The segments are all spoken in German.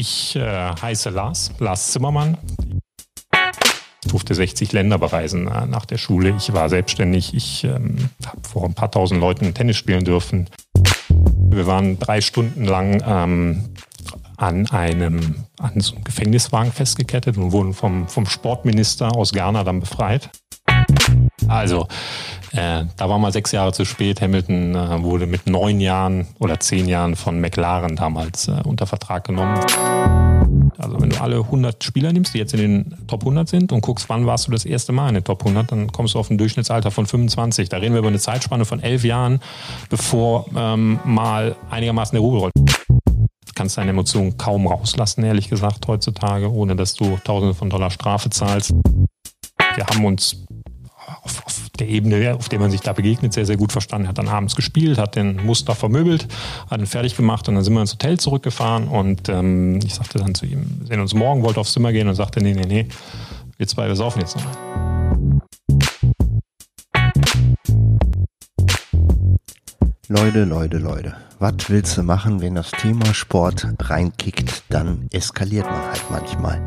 Ich äh, heiße Lars, Lars Zimmermann. Ich durfte 60 Länder bereisen äh, nach der Schule. Ich war selbstständig. Ich ähm, habe vor ein paar tausend Leuten Tennis spielen dürfen. Wir waren drei Stunden lang ähm, an einem an so einem Gefängniswagen festgekettet und wurden vom, vom Sportminister aus Ghana dann befreit. Also, äh, da war mal sechs Jahre zu spät. Hamilton äh, wurde mit neun Jahren oder zehn Jahren von McLaren damals äh, unter Vertrag genommen. Also wenn du alle 100 Spieler nimmst, die jetzt in den Top 100 sind und guckst, wann warst du das erste Mal in den Top 100, dann kommst du auf ein Durchschnittsalter von 25. Da reden wir über eine Zeitspanne von elf Jahren, bevor ähm, mal einigermaßen der Rubel rollt. Kannst deine Emotionen kaum rauslassen, ehrlich gesagt, heutzutage, ohne dass du Tausende von Dollar Strafe zahlst. Wir haben uns auf, auf der Ebene, auf der man sich da begegnet, sehr, sehr gut verstanden. Er hat dann abends gespielt, hat den Muster vermöbelt, hat ihn fertig gemacht und dann sind wir ins Hotel zurückgefahren und ähm, ich sagte dann zu ihm, wir sehen uns morgen, wollte aufs Zimmer gehen und sagte, nee, nee, nee, wir zwei, wir saufen jetzt noch. Leute, Leute, Leute, was willst du machen, wenn das Thema Sport reinkickt, dann eskaliert man halt manchmal.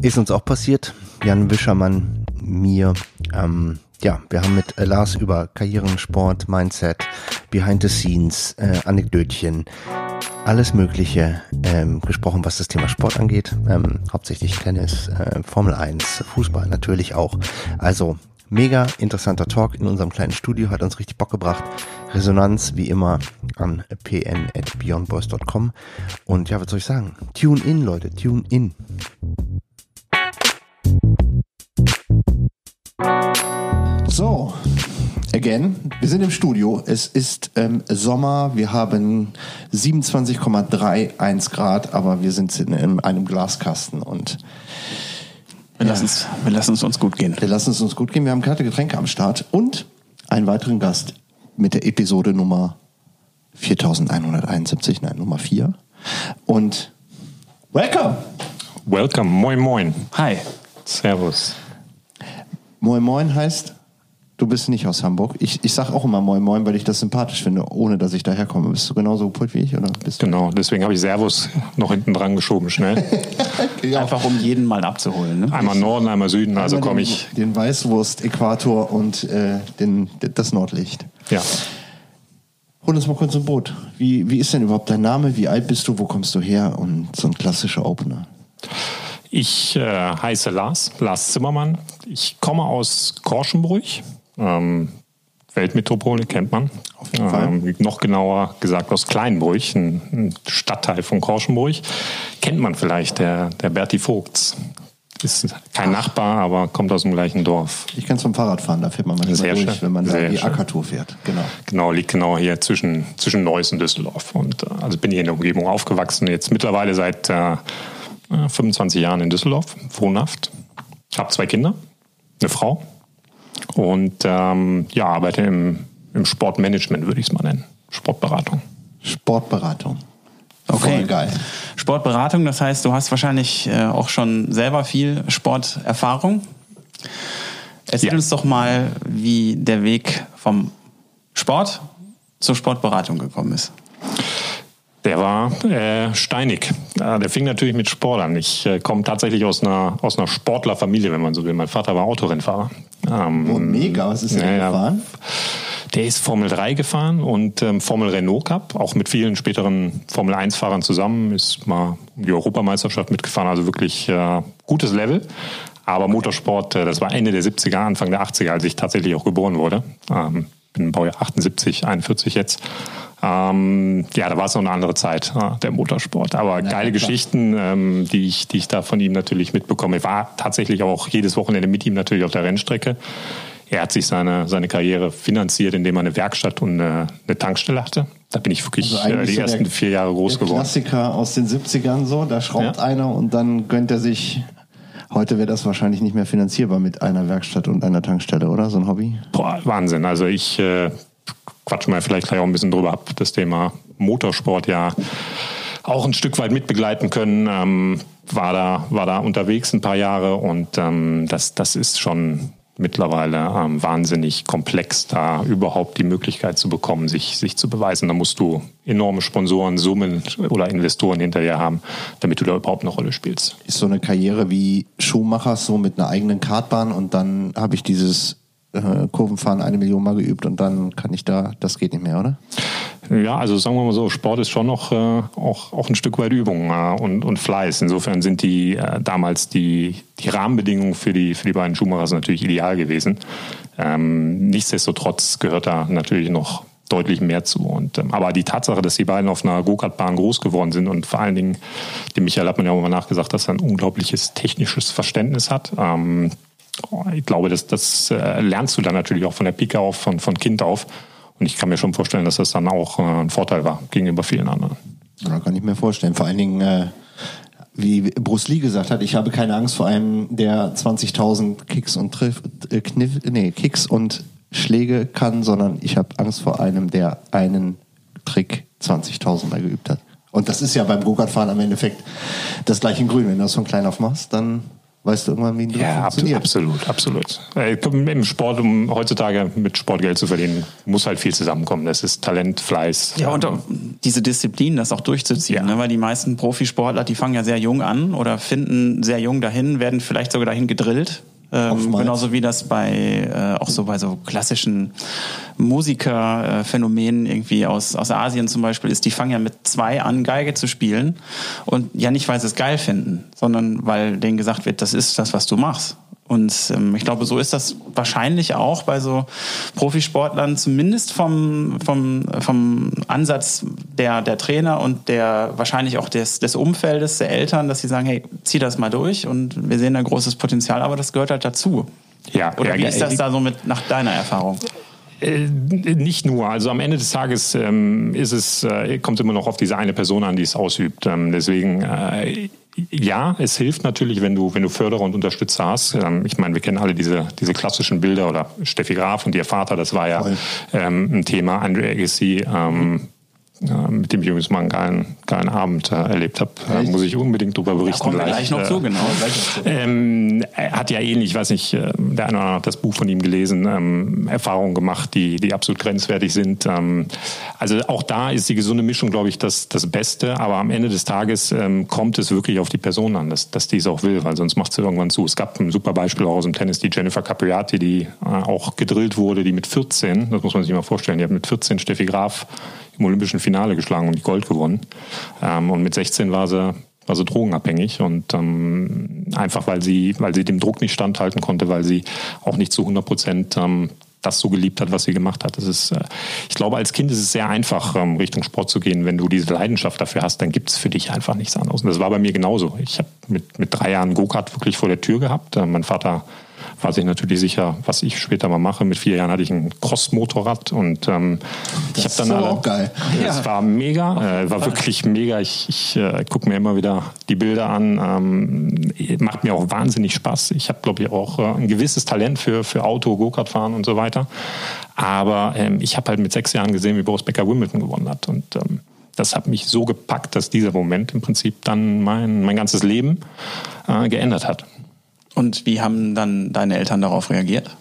Ist uns auch passiert, Jan Wischermann, mir, ähm, ja, wir haben mit Lars über Karrieren, Sport, Mindset, Behind the Scenes, äh, Anekdötchen, alles Mögliche ähm, gesprochen, was das Thema Sport angeht. Ähm, hauptsächlich Tennis, äh, Formel 1, Fußball natürlich auch. Also mega interessanter Talk in unserem kleinen Studio, hat uns richtig Bock gebracht. Resonanz wie immer an pn.beyondboys.com. Und ja, was soll ich sagen? Tune in, Leute, tune in. So, again, wir sind im Studio. Es ist ähm, Sommer, wir haben 27,31 Grad, aber wir sind in, in einem Glaskasten und wir, ja. lassen wir lassen es uns gut gehen. Wir lassen es uns gut gehen. Wir haben kalte Getränke am Start und einen weiteren Gast mit der Episode Nummer 4171, nein, Nummer 4. Und welcome! Welcome, moin moin. Hi. Servus. Moin Moin heißt, du bist nicht aus Hamburg. Ich, ich sag auch immer Moin Moin, weil ich das sympathisch finde, ohne dass ich daherkomme. Bist du genauso gepult wie ich? Oder bist du genau, deswegen habe ich Servus noch hinten dran geschoben, schnell. ja. Einfach um jeden mal abzuholen. Ne? Einmal Norden, einmal Süden, also komme ich. Den Weißwurst-Äquator und äh, den, das Nordlicht. Ja. Hol uns mal kurz im Boot. Wie, wie ist denn überhaupt dein Name? Wie alt bist du? Wo kommst du her? Und so ein klassischer Opener. Ich äh, heiße Lars, Lars Zimmermann. Ich komme aus Korschenbruch. Ähm, Weltmetropole kennt man. Auf jeden Fall. Ähm, noch genauer gesagt aus Kleinbruch, ein, ein Stadtteil von Korschenbruch. Kennt man vielleicht, der, der Berti Vogts. Ist kein Ach. Nachbar, aber kommt aus dem gleichen Dorf. Ich kann es vom Fahrradfahren, da fährt man manchmal Sehr durch, schön. wenn man da die schön. Ackertour fährt. Genau. Genau, liegt genau hier zwischen, zwischen Neuss und Düsseldorf. Und äh, also bin hier in der Umgebung aufgewachsen. Jetzt mittlerweile seit äh, 25 Jahren in Düsseldorf, wohnhaft. Habe zwei Kinder, eine Frau und ähm, ja, arbeite im, im Sportmanagement, würde ich es mal nennen. Sportberatung. Sportberatung. Okay. Voll geil. Sportberatung, das heißt, du hast wahrscheinlich äh, auch schon selber viel Sporterfahrung. Erzähl ja. uns doch mal, wie der Weg vom Sport zur Sportberatung gekommen ist. Der war äh, steinig. Der fing natürlich mit Sport an. Ich äh, komme tatsächlich aus einer, aus einer Sportlerfamilie, wenn man so will. Mein Vater war Autorennfahrer. Ähm, oh, mega. Was ist der ja, gefahren? Der ist Formel 3 gefahren und ähm, Formel Renault Cup, auch mit vielen späteren Formel 1-Fahrern zusammen, ist mal die Europameisterschaft mitgefahren, also wirklich äh, gutes Level. Aber Motorsport, äh, das war Ende der 70er, Anfang der 80er, als ich tatsächlich auch geboren wurde. Ähm, bin Baujahr 78, 41 jetzt. Ähm, ja, da war es noch eine andere Zeit, der Motorsport. Aber ja, geile. Geschichten, ähm, die, ich, die ich da von ihm natürlich mitbekomme. Ich war tatsächlich auch jedes Wochenende mit ihm natürlich auf der Rennstrecke. Er hat sich seine, seine Karriere finanziert, indem er eine Werkstatt und eine, eine Tankstelle hatte. Da bin ich wirklich also äh, die so ersten der, vier Jahre groß der geworden. Klassiker aus den 70ern so, da schraubt ja. einer und dann gönnt er sich Heute wäre das wahrscheinlich nicht mehr finanzierbar mit einer Werkstatt und einer Tankstelle, oder? So ein Hobby? Boah, Wahnsinn. Also ich äh, quatschen wir vielleicht gleich auch ein bisschen drüber ab, das Thema Motorsport ja auch ein Stück weit mitbegleiten können. Ähm, war da, war da unterwegs ein paar Jahre und ähm, das, das ist schon mittlerweile ähm, wahnsinnig komplex, da überhaupt die Möglichkeit zu bekommen, sich, sich zu beweisen. Da musst du enorme Sponsoren, Summen oder Investoren hinterher haben, damit du da überhaupt eine Rolle spielst. Ist so eine Karriere wie Schuhmacher, so mit einer eigenen Kartbahn und dann habe ich dieses äh, Kurvenfahren eine Million Mal geübt und dann kann ich da, das geht nicht mehr, oder? Ja, also sagen wir mal so, Sport ist schon noch äh, auch, auch ein Stück weit Übung äh, und, und Fleiß. Insofern sind die äh, damals die, die Rahmenbedingungen für die, für die beiden Schumachers natürlich ideal gewesen. Ähm, nichtsdestotrotz gehört da natürlich noch deutlich mehr zu. Und, ähm, aber die Tatsache, dass die beiden auf einer Go-Kart-Bahn groß geworden sind und vor allen Dingen, dem Michael hat man ja auch mal nachgesagt, dass er ein unglaubliches technisches Verständnis hat. Ähm, ich glaube, das, das äh, lernst du dann natürlich auch von der Pike auf, von, von Kind auf. Und ich kann mir schon vorstellen, dass das dann auch äh, ein Vorteil war gegenüber vielen anderen. Ja, kann ich mir vorstellen. Vor allen Dingen, äh, wie Bruce Lee gesagt hat, ich habe keine Angst vor einem, der 20.000 Kicks und Triff, äh, Kniff, nee, Kicks und Schläge kann, sondern ich habe Angst vor einem, der einen Trick 20.000 Mal geübt hat. Und das ist ja beim Go-Kart-Fahren am Endeffekt das gleiche in Grün. Wenn du das von klein auf machst, dann weißt du irgendwann, wie ein ja, funktioniert. absolut, absolut. Im Sport, um heutzutage mit Sport Geld zu verdienen, muss halt viel zusammenkommen. Das ist Talent, Fleiß. Ja, und diese Disziplin, das auch durchzuziehen. Ja. Ne? Weil die meisten Profisportler, die fangen ja sehr jung an oder finden sehr jung dahin, werden vielleicht sogar dahin gedrillt ähm, genauso wie das bei äh, auch so bei so klassischen Musikerphänomenen äh, irgendwie aus, aus Asien zum Beispiel ist, die fangen ja mit zwei an, Geige zu spielen. Und ja nicht, weil sie es geil finden, sondern weil denen gesagt wird, das ist das, was du machst. Und ähm, ich glaube, so ist das wahrscheinlich auch bei so Profisportlern, zumindest vom, vom, vom Ansatz der, der Trainer und der wahrscheinlich auch des, des Umfeldes, der Eltern, dass sie sagen, hey, zieh das mal durch und wir sehen da großes Potenzial, aber das gehört halt dazu. Ja, Oder wie ist das da so mit nach deiner Erfahrung? Äh, nicht nur. Also am Ende des Tages ähm, ist es, äh, kommt immer noch auf diese eine Person an, die es ausübt. Ähm, deswegen äh, ja, es hilft natürlich, wenn du, wenn du Förderer und Unterstützer hast. Ähm, ich meine, wir kennen alle diese, diese klassischen Bilder oder Steffi Graf und ihr Vater, das war ja ähm, ein Thema. Andre Agassi, ähm, mit dem ich übrigens mal einen geilen, geilen Abend äh, erlebt habe. Äh, muss ich unbedingt darüber berichten. Da gleich, gleich noch zu, genau. Ähm, er hat ja ähnlich, ich weiß nicht, äh, der eine oder andere hat das Buch von ihm gelesen, ähm, Erfahrungen gemacht, die, die absolut grenzwertig sind. Ähm, also auch da ist die gesunde Mischung, glaube ich, das, das Beste. Aber am Ende des Tages ähm, kommt es wirklich auf die Person an, dass, dass die es auch will, weil sonst macht sie irgendwann zu. Es gab ein super Beispiel auch aus dem Tennis, die Jennifer Capriati, die äh, auch gedrillt wurde, die mit 14, das muss man sich mal vorstellen, die hat mit 14 Steffi Graf im olympischen Finale geschlagen und Gold gewonnen. Ähm, und mit 16 war sie war drogenabhängig und ähm, einfach weil sie weil sie dem Druck nicht standhalten konnte, weil sie auch nicht zu 100 Prozent ähm, das so geliebt hat, was sie gemacht hat. Das ist, äh, ich glaube, als Kind ist es sehr einfach, ähm, Richtung Sport zu gehen. Wenn du diese Leidenschaft dafür hast, dann gibt es für dich einfach nichts anderes. Und das war bei mir genauso. Ich habe mit, mit drei Jahren Go-Kart wirklich vor der Tür gehabt. Äh, mein Vater war sich natürlich sicher, was ich später mal mache. Mit vier Jahren hatte ich ein Cross-Motorrad und ähm, ich habe dann alle, auch geil. Es ja. war mega, äh, war wirklich mega. Ich, ich äh, gucke mir immer wieder die Bilder an. Ähm, macht mir auch wahnsinnig Spaß. Ich habe glaube ich auch äh, ein gewisses Talent für für Auto, Go-Kart fahren und so weiter. Aber ähm, ich habe halt mit sechs Jahren gesehen, wie Boris Becker Wimbledon gewonnen hat und ähm, das hat mich so gepackt, dass dieser Moment im Prinzip dann mein, mein ganzes Leben äh, geändert hat. Und wie haben dann deine Eltern darauf reagiert?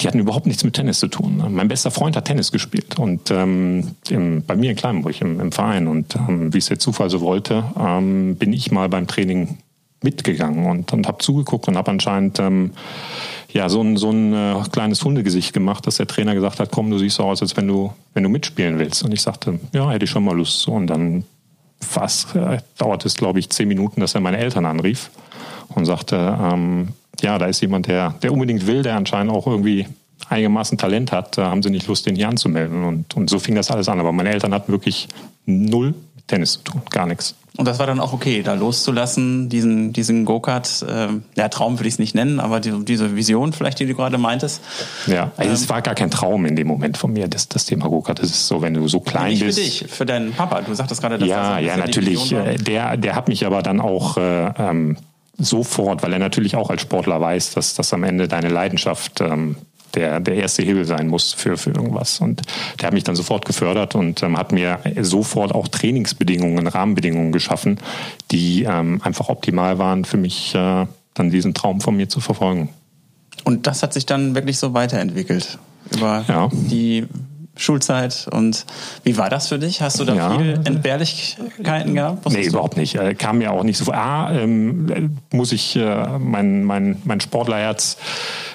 Die hatten überhaupt nichts mit Tennis zu tun. Mein bester Freund hat Tennis gespielt und ähm, im, bei mir in Kleinburg im, im Verein. Und ähm, wie es der Zufall so wollte, ähm, bin ich mal beim Training mitgegangen und, und habe zugeguckt und habe anscheinend ähm, ja so ein, so ein äh, kleines Hundegesicht gemacht, dass der Trainer gesagt hat, komm, du siehst so aus, als wenn du, wenn du mitspielen willst. Und ich sagte, ja, hätte ich schon mal Lust. Und dann fast äh, dauerte es, glaube ich, zehn Minuten, dass er meine Eltern anrief und sagte, ähm, ja, da ist jemand, der, der unbedingt will, der anscheinend auch irgendwie einigermaßen Talent hat, haben sie nicht Lust, den hier anzumelden. Und, und so fing das alles an. Aber meine Eltern hatten wirklich null mit Tennis zu tun, gar nichts. Und das war dann auch okay, da loszulassen, diesen, diesen Go-Kart, äh, ja, Traum würde ich es nicht nennen, aber die, diese Vision vielleicht, die du gerade meintest. Ja, also ähm, es war gar kein Traum in dem Moment von mir, das, das Thema Go-Kart. Das ist so, wenn du so klein nicht bist. Für dich, für deinen Papa. Du sagtest gerade, dass ja, das ja, natürlich. Äh, der, der hat mich aber dann auch äh, ähm, sofort, weil er natürlich auch als Sportler weiß, dass das am Ende deine Leidenschaft ähm, der, der erste Hebel sein muss für, für irgendwas. Und der hat mich dann sofort gefördert und ähm, hat mir sofort auch Trainingsbedingungen, Rahmenbedingungen geschaffen, die ähm, einfach optimal waren für mich, äh, dann diesen Traum von mir zu verfolgen. Und das hat sich dann wirklich so weiterentwickelt über ja. die Schulzeit. Und wie war das für dich? Hast du da ja. viel Entbehrlichkeiten gehabt? nee, überhaupt nicht. Äh, kam mir auch nicht so vor. A, ähm, muss ich äh, mein, mein, mein Sportlerherz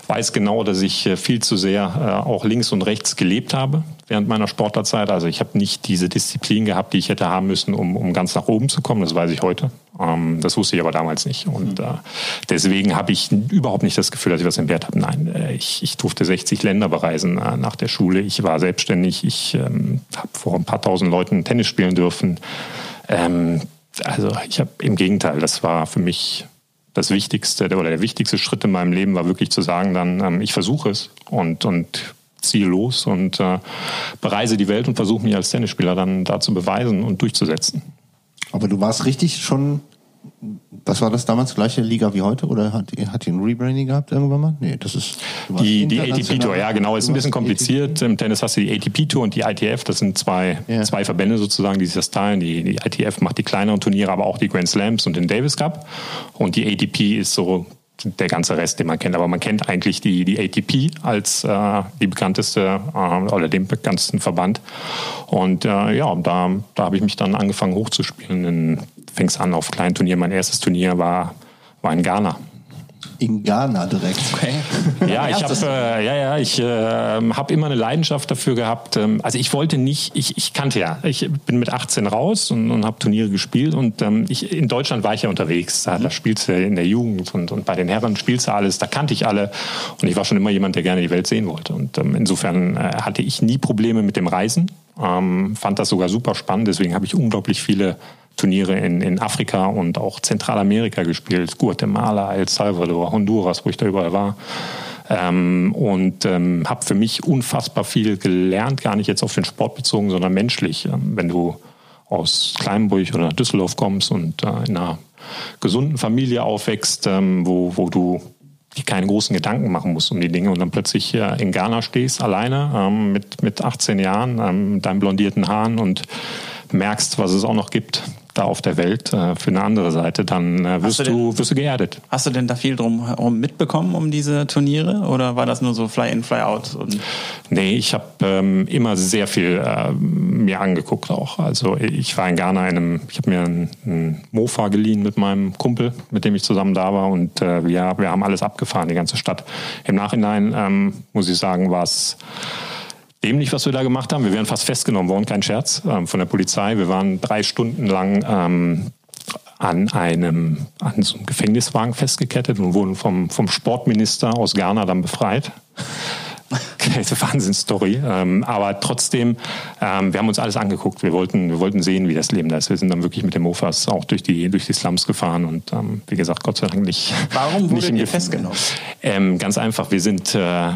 weiß genau, dass ich äh, viel zu sehr äh, auch links und rechts gelebt habe während meiner Sportlerzeit. Also ich habe nicht diese Disziplin gehabt, die ich hätte haben müssen, um, um ganz nach oben zu kommen. Das weiß ich heute. Ähm, das wusste ich aber damals nicht. Und mhm. äh, deswegen habe ich überhaupt nicht das Gefühl, dass ich was entbehrt habe. Nein, äh, ich, ich durfte 60 Länder bereisen äh, nach der Schule. Ich war selbstständig. Ich ähm, habe vor ein paar tausend Leuten Tennis spielen dürfen. Ähm, also ich habe im Gegenteil, das war für mich das Wichtigste oder der wichtigste Schritt in meinem Leben war wirklich zu sagen, dann ähm, ich versuche es und, und ziehe los und äh, bereise die Welt und versuche mich als Tennisspieler dann da zu beweisen und durchzusetzen. Aber du warst richtig schon was war das damals? Gleiche Liga wie heute? Oder hat, hat die ein Rebranding gehabt irgendwann mal? Nee, das ist. Die, die ATP-Tour, ja, genau. Ist ein bisschen kompliziert. Im Tennis hast du die ATP-Tour und die ITF. Das sind zwei, ja. zwei Verbände sozusagen, die sich das teilen. Die, die ITF macht die kleineren Turniere, aber auch die Grand Slams und den Davis Cup. Und die ATP ist so der ganze Rest, den man kennt. Aber man kennt eigentlich die, die ATP als äh, die bekannteste äh, oder den bekanntesten Verband. Und äh, ja, da, da habe ich mich dann angefangen hochzuspielen. Dann fing an auf kleinen Turnieren. Mein erstes Turnier war, war in Ghana in Ghana direkt. Okay. Ja, ich habe äh, ja, ja, ich äh, habe immer eine Leidenschaft dafür gehabt. Ähm, also ich wollte nicht, ich, ich kannte ja, ich bin mit 18 raus und, und habe Turniere gespielt und ähm, ich, in Deutschland war ich ja unterwegs. Da, da spielst du in der Jugend und, und bei den Herren spielst du alles. Da kannte ich alle und ich war schon immer jemand, der gerne die Welt sehen wollte. Und ähm, insofern äh, hatte ich nie Probleme mit dem Reisen. Ähm, fand das sogar super spannend. Deswegen habe ich unglaublich viele Turniere in, in Afrika und auch Zentralamerika gespielt, Guatemala, El Salvador, Honduras, wo ich da überall war. Ähm, und ähm, habe für mich unfassbar viel gelernt, gar nicht jetzt auf den Sport bezogen, sondern menschlich. Ähm, wenn du aus Kleinburg oder Düsseldorf kommst und äh, in einer gesunden Familie aufwächst, ähm, wo, wo du dir keine großen Gedanken machen musst um die Dinge und dann plötzlich in Ghana stehst, alleine ähm, mit, mit 18 Jahren, ähm, deinen blondierten Haaren und merkst, was es auch noch gibt da auf der Welt äh, für eine andere Seite, dann äh, wirst, du, denn, wirst du geerdet. Hast du denn da viel drum mitbekommen um diese Turniere oder war das nur so Fly-in, Fly-out? Nee, ich habe ähm, immer sehr viel äh, mir angeguckt auch. Also ich war in Ghana in einem, ich habe mir einen, einen, Mofa geliehen mit meinem Kumpel, mit dem ich zusammen da war und äh, wir, wir haben alles abgefahren, die ganze Stadt. Im Nachhinein ähm, muss ich sagen, war es dämlich, was wir da gemacht haben. Wir wären fast festgenommen worden, kein Scherz, ähm, von der Polizei. Wir waren drei Stunden lang ähm, an einem, an so einem Gefängniswagen festgekettet und wurden vom, vom Sportminister aus Ghana dann befreit. Keine Wahnsinnsstory. Ähm, aber trotzdem, ähm, wir haben uns alles angeguckt. Wir wollten, wir wollten sehen, wie das Leben da ist. Wir sind dann wirklich mit dem Mofas auch durch die, durch die Slums gefahren und ähm, wie gesagt, Gott sei Dank nicht. Warum wurde ihr festgenommen? Ähm, ganz einfach. Wir sind äh,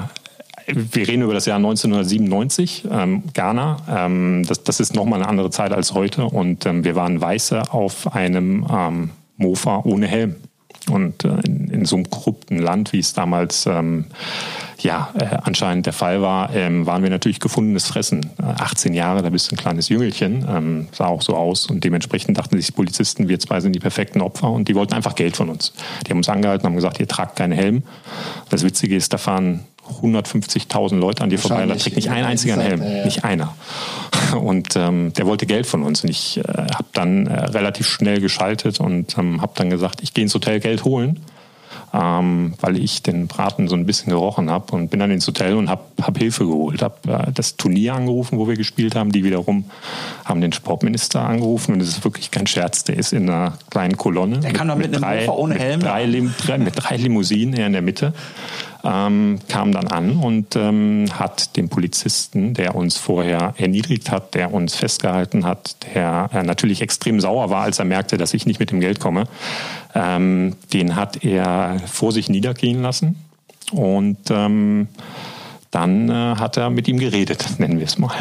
wir reden über das Jahr 1997, ähm, Ghana. Ähm, das, das ist nochmal eine andere Zeit als heute. Und ähm, wir waren Weiße auf einem ähm, Mofa ohne Helm. Und äh, in, in, so einem korrupten Land, wie es damals ähm, ja, äh, anscheinend der Fall war, ähm, waren wir natürlich gefundenes Fressen. Äh, 18 Jahre, da bist du ein kleines Jüngelchen, sah auch so aus. Und dementsprechend dachten sich die Polizisten, wir zwei sind die perfekten Opfer und die wollten einfach Geld von uns. Die haben uns angehalten, haben gesagt, ihr tragt keinen Helm. Das Witzige ist, da fahren 150.000 Leute an dir vorbei, da trägt nicht ein einziger einen Helm, ja. nicht einer. Und ähm, der wollte Geld von uns und ich äh, habe dann äh, relativ schnell geschaltet und ähm, habe dann gesagt, ich gehe ins Hotel Geld holen, ähm, weil ich den Braten so ein bisschen gerochen habe und bin dann ins Hotel und habe hab Hilfe geholt, habe äh, das Turnier angerufen, wo wir gespielt haben, die wiederum haben den Sportminister angerufen und das ist wirklich kein Scherz, der ist in einer kleinen Kolonne. Der mit, kann doch mit, mit einem drei, ohne Helm. Mit drei, mit drei Limousinen in der Mitte ähm, kam dann an und ähm, hat den Polizisten, der uns vorher erniedrigt hat, der uns festgehalten hat, der äh, natürlich extrem sauer war, als er merkte, dass ich nicht mit dem Geld komme, ähm, den hat er vor sich niedergehen lassen und ähm, dann äh, hat er mit ihm geredet, nennen wir es mal.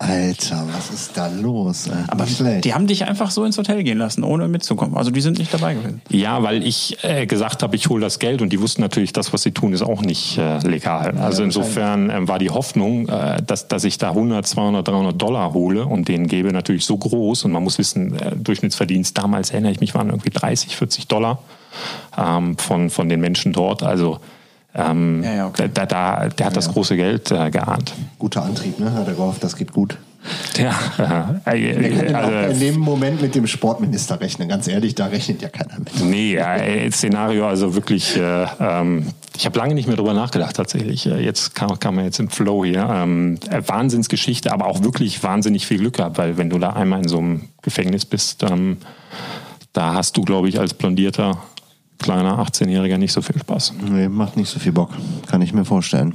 Alter, was ist da los? Aber die haben dich einfach so ins Hotel gehen lassen, ohne mitzukommen. Also die sind nicht dabei gewesen. Ja, weil ich äh, gesagt habe, ich hole das Geld und die wussten natürlich, das, was sie tun, ist auch nicht äh, legal. Ja, also insofern äh, war die Hoffnung, äh, dass, dass ich da 100, 200, 300 Dollar hole und denen gebe natürlich so groß. Und man muss wissen, äh, Durchschnittsverdienst damals, erinnere ich mich, waren irgendwie 30, 40 Dollar ähm, von, von den Menschen dort. Also Ähm, ja, ja, okay. da, da, der hat das große Geld äh, geahnt. Guter Antrieb, ne? Hat er gehofft, das geht gut. Ja, äh, äh, also, in dem Moment mit dem Sportminister rechnen, ganz ehrlich, da rechnet ja keiner mit. Nee, äh, Szenario, also wirklich, äh, ähm, ich habe lange nicht mehr drüber nachgedacht tatsächlich. Äh, jetzt kam, kam man jetzt im Flow hier. Ähm, Wahnsinnsgeschichte, aber auch wirklich wahnsinnig viel Glück gehabt, weil wenn du da einmal in so einem Gefängnis bist, ähm, da hast du, glaube ich, als blondierter kleiner 18-Jähriger nicht so viel Spaß. Nee, macht nicht so viel Bock, kann ich mir vorstellen.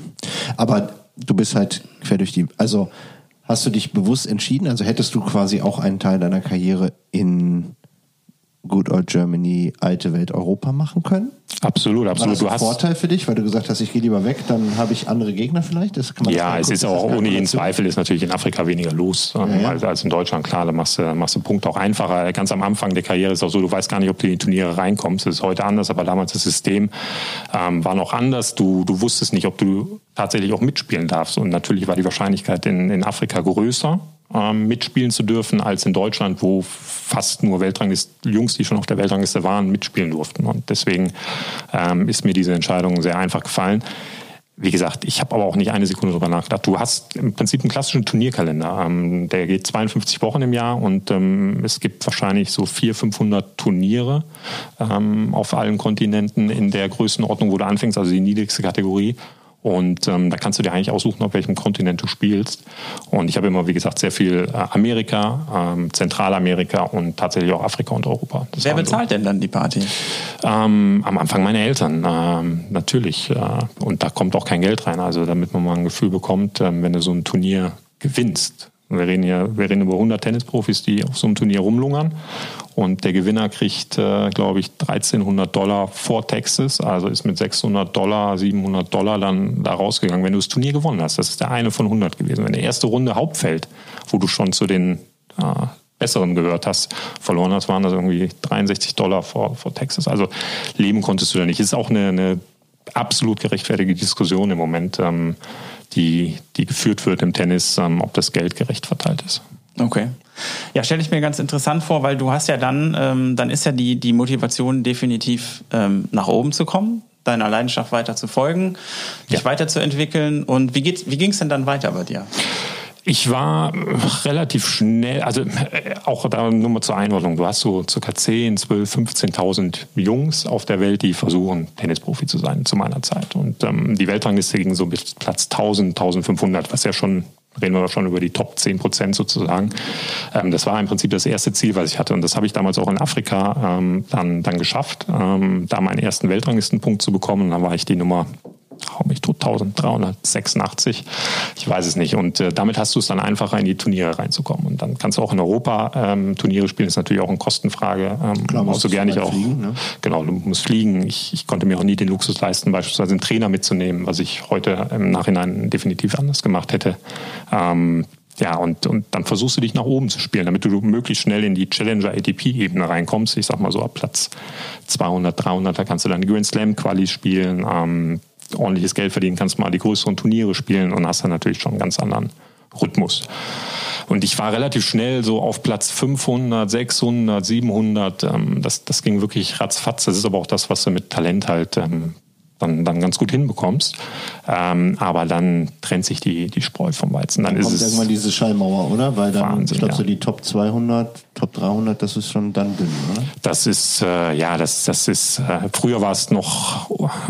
Aber du bist halt quer durch die, also Hast du dich bewusst entschieden? Also hättest du quasi auch einen Teil deiner Karriere in Good Old Germany, alte Welt Europa machen können? Absolut, absolut. War das ein du hast Vorteil für dich, weil du gesagt hast, ich gehe lieber weg, dann habe ich andere Gegner vielleicht? ja, es ist auch ohne jeden Zweifel ist natürlich in Afrika weniger los ja, ja. Als, als, in Deutschland. Klar, da machst du, machst du Punkte auch einfacher. Ganz am Anfang der Karriere ist es auch so, du weißt gar nicht, ob du in die Turniere reinkommst. Das ist heute anders, aber damals das System ähm, war noch anders. Du, du wusstest nicht, ob du tatsächlich auch mitspielen darfst. Und natürlich war die Wahrscheinlichkeit in, in Afrika größer ähm, mitspielen zu dürfen, als in Deutschland, wo fast nur Weltranglist Jungs, die schon auf der Weltrangliste waren, mitspielen durften. Und deswegen ähm, ist mir diese Entscheidung sehr einfach gefallen. Wie gesagt, ich habe aber auch nicht eine Sekunde darüber nachgedacht. Du hast im Prinzip einen klassischen Turnierkalender. Ähm, der geht 52 Wochen im Jahr und ähm, es gibt wahrscheinlich so 400, 500 Turniere ähm, auf allen Kontinenten in der Größenordnung, wo du anfängst, also die niedrigste Kategorie. Und ähm, da kannst du dir eigentlich aussuchen, auf welchem Kontinent du spielst. Und ich habe immer, wie gesagt, sehr viel äh, Amerika, ähm, Zentralamerika und tatsächlich auch Afrika und Europa. Das Wer bezahlt so. denn dann die Party? Ähm, am Anfang meine Eltern, ähm, natürlich. Äh, und da kommt auch kein Geld rein. Also damit man mal ein Gefühl bekommt, äh, wenn du so ein Turnier gewinnst, wir reden hier, wir reden über 100 Tennisprofis, die auf so einem Turnier rumlungern. Und der Gewinner kriegt, äh, glaube ich, 1300 Dollar vor Texas, also ist mit 600 Dollar, 700 Dollar dann da rausgegangen, wenn du das Turnier gewonnen hast. Das ist der eine von 100 gewesen. Wenn der erste Runde Hauptfeld, wo du schon zu den äh, Besseren gehört hast, verloren hast, waren das irgendwie 63 Dollar vor, vor Texas. Also leben konntest du da nicht. Ist auch eine, eine absolut gerechtfertigte Diskussion im Moment. Ähm, die, die geführt wird im Tennis, ähm, ob das Geld gerecht verteilt ist. Okay. Ja, stelle ich mir ganz interessant vor, weil du hast ja dann, ähm, dann ist ja die, die Motivation definitiv ähm, nach oben zu kommen, deiner Leidenschaft weiter zu folgen, dich ja. weiterzuentwickeln. Und wie, geht's, wie ging es denn dann weiter bei dir? Ich war relativ schnell, also äh, auch da nur mal zur Einordnung, du hast so circa 10, 12, 15.000 Jungs auf der Welt, die versuchen, Tennisprofi zu sein zu meiner Zeit. Und ähm, die Weltrangliste ging so bis Platz 1000, 1500, was ja schon reden wir schon über die Top 10 Prozent sozusagen. Ähm, das war im Prinzip das erste Ziel, was ich hatte. Und das habe ich damals auch in Afrika ähm, dann, dann geschafft, ähm, da meinen ersten Weltranglistenpunkt zu bekommen. Und dann war ich die Nummer hau mich tot, 1386. Ich weiß es nicht. Und äh, damit hast du es dann einfacher, in die Turniere reinzukommen. Und dann kannst du auch in Europa ähm, Turniere spielen. Ist natürlich auch eine Kostenfrage. Ähm, Klar, musst du gerne nicht auch. Fliegen, ne? Genau, du musst fliegen. Ich, ich konnte mir auch nie den Luxus leisten, beispielsweise einen Trainer mitzunehmen, was ich heute im Nachhinein definitiv anders gemacht hätte. Ähm, ja, und, und dann versuchst du dich nach oben zu spielen, damit du möglichst schnell in die Challenger ATP-Ebene reinkommst. Ich sag mal so ab Platz 200, 300, da kannst du dann die Grand Slam Quali spielen. Ähm, ordentliches Geld verdienen kannst, mal die größeren Turniere spielen und hast dann natürlich schon einen ganz anderen Rhythmus. Und ich war relativ schnell so auf Platz 500, 600, 700. das, das ging wirklich ratzfatz. Das ist aber auch das, was du mit Talent halt ähm, dann, dann ganz gut hinbekommst. Ähm, aber dann trennt sich die, die Spreu vom Weizen. Dann, dann ist kommt es irgendwann diese Schallmauer, oder? Weil dann, Wahnsinn, ich glaube, ja. so die Top 200, Top 300, das ist schon dann dünn, oder? Das ist, äh, ja, das, das ist, äh, früher war es noch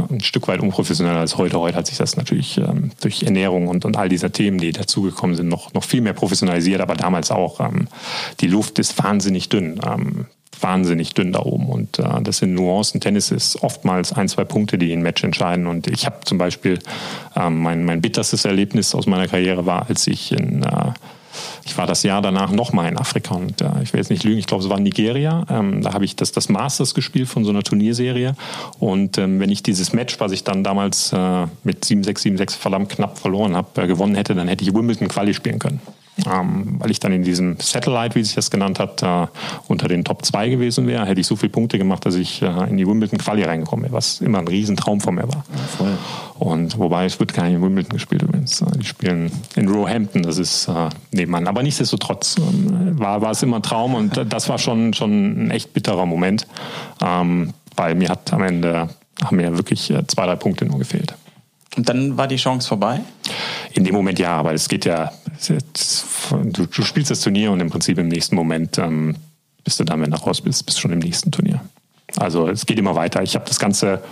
ein Stück weit unprofessioneller als heute. Heute hat sich das natürlich ähm, durch Ernährung und, und all diese Themen, die dazugekommen sind, noch, noch viel mehr professionalisiert, aber damals auch. Ähm, die Luft ist wahnsinnig dünn. Wahnsinnig dünn da oben. Und äh, das sind Nuancen. Tennis ist oftmals ein, zwei Punkte, die ein Match entscheiden. Und ich habe zum Beispiel ähm, mein, mein bitterstes Erlebnis aus meiner Karriere war, als ich in äh, ich war das Jahr danach nochmal in Afrika und äh, ich will jetzt nicht lügen, ich glaube, es war Nigeria. Ähm, da habe ich das, das Masters gespielt von so einer Turnierserie. Und ähm, wenn ich dieses Match, was ich dann damals äh, mit 7-6, 7-6 verdammt knapp verloren habe, äh, gewonnen hätte, dann hätte ich Wimbledon Quali spielen können ähm, weil ich dann in diesem Satellite, wie sich das genannt hat, äh, unter den Top 2 gewesen wäre, hätte ich so viele Punkte gemacht, dass ich äh, in die Wimbledon Quali reingekommen wäre, was immer ein Riesentraum von mir war. Ja, Und wobei es wird gar nicht in Wimbledon gespielt übrigens. Äh, die spielen in Roehampton, das ist äh, nebenan. Aber nichtsdestotrotz äh, war, war es immer ein Traum und das war schon, schon ein echt bitterer Moment, ähm, weil mir hat am Ende haben mir wirklich äh, zwei, drei Punkte nur gefehlt. Und dann war die Chance vorbei? In dem Moment ja, aber es geht ja, du, du spielst das Turnier und im Prinzip im nächsten Moment ähm, bist du dann, wenn du raus bist, bist schon im nächsten Turnier. Also es geht immer weiter. Ich habe das Ganze,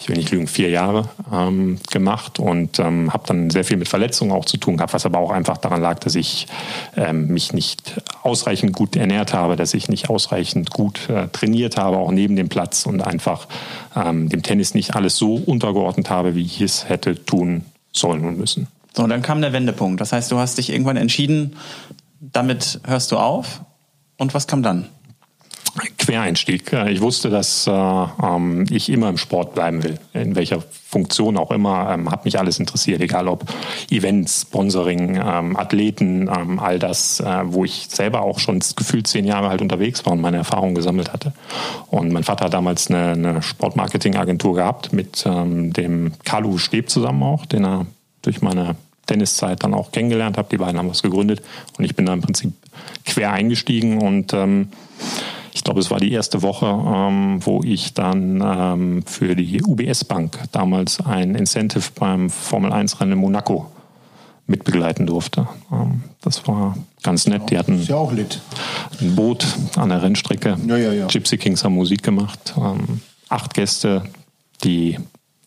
ich will nicht lügen, vier Jahre ähm, gemacht und ähm, habe dann sehr viel mit Verletzungen auch zu tun gehabt, was aber auch einfach daran lag, dass ich ähm, mich nicht ausreichend gut ernährt habe, dass ich nicht ausreichend gut äh, trainiert habe, auch neben dem Platz und einfach ähm, dem Tennis nicht alles so untergeordnet habe, wie ich es hätte tun sollen und müssen. So, dann kam der Wendepunkt. Das heißt, du hast dich irgendwann entschieden, damit hörst du auf. Und was kam dann? Quereinstieg. Ich wusste, dass äh, ähm, ich immer im Sport bleiben will, in welcher Funktion auch immer. Ähm, hat mich alles interessiert, egal ob Events, Sponsoring, ähm, Athleten, ähm, all das, äh, wo ich selber auch schon gefühlt zehn Jahre halt unterwegs war und meine Erfahrungen gesammelt hatte. Und mein Vater hat damals eine, eine Sportmarketing-Agentur gehabt mit ähm, dem Carlo Steb zusammen auch, den er durch meine Tenniszeit dann auch kennengelernt habe. Die beiden haben was gegründet und ich bin da im Prinzip quer eingestiegen und ähm, ich glaube, es war die erste Woche, ähm, wo ich dann ähm, für die UBS Bank damals ein Incentive beim Formel 1 Rennen in Monaco mitbegleiten durfte. Ähm, das war ganz nett. Die hatten ja ein Boot an der Rennstrecke. Ja, ja, ja. Gypsy Kings haben Musik gemacht. Ähm, acht Gäste, die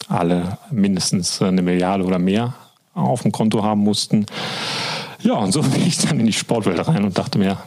alle mindestens eine Milliarde oder mehr auf dem Konto haben mussten. Ja, und so bin ich dann in die Sportwelt rein und dachte mir,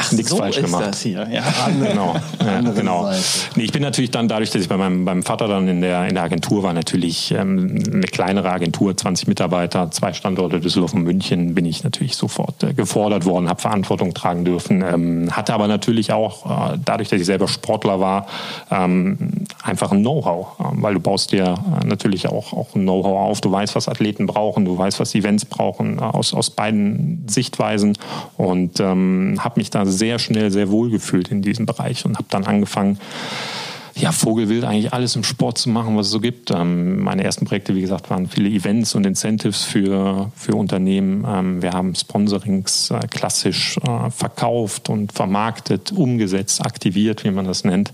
Ach, nichts so falsch gemacht. Das hier. Ja. genau. Ja, genau. Nee, ich bin natürlich dann dadurch, dass ich bei meinem, beim Vater dann in der, in der Agentur war, natürlich ähm, eine kleinere Agentur, 20 Mitarbeiter, zwei Standorte Düsseldorf und München, bin ich natürlich sofort äh, gefordert worden, habe Verantwortung tragen dürfen, ähm, hatte aber natürlich auch, äh, dadurch, dass ich selber Sportler war, ähm, einfach ein Know-how, äh, weil du baust dir äh, natürlich auch, auch ein Know-how auf, du weißt, was Athleten brauchen, du weißt, was Events brauchen, äh, aus, aus beiden Sichtweisen und ähm, habe mich da sehr schnell sehr wohl gefühlt in diesem Bereich und habe dann angefangen, ja, Vogelwild eigentlich alles im Sport zu machen, was es so gibt. Ähm, meine ersten Projekte, wie gesagt, waren viele Events und Incentives für, für Unternehmen. Ähm, wir haben Sponsorings äh, klassisch äh, verkauft und vermarktet, umgesetzt, aktiviert, wie man das nennt.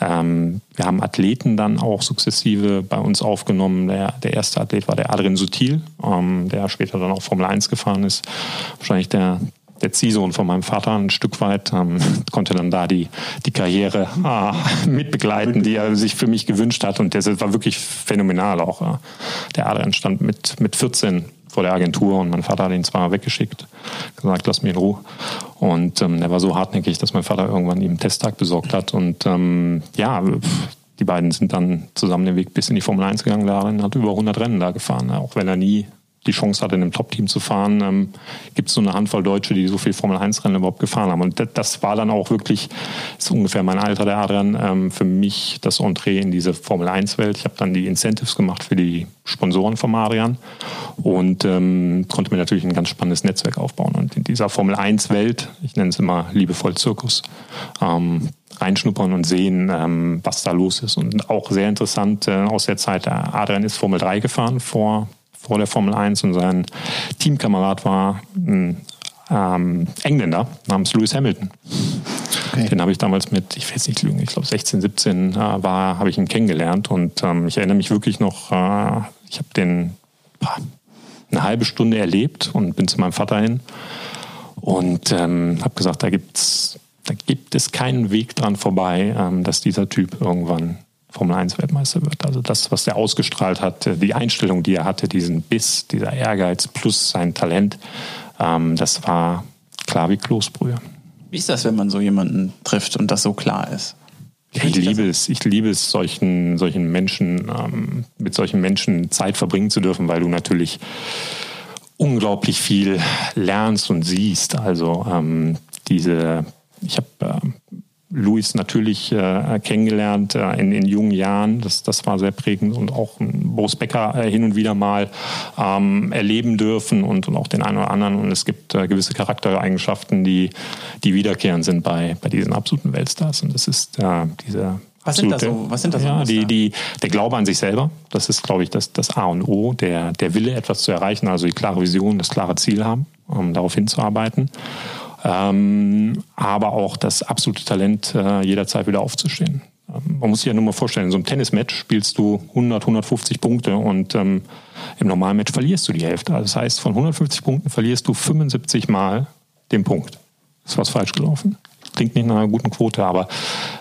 Ähm, wir haben Athleten dann auch sukzessive bei uns aufgenommen. Der, der erste Athlet war der Adrian Sutil, ähm, der später dann auch Formel 1 gefahren ist. Wahrscheinlich der, der Ziehsohn von meinem Vater ein Stück weit, ähm, konnte dann da die, die Karriere äh, mitbegleiten, die er sich für mich gewünscht hat. Und das war wirklich phänomenal auch. Äh. Der Adrian stand mit, mit 14 vor der Agentur und mein Vater hat ihn zwar weggeschickt, gesagt, lass mich in Ruhe. Und ähm, er war so hartnäckig, dass mein Vater irgendwann ihm einen Testtag besorgt hat. Und ähm, ja, die beiden sind dann zusammen den Weg bis in die Formel 1 gegangen. Der Adrian hat über 100 Rennen da gefahren, auch wenn er nie die Chance hatte, in einem Top-Team zu fahren, ähm, gibt es so eine Handvoll Deutsche, die so viel Formel-1-Rennen überhaupt gefahren haben. Und das, das war dann auch wirklich, ist ungefähr mein Alter, der Adrian, ähm, für mich das Entree in diese Formel-1-Welt. Ich habe dann die Incentives gemacht für die Sponsoren von Adrian und ähm, konnte mir natürlich ein ganz spannendes Netzwerk aufbauen. Und in dieser Formel-1-Welt, ich nenne es immer liebevoll Zirkus, ähm, reinschnuppern und sehen, ähm, was da los ist. Und auch sehr interessant äh, aus der Zeit, Adrian ist Formel 3 gefahren vor vor der Formel 1 und sein Teamkamerad war ein ähm, Engländer namens Lewis Hamilton. Okay. Den habe ich damals mit, ich will jetzt nicht lügen, ich glaube 16, 17 äh, war, habe ich ihn kennengelernt und ähm, ich erinnere mich wirklich noch, äh, ich habe den boah, eine halbe Stunde erlebt und bin zu meinem Vater hin und ähm, habe gesagt, da gibt's, da gibt es keinen Weg dran vorbei, ähm, dass dieser Typ irgendwann Formel 1 Weltmeister wird. Also das, was er ausgestrahlt hat, die Einstellung, die er hatte, diesen Biss, dieser Ehrgeiz plus sein Talent, ähm, das war klar wie Kloßbrühe. Wie ist das, wenn man so jemanden trifft und das so klar ist? Ja, ich liebe es, ich liebe es, solchen, solchen Menschen, ähm, mit solchen Menschen Zeit verbringen zu dürfen, weil du natürlich unglaublich viel lernst und siehst. Also ähm, diese, ich habe äh, Luis natürlich äh, kennengelernt äh, in, in jungen Jahren. Das, das war sehr prägend und auch Boris Becker äh, hin und wieder mal ähm, erleben dürfen und, und auch den einen oder anderen. Und es gibt äh, gewisse Charaktereigenschaften, die, die wiederkehrend sind bei, bei diesen absoluten Weltstars. Und das ist äh, diese was sind das so? Was sind das ja, die, die, der Glaube an sich selber, das ist, glaube ich, das, das A und O, der, der Wille, etwas zu erreichen, also die klare Vision, das klare Ziel haben, um darauf hinzuarbeiten ähm, aber auch das absolute Talent, äh, jederzeit wieder aufzustehen. Ähm, man muss sich ja nur mal vorstellen, in so einem Tennismatch spielst du 100, 150 Punkte und ähm, im normalen Match verlierst du die Hälfte. Also das heißt, von 150 Punkten verlierst du 75 Mal den Punkt. Ist was falsch gelaufen? Klingt nicht nach einer guten Quote, aber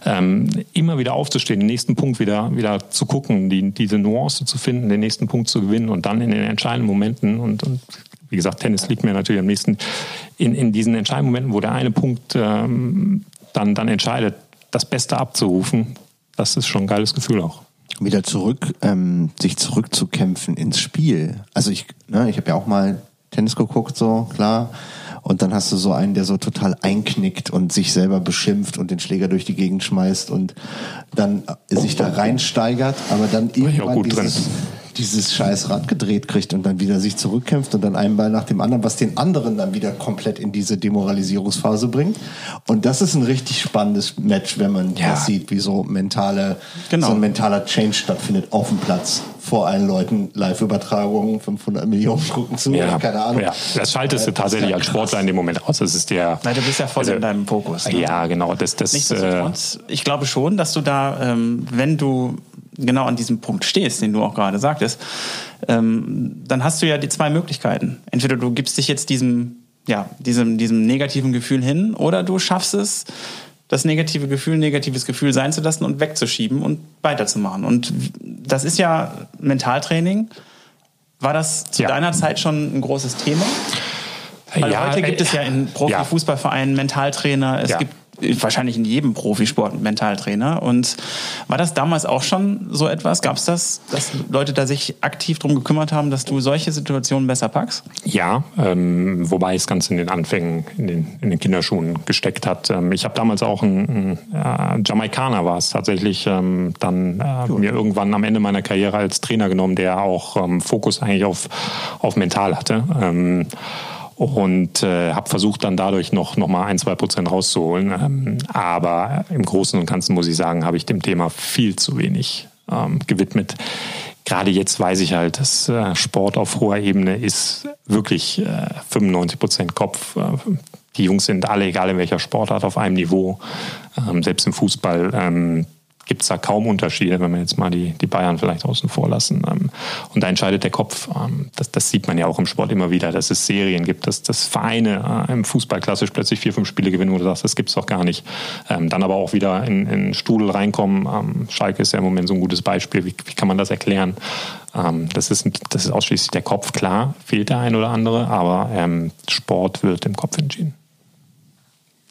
ähm, immer wieder aufzustehen, den nächsten Punkt wieder, wieder zu gucken, die, diese Nuance zu finden, den nächsten Punkt zu gewinnen und dann in den entscheidenden Momenten und, und wie gesagt, Tennis liegt mir natürlich am nächsten, in, in diesen entscheidenden Momenten, wo der eine Punkt ähm, dann, dann entscheidet, das Beste abzurufen, das ist schon ein geiles Gefühl auch. Wieder zurück, ähm, sich zurückzukämpfen ins Spiel. Also ich, ne, ich habe ja auch mal Tennis geguckt, so klar. Und dann hast du so einen, der so total einknickt und sich selber beschimpft und den Schläger durch die Gegend schmeißt und dann sich da reinsteigert, aber dann irgendwann dieses, drin dieses scheiß Rad gedreht kriegt und dann wieder sich zurückkämpft und dann einen Ball nach dem anderen, was den anderen dann wieder komplett in diese Demoralisierungsphase bringt. Und das ist ein richtig spannendes Match, wenn man ja. das sieht, wie so mentale, genau. so ein mentaler Change stattfindet auf dem Platz vor allen Leuten Live-Übertragungen, 500 Millionen gucken zu, ja, keine Ahnung. Ja. Das schaltest du äh, tatsächlich als Sportler in dem Moment aus. Das ist der. Nein, du bist ja voll also, in deinem Fokus. Ne? Ja, genau. Das, das, äh, ich glaube schon, dass du da, ähm, wenn du genau an diesem Punkt stehst, den du auch gerade sagtest, ähm, dann hast du ja die zwei Möglichkeiten. Entweder du gibst dich jetzt diesem, ja, diesem, diesem negativen Gefühl hin oder du schaffst es, das negative Gefühl, negatives Gefühl sein zu lassen und wegzuschieben und weiterzumachen. Und das ist ja Mentaltraining. War das zu ja. deiner Zeit schon ein großes Thema? Weil ja, heute gibt es ja in Profifußballvereinen Mentaltrainer, es ja. gibt wahrscheinlich in jedem Profisport ein Mentaltrainer. Und war das damals auch schon so etwas? Gab es das, dass Leute da sich aktiv darum gekümmert haben, dass du solche Situationen besser packst? Ja, ähm, wobei es ganz in den Anfängen, in den, in den Kinderschuhen gesteckt hat. Ähm, ich habe damals auch einen, einen äh, Jamaikaner war es tatsächlich, ähm, dann äh, mir irgendwann am Ende meiner Karriere als Trainer genommen, der auch ähm, Fokus eigentlich auf, auf mental hatte. Und äh, habe versucht dann dadurch noch noch mal ein zwei Prozent rauszuholen. Ähm, aber im Großen und Ganzen muss ich sagen, habe ich dem Thema viel zu wenig ähm, gewidmet. Gerade jetzt weiß ich halt, dass äh, Sport auf hoher Ebene ist wirklich äh, 95 Prozent Kopf. Äh, die Jungs sind alle, egal in welcher Sportart, auf einem Niveau. Ähm, selbst im Fußball ähm, gibt es da kaum Unterschiede, wenn wir jetzt mal die, die Bayern vielleicht außen vor lassen. Ähm, und da entscheidet der Kopf. Ähm, das, das sieht man ja auch im Sport immer wieder, dass es Serien gibt, dass, dass Vereine äh, im Fußball klassisch plötzlich vier, fünf Spiele gewinnen, wo du sagst, das gibt's doch gar nicht. Ähm, dann aber auch wieder in, in Studel reinkommen. Schalke ist ja im Moment so ein gutes Beispiel. Wie, wie kann man das erklären? das, ist, das ist ausschließlich der Kopf. Klar, fehlt der ein oder andere, aber Sport wird im Kopf entschieden.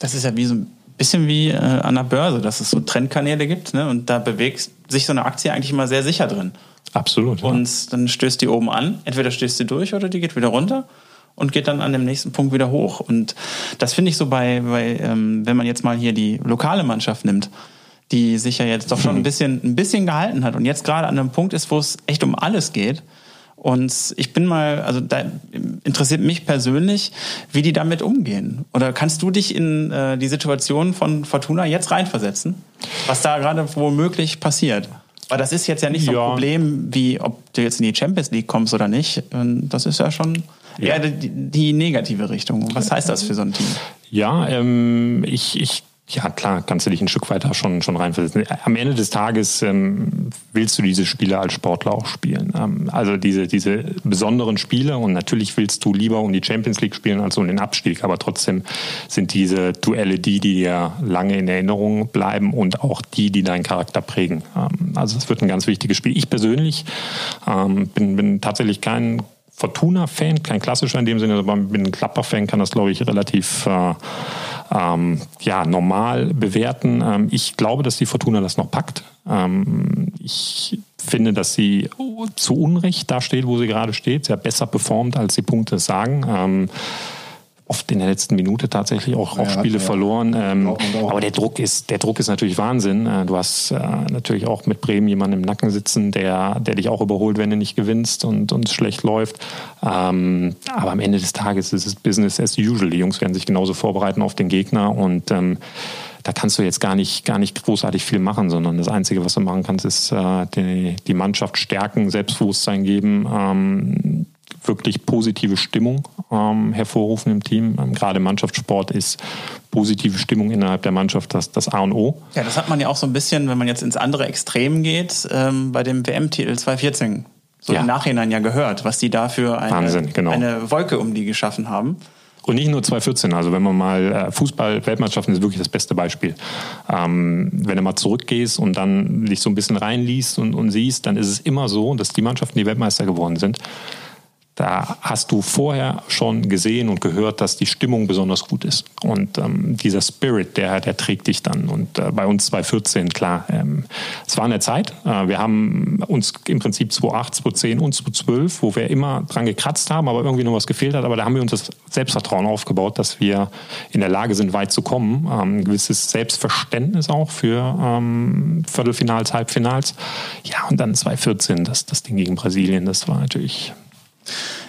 Das ist ja wie so ein bisschen wie äh, an der Börse, dass es so Trendkanäle gibt ne? und da bewegt sich so eine Aktie eigentlich immer sehr sicher drin. Absolut. Ja. Und dann stößt die oben an, entweder stößt sie durch oder die geht wieder runter und geht dann an dem nächsten Punkt wieder hoch. Und das finde ich so bei, bei ähm, wenn man jetzt mal hier die lokale Mannschaft nimmt, die sich ja jetzt doch schon ein bisschen, ein bisschen gehalten hat und jetzt gerade an einem Punkt ist, wo es echt um alles geht und ich bin mal, also da interessiert mich persönlich, wie die damit umgehen. Oder kannst du dich in äh, die Situation von Fortuna jetzt reinversetzen? Was da gerade womöglich passiert? Weil das ist jetzt ja nicht so ein ja. Problem, wie ob du jetzt in die Champions League kommst oder nicht. Das ist ja schon eher die, die negative Richtung. Was heißt das für so ein Team? Ja, ähm, ich, ich ja, klar, kannst du dich ein Stück weiter schon, schon reinversetzen. Am Ende des Tages ähm, willst du diese Spiele als Sportler auch spielen. Ähm, also diese, diese besonderen Spiele und natürlich willst du lieber um die Champions League spielen als um den Abstieg, aber trotzdem sind diese Duelle die, die dir lange in Erinnerung bleiben und auch die, die deinen Charakter prägen. Ähm, also es wird ein ganz wichtiges Spiel. Ich persönlich ähm, bin, bin tatsächlich kein Fortuna-Fan, kein klassischer in dem Sinne, aber bin ein Klapper-Fan, kann das, glaube ich, relativ äh, ähm, ja, normal bewerten. Ähm, ich glaube, dass die Fortuna das noch packt. Ähm, ich finde, dass sie zu Unrecht da steht, wo sie gerade steht. Sie hat besser performt, als die Punkte sagen. Oft in der letzten Minute tatsächlich auch, ja, Spiele ja. verloren. Ähm. Aber der Druck ist, der Druck ist natürlich Wahnsinn. Äh, du hast äh, natürlich auch mit Bremen jemanden im Nacken sitzen, der, der dich auch überholt, wenn du nicht gewinnst und, und es schlecht läuft. Ähm, aber am Ende des Tages ist es Business as usual. Die Jungs werden sich genauso vorbereiten auf den Gegner und ähm, da kannst du jetzt gar nicht, gar nicht großartig viel machen, sondern das Einzige, was du machen kannst, ist äh, die, die Mannschaft stärken, Selbstbewusstsein geben, ähm, wirklich positive Stimmung ähm, hervorrufen im Team. Ähm, gerade im Mannschaftssport ist positive Stimmung innerhalb der Mannschaft das, das A und O. Ja, das hat man ja auch so ein bisschen, wenn man jetzt ins andere Extrem geht, ähm, bei dem WM-Titel 2014 so ja. im Nachhinein ja gehört, was die da für eine, Wahnsinn, genau. eine Wolke um die geschaffen haben. Und nicht nur 2014, also wenn man mal äh, Fußball-Weltmannschaften ist wirklich das beste Beispiel. Ähm, wenn du mal zurückgehst und dann dich so ein bisschen reinliest und, und siehst, dann ist es immer so, dass die Mannschaften, die Weltmeister geworden sind, da hast du vorher schon gesehen und gehört, dass die Stimmung besonders gut ist. Und ähm, dieser Spirit, der, der trägt dich dann. Und äh, bei uns 2014, klar, ähm, es war eine Zeit. Äh, wir haben uns im Prinzip 2008, 2010 und 2012, wo wir immer dran gekratzt haben, aber irgendwie noch was gefehlt hat. Aber da haben wir uns das Selbstvertrauen aufgebaut, dass wir in der Lage sind, weit zu kommen. Ähm, ein gewisses Selbstverständnis auch für ähm, Viertelfinals, Halbfinals. Ja, und dann 2014, das, das Ding gegen Brasilien, das war natürlich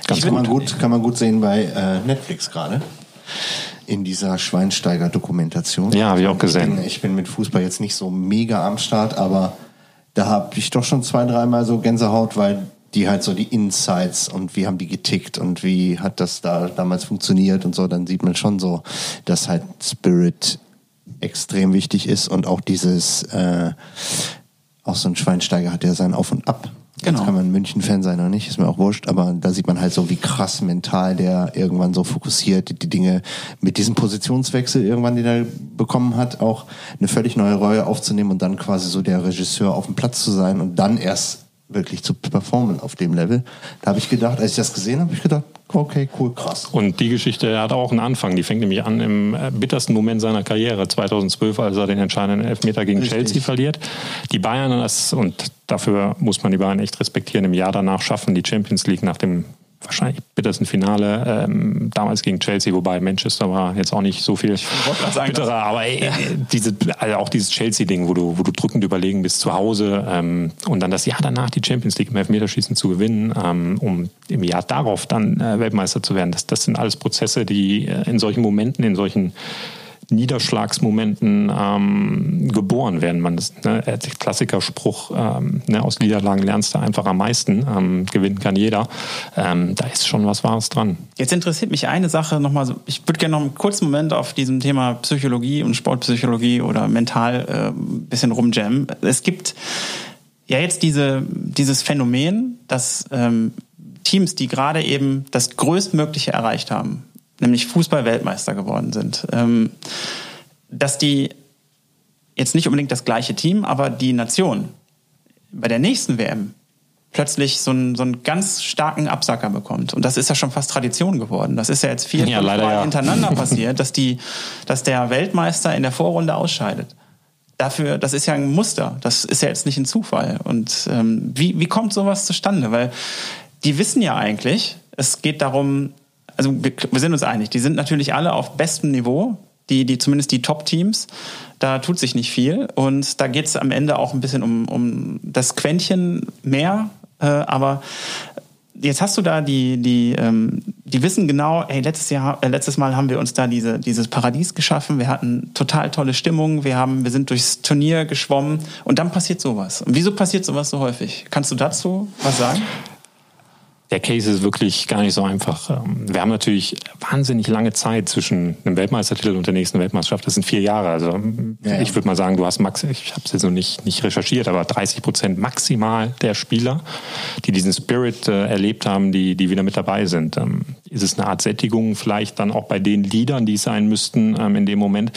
Ganz kann. Man gut, kann man gut sehen bei äh, Netflix gerade. In dieser Schweinsteiger-Dokumentation. Ja, habe ich auch gesehen. Ich bin, ich bin mit Fußball jetzt nicht so mega am Start, aber da habe ich doch schon zwei, dreimal so Gänsehaut, weil die halt so die Insights und wie haben die getickt und wie hat das da damals funktioniert und so, dann sieht man schon so, dass halt Spirit extrem wichtig ist und auch dieses, äh, auch so ein Schweinsteiger hat ja sein Auf und Ab Genau. Jetzt kann man München-Fan sein oder nicht, ist mir auch wurscht, aber da sieht man halt so, wie krass mental der irgendwann so fokussiert, die Dinge mit diesem Positionswechsel irgendwann, den er bekommen hat, auch eine völlig neue Rolle aufzunehmen und dann quasi so der Regisseur auf dem Platz zu sein und dann erst wirklich zu performen auf dem Level. Da habe ich gedacht, als ich das gesehen habe, habe ich gedacht, okay, cool, krass. Und die Geschichte hat auch einen Anfang. Die fängt nämlich an im äh, bittersten Moment seiner Karriere, 2012, als er den entscheidenden Elfmeter gegen Richtig. Chelsea verliert. Die Bayern, und dafür muss man die Bayern echt respektieren, im Jahr danach schaffen die Champions League nach dem wahrscheinlich bittersten Finale, ähm, damals gegen Chelsea, wobei Manchester war jetzt auch nicht so viel bitterer, aber ey, ja. diese, also auch dieses Chelsea-Ding, wo du, wo du drückend überlegen bist zu Hause ähm, und dann das Jahr danach die Champions League im Elfmeterschießen zu gewinnen, ähm, um im Jahr darauf dann äh, Weltmeister zu werden, das, das sind alles Prozesse, die äh, in solchen Momenten, in solchen Niederschlagsmomenten ähm, geboren werden. Man das ne, Klassikerspruch ähm, ne, aus Niederlagen lernst du einfach am meisten. Ähm, gewinnen kann jeder. Ähm, da ist schon was Wahres dran. Jetzt interessiert mich eine Sache nochmal. Ich würde gerne noch einen kurzen Moment auf diesem Thema Psychologie und Sportpsychologie oder mental äh, ein bisschen rumjammen. Es gibt ja jetzt diese, dieses Phänomen, dass ähm, Teams, die gerade eben das Größtmögliche erreicht haben, nämlich Fußball-Weltmeister geworden sind. Ähm, dass die jetzt nicht unbedingt das gleiche Team, aber die Nation bei der nächsten WM plötzlich so einen, so einen ganz starken Absacker bekommt. Und das ist ja schon fast Tradition geworden. Das ist ja jetzt vier, ja, Mal ja. hintereinander passiert, dass, die, dass der Weltmeister in der Vorrunde ausscheidet. Dafür, das ist ja ein Muster. Das ist ja jetzt nicht ein Zufall. Und ähm, wie, wie kommt sowas zustande? Weil die wissen ja eigentlich, es geht darum, also wir, sind uns einig, die sind natürlich alle auf bestem Niveau, die, die zumindest die Top-Teams. Da tut sich nicht viel. Und da geht es am Ende auch ein bisschen um, um das Quäntchen mehr. Äh, aber jetzt hast du da die, die, ähm, die wissen genau, hey, letztes Jahr, äh, letztes Mal haben wir uns da diese, dieses Paradies geschaffen. Wir hatten total tolle Stimmung. Wir haben, wir sind durchs Turnier geschwommen. Und dann passiert sowas. Und wieso passiert sowas so häufig? Kannst du dazu was sagen? Der Case ist wirklich gar nicht so einfach. Ähm, wir haben natürlich wahnsinnig lange Zeit zwischen einem Weltmeistertitel und der nächsten Weltmeisterschaft. Das sind vier Jahre. Also ja, ich würde mal sagen, du hast max, ich habe es jetzt noch nicht, nicht recherchiert, aber 30 Prozent maximal der Spieler, die diesen Spirit äh, erlebt haben, die, die wieder mit dabei sind. Ähm, ist es eine Art Sättigung vielleicht dann auch bei den Liedern, die es sein müssten ähm, in dem Moment?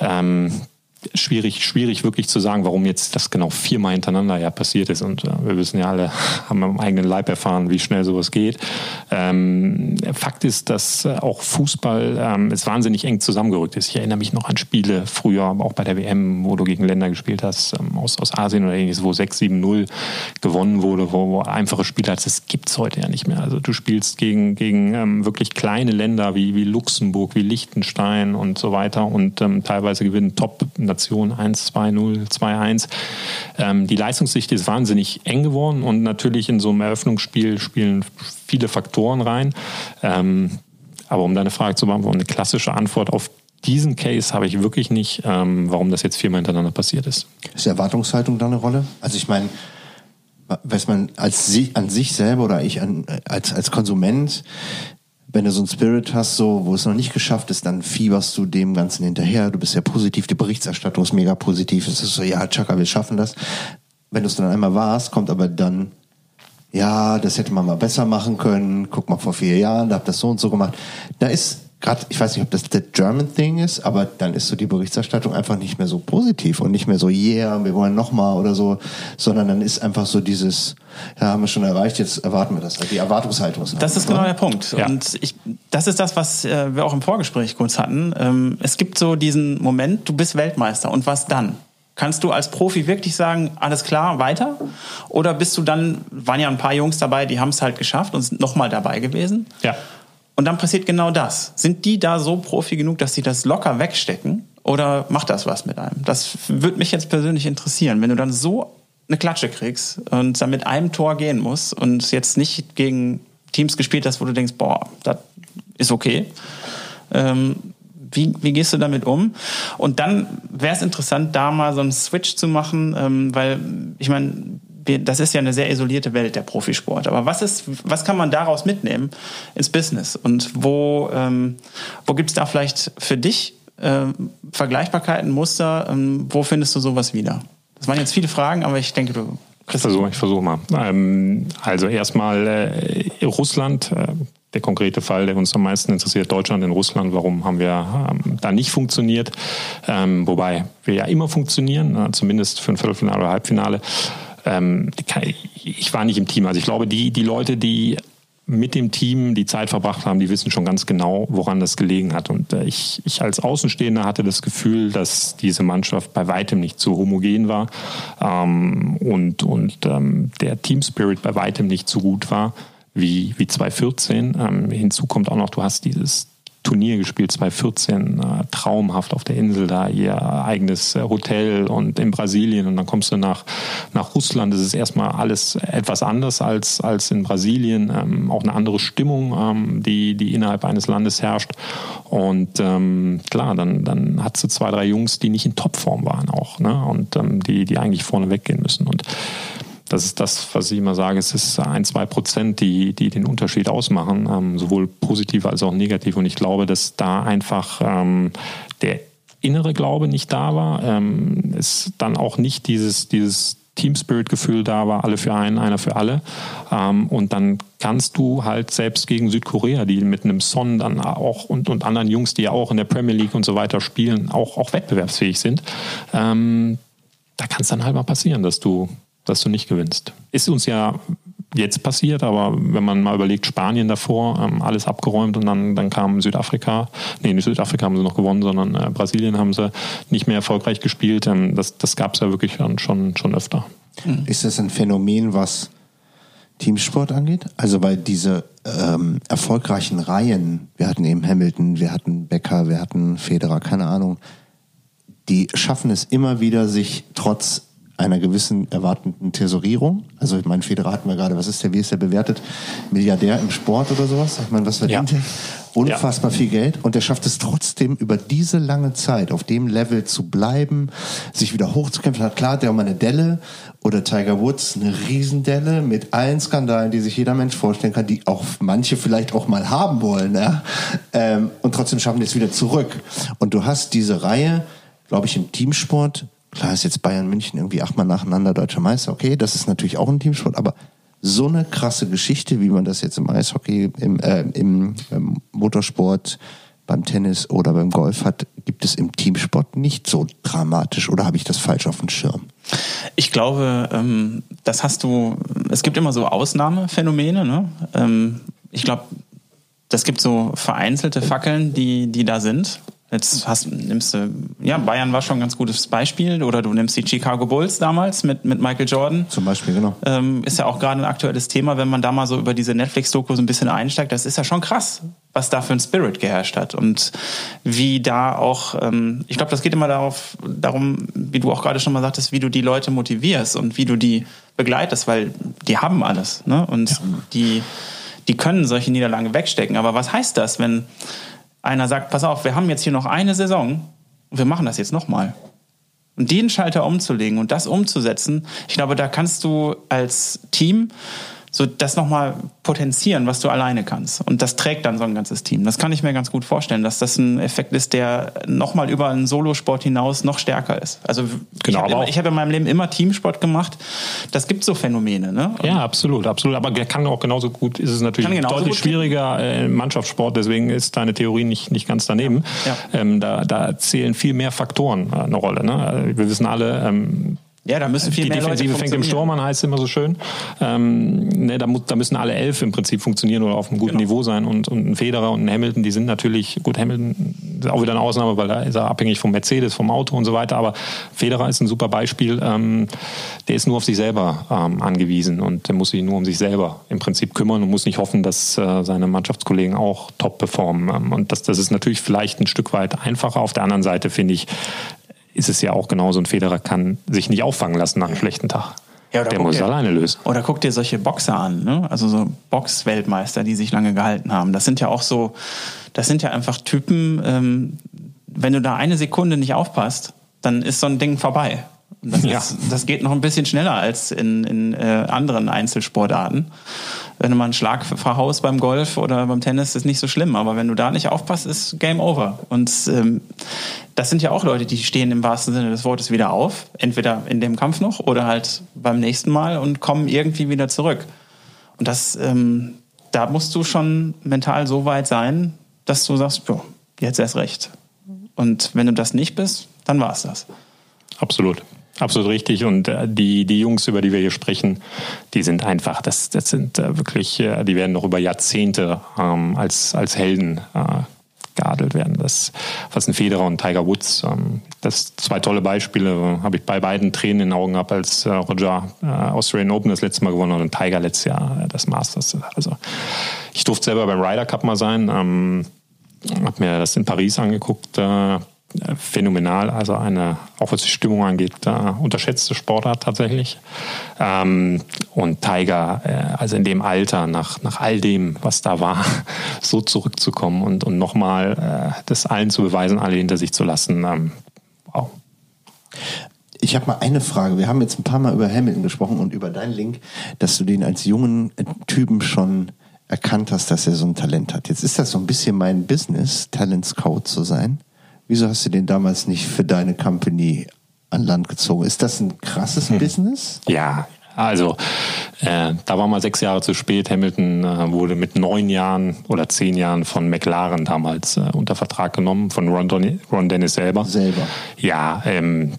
Ähm, schwierig, schwierig wirklich zu sagen, warum jetzt das genau viermal hintereinander ja passiert ist. Und äh, wir wissen ja alle, haben am eigenen Leib erfahren, wie schnell sowas geht. Ähm, Fakt ist, dass äh, auch Fußball ähm, ist wahnsinnig eng zusammengerückt ist. Ich erinnere mich noch an Spiele früher, auch bei der WM, wo du gegen Länder gespielt hast, ähm, aus, aus Asien oder ähnliches, wo 6-7-0 gewonnen wurde, wo, wo einfache Spiele hast. Das gibt's heute ja nicht mehr. Also du spielst gegen, gegen ähm, wirklich kleine Länder wie, wie Luxemburg, wie Liechtenstein und so weiter und ähm, teilweise gewinnen Top Nation 1, 2-0, 2-1. Ähm, die Leistungsdichte ist wahnsinnig eng geworden und natürlich in so einem Eröffnungsspiel spielen viele Faktoren rein. Ähm, aber um deine Frage zu beantworten, eine klassische Antwort auf diesen Case habe ich wirklich nicht, ähm, warum das jetzt viermal hintereinander passiert ist. Ist Erwartungshaltung da eine Rolle? Also ich meine, weiß man als an sich selber oder ich an, als, als Konsument wenn du so einen Spirit hast, so, wo es noch nicht geschafft ist, dann fieberst du dem Ganzen hinterher. Du bist ja positiv, die Berichterstattung ist mega positiv. Es ist so, ja, Chaka, wir schaffen das. Wenn du es dann einmal warst, kommt aber dann, ja, das hätte man mal besser machen können. Guck mal, vor vier Jahren, da habt das so und so gemacht. Da ist gerade, ich weiß nicht, ob das the German Thing ist, aber dann ist so die Berichterstattung einfach nicht mehr so positiv und nicht mehr so, yeah, wir wollen nochmal oder so, sondern dann ist einfach so dieses, ja, haben wir schon erreicht, jetzt erwarten wir das. Also die Erwartungshaltung ist. Das ist genau der Punkt. Ja. Und ich, das ist das, was äh, wir auch im Vorgespräch kurz hatten. Ähm, es gibt so diesen Moment, du bist Weltmeister und was dann? Kannst du als Profi wirklich sagen, alles klar, weiter? Oder bist du dann, waren ja ein paar Jungs dabei, die haben es halt geschafft und sind nochmal dabei gewesen? Ja. Und dann passiert genau das. Sind die da so Profi genug, dass sie das locker wegstecken? Oder macht das was mit einem? Das würde mich jetzt persönlich interessieren. Wenn du dann so eine Klatsche kriegst und dann mit einem Tor gehen musst und jetzt nicht gegen Teams gespielt hast, wo du denkst, boah, das ist okay. Ähm, wie, wie gehst du damit um? Und dann wäre es interessant, da mal so einen Switch zu machen, ähm, weil ich meine, das ist ja eine sehr isolierte Welt, der Profisport. Aber was ist, was kann man daraus mitnehmen ins Business? Und wo, ähm, wo gibt es da vielleicht für dich äh, Vergleichbarkeiten, Muster? Ähm, wo findest du sowas wieder? Das waren jetzt viele Fragen, aber ich denke, du kriegst Ich versuche mal. Ähm, also erstmal äh, Russland. Äh, der konkrete Fall, der uns am meisten interessiert, Deutschland in Russland. Warum haben wir ähm, da nicht funktioniert? Ähm, wobei wir ja immer funktionieren, äh, zumindest für ein Viertelfinale oder Halbfinale ähm, ich war nicht im Team. Also ich glaube, die, die Leute, die mit dem Team die Zeit verbracht haben, die wissen schon ganz genau, woran das gelegen hat. Und äh, ich, ich als Außenstehender hatte das Gefühl, dass diese Mannschaft bei weitem nicht so homogen war ähm, und, und ähm, der Team Spirit bei weitem nicht so gut war wie, wie 2014. Ähm, hinzu kommt auch noch, du hast dieses Turnier gespielt, 2014, äh, traumhaft auf der Insel da, ihr eigenes äh, Hotel und in Brasilien und dann kommst du nach, nach Russland, das ist erstmal alles etwas anders als, als in Brasilien, ähm, auch eine andere Stimmung, ähm, die, die innerhalb eines Landes herrscht. Und ähm, klar, dann, dann hat sie zwei, drei Jungs, die nicht in Topform waren auch ne? und ähm, die, die eigentlich vorne weggehen müssen. Und das ist das, was ich immer sage, es ist ein, zwei Prozent, die, die den Unterschied ausmachen, ähm, sowohl positiv als auch negativ. Und ich glaube, dass da einfach ähm, der innere Glaube nicht da war, ähm, ist dann auch nicht dieses, dieses Team Spirit Gefühl da war, alle für einen, einer für alle. Ähm, und dann kannst du halt selbst gegen Südkorea, die mit einem Son dann auch und, und anderen Jungs, die ja auch in der Premier League und so weiter spielen, auch, auch wettbewerbsfähig sind, ähm, da kann es dann halt mal passieren, dass du dass du nicht gewinnst. Ist uns ja jetzt passiert, aber wenn man mal überlegt, Spanien davor, ähm, alles abgeräumt und dann, dann kam Südafrika, nee, nicht Südafrika haben sie noch gewonnen, sondern äh, Brasilien haben sie nicht mehr erfolgreich gespielt. Ähm, das das gab es ja wirklich schon, schon öfter. Hm. Ist das ein Phänomen, was Teamsport angeht? Also weil diese ähm, erfolgreichen Reihen, wir hatten eben Hamilton, wir hatten Becker, wir hatten Federer, keine Ahnung, die schaffen es immer wieder, sich trotz einer gewissen erwartenden Tesorierung. Also ich meine, Federer hatten wir gerade, was ist der, wie ist der bewertet? Milliardär im Sport oder sowas? Ich meine, was verdient ja. er? Unfassbar ja. viel Geld. Und er schafft es trotzdem über diese lange Zeit auf dem Level zu bleiben, sich wieder hochzukämpfen. Hat klar, der mal eine Delle oder Tiger Woods eine Riesendelle mit allen Skandalen, die sich jeder Mensch vorstellen kann, die auch manche vielleicht auch mal haben wollen. Ja? Ähm, und trotzdem schaffen die es wieder zurück. Und du hast diese Reihe, glaube ich, im Teamsport Klar ist jetzt Bayern München irgendwie achtmal nacheinander deutscher Meister. Okay, das ist natürlich auch ein Teamsport, aber so eine krasse Geschichte, wie man das jetzt im Eishockey, im, äh, im, im Motorsport, beim Tennis oder beim Golf hat, gibt es im Teamsport nicht so dramatisch oder habe ich das falsch auf dem Schirm? Ich glaube, ähm, das hast du, es gibt immer so Ausnahmephänomene. Ne? Ähm, ich glaube, das gibt so vereinzelte Fackeln, die, die da sind. Jetzt hast, nimmst du, ja, Bayern war schon ein ganz gutes Beispiel, oder du nimmst die Chicago Bulls damals mit, mit Michael Jordan. Zum Beispiel, genau. Ähm, ist ja auch gerade ein aktuelles Thema, wenn man da mal so über diese Netflix-Doku so ein bisschen einsteigt. Das ist ja schon krass, was da für ein Spirit geherrscht hat und wie da auch, ähm, ich glaube, das geht immer darauf, darum, wie du auch gerade schon mal sagtest, wie du die Leute motivierst und wie du die begleitest, weil die haben alles, ne? Und ja. die, die können solche Niederlagen wegstecken. Aber was heißt das, wenn einer sagt, pass auf, wir haben jetzt hier noch eine Saison und wir machen das jetzt nochmal. Und den Schalter umzulegen und das umzusetzen, ich glaube, da kannst du als Team so das nochmal potenzieren, was du alleine kannst. Und das trägt dann so ein ganzes Team. Das kann ich mir ganz gut vorstellen, dass das ein Effekt ist, der nochmal über einen Solosport hinaus noch stärker ist. Also genau, ich habe hab in meinem Leben immer Teamsport gemacht. Das gibt so Phänomene. Ne? ja, absolut, absolut. Aber kann auch genauso gut, ist es natürlich deutlich schwieriger äh, im Mannschaftssport. Deswegen ist deine Theorie nicht, nicht ganz daneben. Ja. Ähm, da, da zählen viel mehr Faktoren äh, eine Rolle. Ne? Wir wissen alle, ähm, ja, da müssen viel die mehr Defensive Leute fängt im Sturm an, heißt immer so schön. Ähm, ne, da, da, müssen alle elf im Prinzip funktionieren oder auf einem guten genau. Niveau sein. Und, und ein Federer und ein Hamilton, die sind natürlich, gut, Hamilton ist auch wieder eine Ausnahme, weil da ist er abhängig vom Mercedes, vom Auto und so weiter. Aber Federer ist ein super Beispiel. Ähm, der ist nur auf sich selber ähm, angewiesen und der muss sich nur um sich selber im Prinzip kümmern und muss nicht hoffen, dass äh, seine Mannschaftskollegen auch top performen. Ähm, und das, das ist natürlich vielleicht ein Stück weit einfacher. Auf der anderen Seite finde ich, ist es ja auch genauso, ein Federer kann sich nicht auffangen lassen nach einem schlechten Tag. Ja, der muss dir, alleine lösen. Oder guck dir solche Boxer an, ne? also so Boxweltmeister, die sich lange gehalten haben. Das sind ja auch so, das sind ja einfach Typen, ähm, wenn du da eine Sekunde nicht aufpasst, dann ist so ein Ding vorbei. Das, ja. ist, das geht noch ein bisschen schneller als in, in äh, anderen Einzelsportarten wenn du mal einen Schlag verhaust beim Golf oder beim Tennis, ist nicht so schlimm. Aber wenn du da nicht aufpasst, ist Game Over. Und ähm, das sind ja auch Leute, die stehen im wahrsten Sinne des Wortes wieder auf. Entweder in dem Kampf noch oder halt beim nächsten Mal und kommen irgendwie wieder zurück. Und das, ähm, da musst du schon mental so weit sein, dass du sagst, jo, jetzt erst recht. Und wenn du das nicht bist, dann war es das. Absolut. Absolut richtig. Und äh, die, die Jungs, über die wir hier sprechen, die sind einfach, das, das sind äh, wirklich, äh, die werden noch über Jahrzehnte ähm, als, als Helden äh, geadelt werden. Das, was ein Federer und Tiger Woods, ähm, das zwei tolle Beispiele, habe ich bei beiden Tränen in den Augen gehabt, als äh, Roger äh, Australian Open das letzte Mal gewonnen hat und Tiger letztes Jahr äh, das Masters. Also ich durfte selber beim Ryder Cup mal sein, ähm, habe mir das in Paris angeguckt, äh, phänomenal. Also eine, auch was die Stimmung angeht, äh, unterschätzte Sportart tatsächlich. Ähm, und Tiger, äh, also in dem Alter, nach, nach all dem, was da war, so zurückzukommen und, und nochmal äh, das allen zu beweisen, alle hinter sich zu lassen. Ähm, wow. Ich habe mal eine Frage. Wir haben jetzt ein paar Mal über Hamilton gesprochen und über deinen Link, dass du den als jungen Typen schon erkannt hast, dass er so ein Talent hat. Jetzt ist das so ein bisschen mein Business, Talent Scout zu sein. Wieso hast du den damals nicht für deine Company an Land gezogen? Ist das ein krasses hm. Business? Ja, also äh, da war mal sechs Jahre zu spät. Hamilton äh, wurde mit neun Jahren oder zehn Jahren von McLaren damals äh, unter Vertrag genommen, von Ron, Don Ron Dennis selber. Selber. Ja, ähm,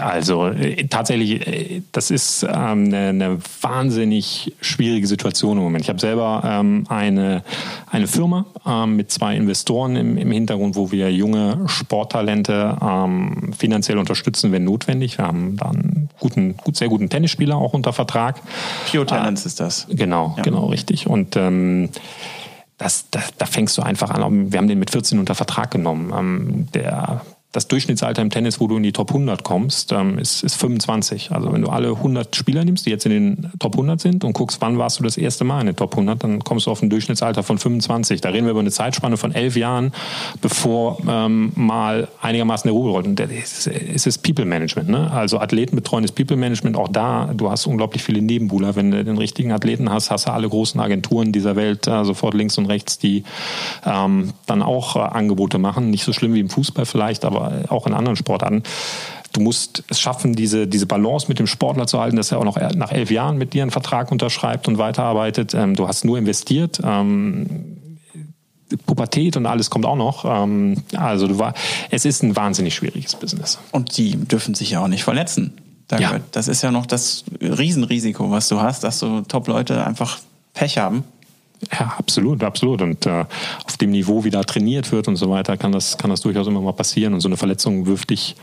also äh, tatsächlich, äh, das ist ähm, eine, eine wahnsinnig schwierige Situation im Moment. Ich habe selber ähm, eine, eine Firma ähm, mit zwei Investoren im, im Hintergrund, wo wir junge Sporttalente ähm, finanziell unterstützen, wenn notwendig. Wir haben dann guten, gut, sehr guten Tennisspieler auch unter Vertrag. Pure Talents äh, ist das. Genau, ja. genau, richtig. Und ähm, das, da, da fängst du einfach an. Wir haben den mit 14 unter Vertrag genommen. Ähm, der das Durchschnittsalter im Tennis, wo du in die Top 100 kommst, ähm, ist, ist 25. Also wenn du alle 100 Spieler nimmst, die jetzt in den Top 100 sind und guckst, wann warst du das erste Mal in den Top 100, dann kommst du auf ein Durchschnittsalter von 25. Da reden wir über eine Zeitspanne von elf Jahren, bevor ähm, mal einigermaßen der Ruhe rollt. Und es ist People Management. Ne? Also Athletenbetreuung ist People Management. Auch da, du hast unglaublich viele Nebenbuhler. Wenn du den richtigen Athleten hast, hast du alle großen Agenturen dieser Welt äh, sofort links und rechts, die ähm, dann auch äh, Angebote machen. Nicht so schlimm wie im Fußball vielleicht, aber aber auch in anderen Sportarten. Du musst es schaffen, diese, diese Balance mit dem Sportler zu halten, dass er auch noch nach elf Jahren mit dir einen Vertrag unterschreibt und weiterarbeitet. Ähm, du hast nur investiert. Ähm, Pubertät und alles kommt auch noch. Ähm, also du war, es ist ein wahnsinnig schwieriges Business. Und die dürfen sich ja auch nicht verletzen. Ja. Das ist ja noch das Riesenrisiko, was du hast, dass so Top-Leute einfach Pech haben. Ja, absolut, absolut. Und äh, auf dem Niveau, wie da trainiert wird und so weiter, kann das, kann das durchaus immer mal passieren. Und so eine Verletzung wirft dich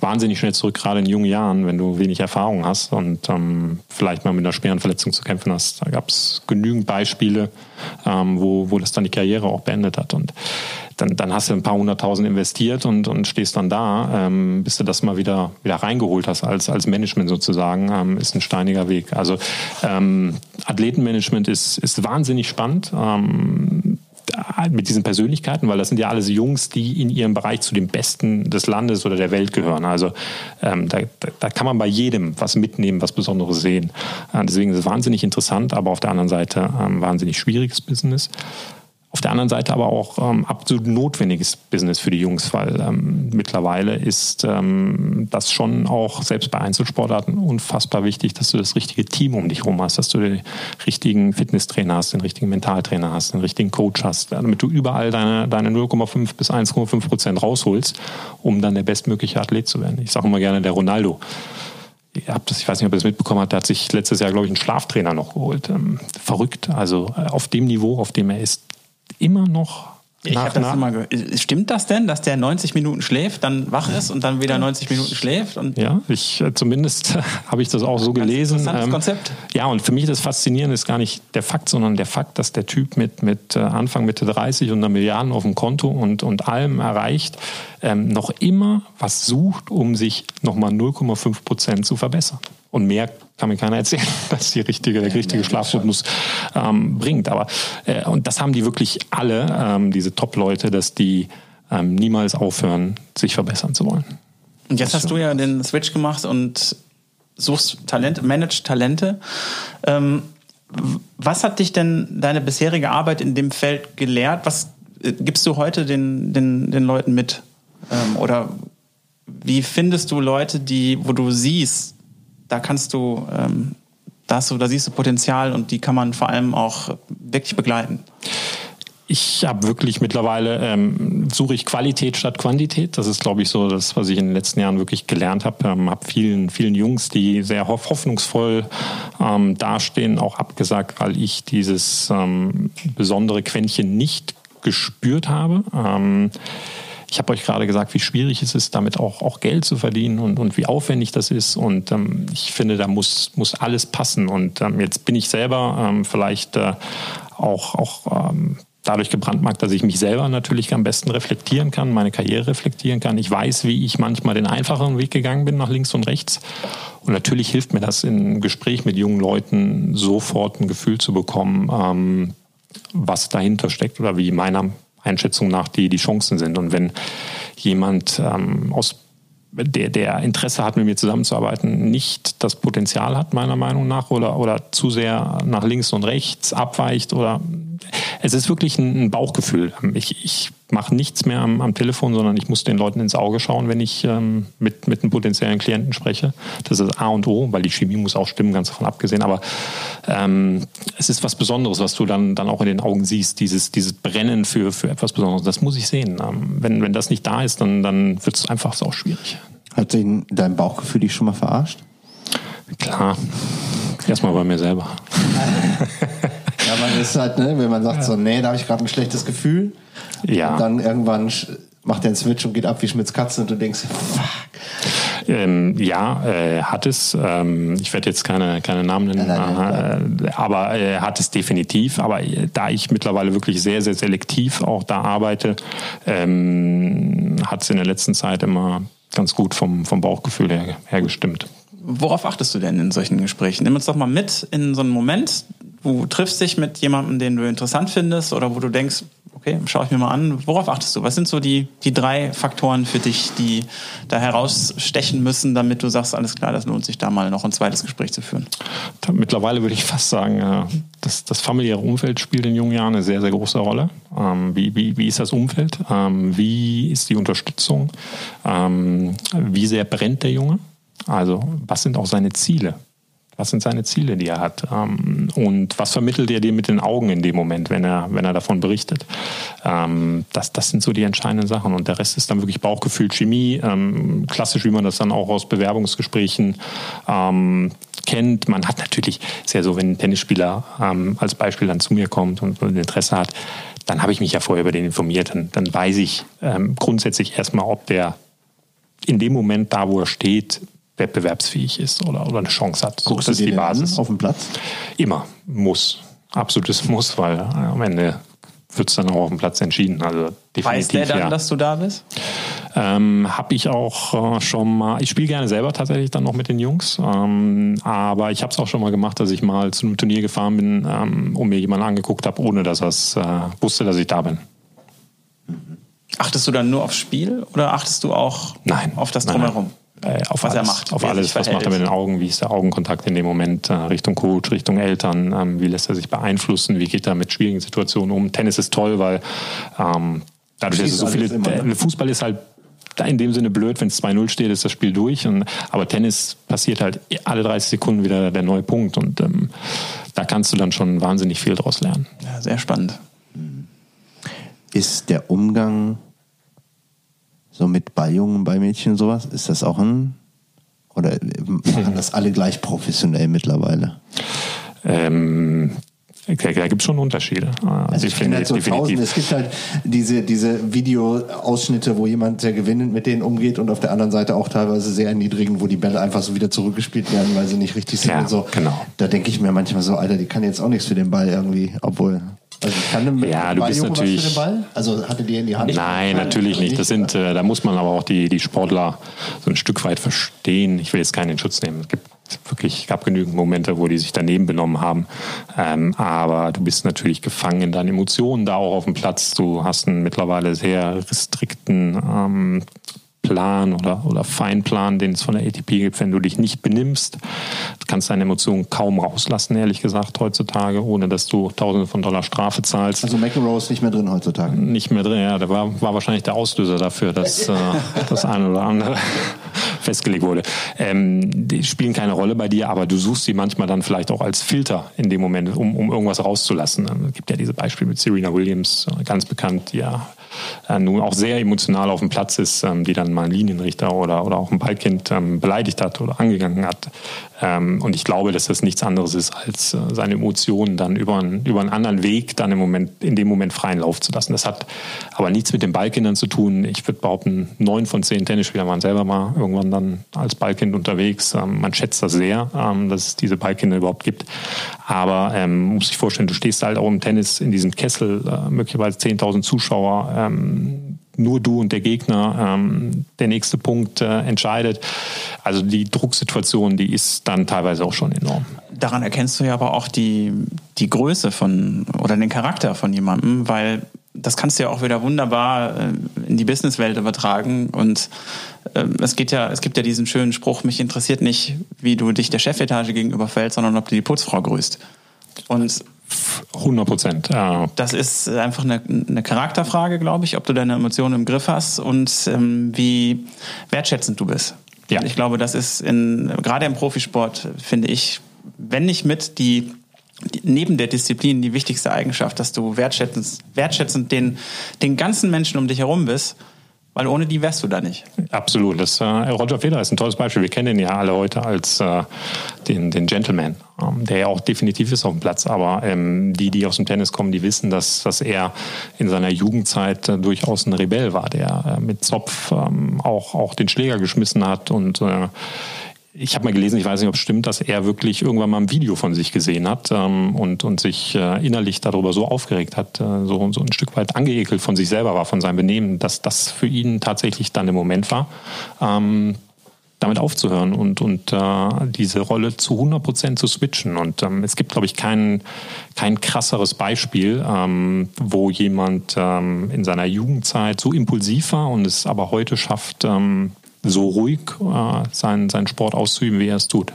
wahnsinnig schnell zurück, gerade in jungen Jahren, wenn du wenig Erfahrung hast und ähm, vielleicht mal mit einer schweren Verletzung zu kämpfen hast. Da gab es genügend Beispiele, ähm, wo, wo das dann die Karriere auch beendet hat. Und dann, dann hast du ein paar hunderttausend investiert und, und stehst dann da, ähm, bis du das mal wieder, wieder reingeholt hast als, als Management sozusagen, ähm, ist ein steiniger Weg. Also ähm, Athletenmanagement ist, ist wahnsinnig spannend. Ähm, mit diesen Persönlichkeiten, weil das sind ja alles Jungs, die in ihrem Bereich zu den Besten des Landes oder der Welt gehören. Also ähm, da, da kann man bei jedem was mitnehmen, was Besonderes sehen. Äh, deswegen ist es wahnsinnig interessant, aber auf der anderen Seite ähm, wahnsinnig schwieriges Business. Auf der anderen Seite aber auch ähm, absolut notwendiges Business für die Jungs, weil ähm, mittlerweile ist ähm, das schon auch selbst bei Einzelsportarten unfassbar wichtig, dass du das richtige Team um dich herum hast, dass du den richtigen Fitnesstrainer hast, den richtigen Mentaltrainer hast, den richtigen Coach hast, damit du überall deine, deine 0,5 bis 1,5 Prozent rausholst, um dann der bestmögliche Athlet zu werden. Ich sage immer gerne der Ronaldo. Ich, hab das, ich weiß nicht, ob ihr das mitbekommen habt, der hat sich letztes Jahr, glaube ich, einen Schlaftrainer noch geholt. Ähm, verrückt. Also äh, auf dem Niveau, auf dem er ist, immer noch ich nach, das immer Stimmt das denn, dass der 90 Minuten schläft, dann wach ist und dann wieder 90 Minuten schläft? Und ja, ich äh, zumindest habe ich das auch so gelesen. Interessantes ähm, Konzept. Ja, und für mich das Faszinierende ist gar nicht der Fakt, sondern der Fakt, dass der Typ mit, mit äh, Anfang Mitte 30 und einer Milliarden auf dem Konto und, und allem erreicht, ähm, noch immer was sucht, um sich nochmal 0,5 Prozent zu verbessern. Und mehr kann mir keiner erzählen, dass die richtige, der richtige Schlafrhythmus ähm, bringt. Aber äh, und das haben die wirklich alle, ähm, diese Top-Leute, dass die ähm, niemals aufhören, sich verbessern zu wollen. Und jetzt hast du ja den Switch gemacht und suchst Talente, managst Talente. Ähm, was hat dich denn deine bisherige Arbeit in dem Feld gelehrt? Was äh, gibst du heute den, den, den Leuten mit? Ähm, oder wie findest du Leute, die, wo du siehst, da kannst du, ähm, da, hast du, da siehst du Potenzial und die kann man vor allem auch wirklich begleiten. Ich habe wirklich mittlerweile ähm, suche ich Qualität statt Quantität. Das ist, glaube ich, so das, was ich in den letzten Jahren wirklich gelernt habe. Ähm, habe vielen, vielen Jungs, die sehr hoffnungsvoll ähm, dastehen, auch abgesagt, weil ich dieses ähm, besondere Quäntchen nicht gespürt habe. Ähm, ich habe euch gerade gesagt, wie schwierig es ist, damit auch, auch Geld zu verdienen und, und wie aufwendig das ist. Und ähm, ich finde, da muss, muss alles passen. Und ähm, jetzt bin ich selber ähm, vielleicht äh, auch, auch ähm, dadurch gebrandmarkt, dass ich mich selber natürlich am besten reflektieren kann, meine Karriere reflektieren kann. Ich weiß, wie ich manchmal den einfacheren Weg gegangen bin nach links und rechts. Und natürlich hilft mir das im Gespräch mit jungen Leuten sofort ein Gefühl zu bekommen, ähm, was dahinter steckt oder wie meiner Einschätzung nach die, die Chancen sind. Und wenn jemand ähm, aus der, der Interesse hat, mit mir zusammenzuarbeiten, nicht das Potenzial hat, meiner Meinung nach, oder, oder zu sehr nach links und rechts abweicht oder es ist wirklich ein Bauchgefühl. Ich, ich mache nichts mehr am, am, Telefon, sondern ich muss den Leuten ins Auge schauen, wenn ich ähm, mit, mit einem potenziellen Klienten spreche. Das ist A und O, weil die Chemie muss auch stimmen, ganz davon abgesehen. Aber ähm, es ist was Besonderes, was du dann, dann auch in den Augen siehst, dieses, dieses Brennen für, für etwas Besonderes. Das muss ich sehen. Ähm, wenn, wenn das nicht da ist, dann, dann wird es einfach auch schwierig. Hat den, dein Bauchgefühl dich schon mal verarscht? Klar. Erstmal bei mir selber. Ja, man ist halt, ne, wenn man sagt ja. so, nee, da habe ich gerade ein schlechtes Gefühl. Ja. Und dann irgendwann macht der einen Switch und geht ab wie Schmitz Katze und du denkst, fuck. Ähm, ja, äh, hat es. Ähm, ich werde jetzt keine, keine Namen nennen, nein, nein, nein, äh, aber äh, hat es definitiv. Aber äh, da ich mittlerweile wirklich sehr, sehr selektiv auch da arbeite, ähm, hat es in der letzten Zeit immer ganz gut vom, vom Bauchgefühl her, her gestimmt. Worauf achtest du denn in solchen Gesprächen? Nimm uns doch mal mit in so einen Moment, du triffst dich mit jemandem, den du interessant findest oder wo du denkst, okay, schaue ich mir mal an. Worauf achtest du? Was sind so die, die drei Faktoren für dich, die da herausstechen müssen, damit du sagst, alles klar, das lohnt sich da mal noch ein zweites Gespräch zu führen? Mittlerweile würde ich fast sagen, das, das familiäre Umfeld spielt in jungen Jahren eine sehr, sehr große Rolle. Ähm, wie, wie, wie ist das Umfeld? Ähm, wie ist die Unterstützung? Ähm, wie sehr brennt der Junge? Also was sind auch seine Ziele? Was sind seine Ziele, die er hat? Ähm, und was vermittelt er dir mit den Augen in dem Moment, wenn er, wenn er davon berichtet? Ähm, das, das sind so die entscheidenden Sachen. Und der Rest ist dann wirklich Bauchgefühl, Chemie, ähm, klassisch, wie man das dann auch aus Bewerbungsgesprächen kennt. Man hat natürlich, ist ja so, wenn ein Tennisspieler als Beispiel dann zu mir kommt und, Interesse hat, dann habe ich mich ja vorher über den informiert. Dann, dann weiß ich grundsätzlich erstmal, ob der in dem Moment da, wo er steht, wettbewerbsfähig ist oder, oder eine Chance hat. Guckst das ist die Basis. Auf dem Platz? Immer. Muss. Absolutes Muss, weil äh, am Ende wird es dann auch auf dem Platz entschieden. Also definitiv, Weiß der dann, ja. dass du da bist? Ähm, habe ich auch äh, schon mal, ich spiele gerne selber tatsächlich dann noch mit den Jungs, ähm, aber ich habe es auch schon mal gemacht, dass ich mal zu einem Turnier gefahren bin ähm, und mir jemanden angeguckt habe, ohne dass er äh, wusste, dass ich da bin. Achtest du dann nur aufs Spiel oder achtest du auch nein, auf das Drumherum? Nein, äh, auf was alles, er macht. Auf alles, was macht er mit den Augen, wie ist der Augenkontakt in dem Moment äh, Richtung Coach, Richtung Eltern, ähm, wie lässt er sich beeinflussen, wie geht er mit schwierigen Situationen um. Tennis ist toll, weil ähm, dadurch, dass es so viele, immer, ne? Fußball ist halt in dem Sinne blöd, wenn es 2-0 steht, ist das Spiel durch. Und, aber Tennis passiert halt alle 30 Sekunden wieder der neue Punkt. Und ähm, da kannst du dann schon wahnsinnig viel draus lernen. Ja, sehr spannend. Ist der Umgang so mit Balljungen, bei Mädchen sowas, ist das auch ein oder machen das alle gleich professionell mittlerweile? Ähm, da gibt es schon Unterschiede. Also ich finde halt so tausend, es gibt halt diese, diese Videoausschnitte, wo jemand sehr gewinnend mit denen umgeht und auf der anderen Seite auch teilweise sehr erniedrigend, wo die Bälle einfach so wieder zurückgespielt werden, weil sie nicht richtig sind ja, und so. Genau. Da denke ich mir manchmal so, Alter, die kann jetzt auch nichts für den Ball irgendwie, obwohl. Also kann ja, du bist natürlich. den Ball? Also hatte die in die Hand? Nein, natürlich nicht. Das sind, äh, da muss man aber auch die, die Sportler so ein Stück weit verstehen. Ich will jetzt keinen in Schutz nehmen. Es gibt wirklich, gab genügend Momente, wo die sich daneben benommen haben. Ähm, aber du bist natürlich gefangen in deinen Emotionen da auch auf dem Platz. Du hast einen mittlerweile sehr restrikten ähm, Plan oder, oder Feinplan, den es von der ATP gibt, wenn du dich nicht benimmst. Du kannst deine Emotionen kaum rauslassen, ehrlich gesagt, heutzutage, ohne dass du Tausende von Dollar Strafe zahlst. Also McEnroe ist nicht mehr drin heutzutage? Nicht mehr drin, ja. Der war, war wahrscheinlich der Auslöser dafür, dass äh, das eine oder andere festgelegt wurde. Ähm, die spielen keine Rolle bei dir, aber du suchst sie manchmal dann vielleicht auch als Filter in dem Moment, um, um irgendwas rauszulassen. Es gibt ja diese Beispiele mit Serena Williams, ganz bekannt, die ja äh, nun auch sehr emotional auf dem Platz ist, ähm, die dann mal einen Linienrichter oder, oder auch ein Ballkind ähm, beleidigt hat oder angegangen hat. Ähm, und ich glaube, dass das nichts anderes ist, als äh, seine Emotionen dann über einen, über einen anderen Weg dann im Moment, in dem Moment freien Lauf zu lassen. Das hat aber nichts mit den Ballkindern zu tun. Ich würde behaupten, neun von zehn Tennisspielern waren selber mal irgendwann dann als Ballkind unterwegs. Ähm, man schätzt das sehr, ähm, dass es diese Ballkinder überhaupt gibt. Aber ähm, muss sich vorstellen, du stehst halt auch im Tennis in diesem Kessel, äh, möglicherweise 10.000 Zuschauer, ähm, nur du und der Gegner ähm, der nächste Punkt äh, entscheidet. Also die Drucksituation, die ist dann teilweise auch schon enorm. Daran erkennst du ja aber auch die, die Größe von oder den Charakter von jemandem, weil das kannst du ja auch wieder wunderbar äh, in die Businesswelt übertragen. Und äh, es geht ja, es gibt ja diesen schönen Spruch, mich interessiert nicht, wie du dich der Chefetage gegenüber fällst, sondern ob du die Putzfrau grüßt. Und 100 Prozent. Ja. Das ist einfach eine, eine, Charakterfrage, glaube ich, ob du deine Emotionen im Griff hast und ähm, wie wertschätzend du bist. Ja. Ich glaube, das ist in, gerade im Profisport, finde ich, wenn nicht mit die, die neben der Disziplin die wichtigste Eigenschaft, dass du wertschätzend, wertschätzend den, den ganzen Menschen um dich herum bist weil ohne die wärst du da nicht. Absolut. Das, äh, Roger Federer ist ein tolles Beispiel. Wir kennen ihn ja alle heute als äh, den, den Gentleman, ähm, der ja auch definitiv ist auf dem Platz. Aber ähm, die, die aus dem Tennis kommen, die wissen, dass, dass er in seiner Jugendzeit äh, durchaus ein Rebell war, der äh, mit Zopf ähm, auch, auch den Schläger geschmissen hat und äh, ich habe mal gelesen, ich weiß nicht, ob es stimmt, dass er wirklich irgendwann mal ein Video von sich gesehen hat ähm, und, und sich äh, innerlich darüber so aufgeregt hat, äh, so, so ein Stück weit angeekelt von sich selber war, von seinem Benehmen, dass das für ihn tatsächlich dann der Moment war, ähm, damit aufzuhören und, und äh, diese Rolle zu 100 Prozent zu switchen. Und ähm, es gibt, glaube ich, kein, kein krasseres Beispiel, ähm, wo jemand ähm, in seiner Jugendzeit so impulsiv war und es aber heute schafft, ähm, so ruhig äh, seinen, seinen Sport auszuüben, wie er es tut.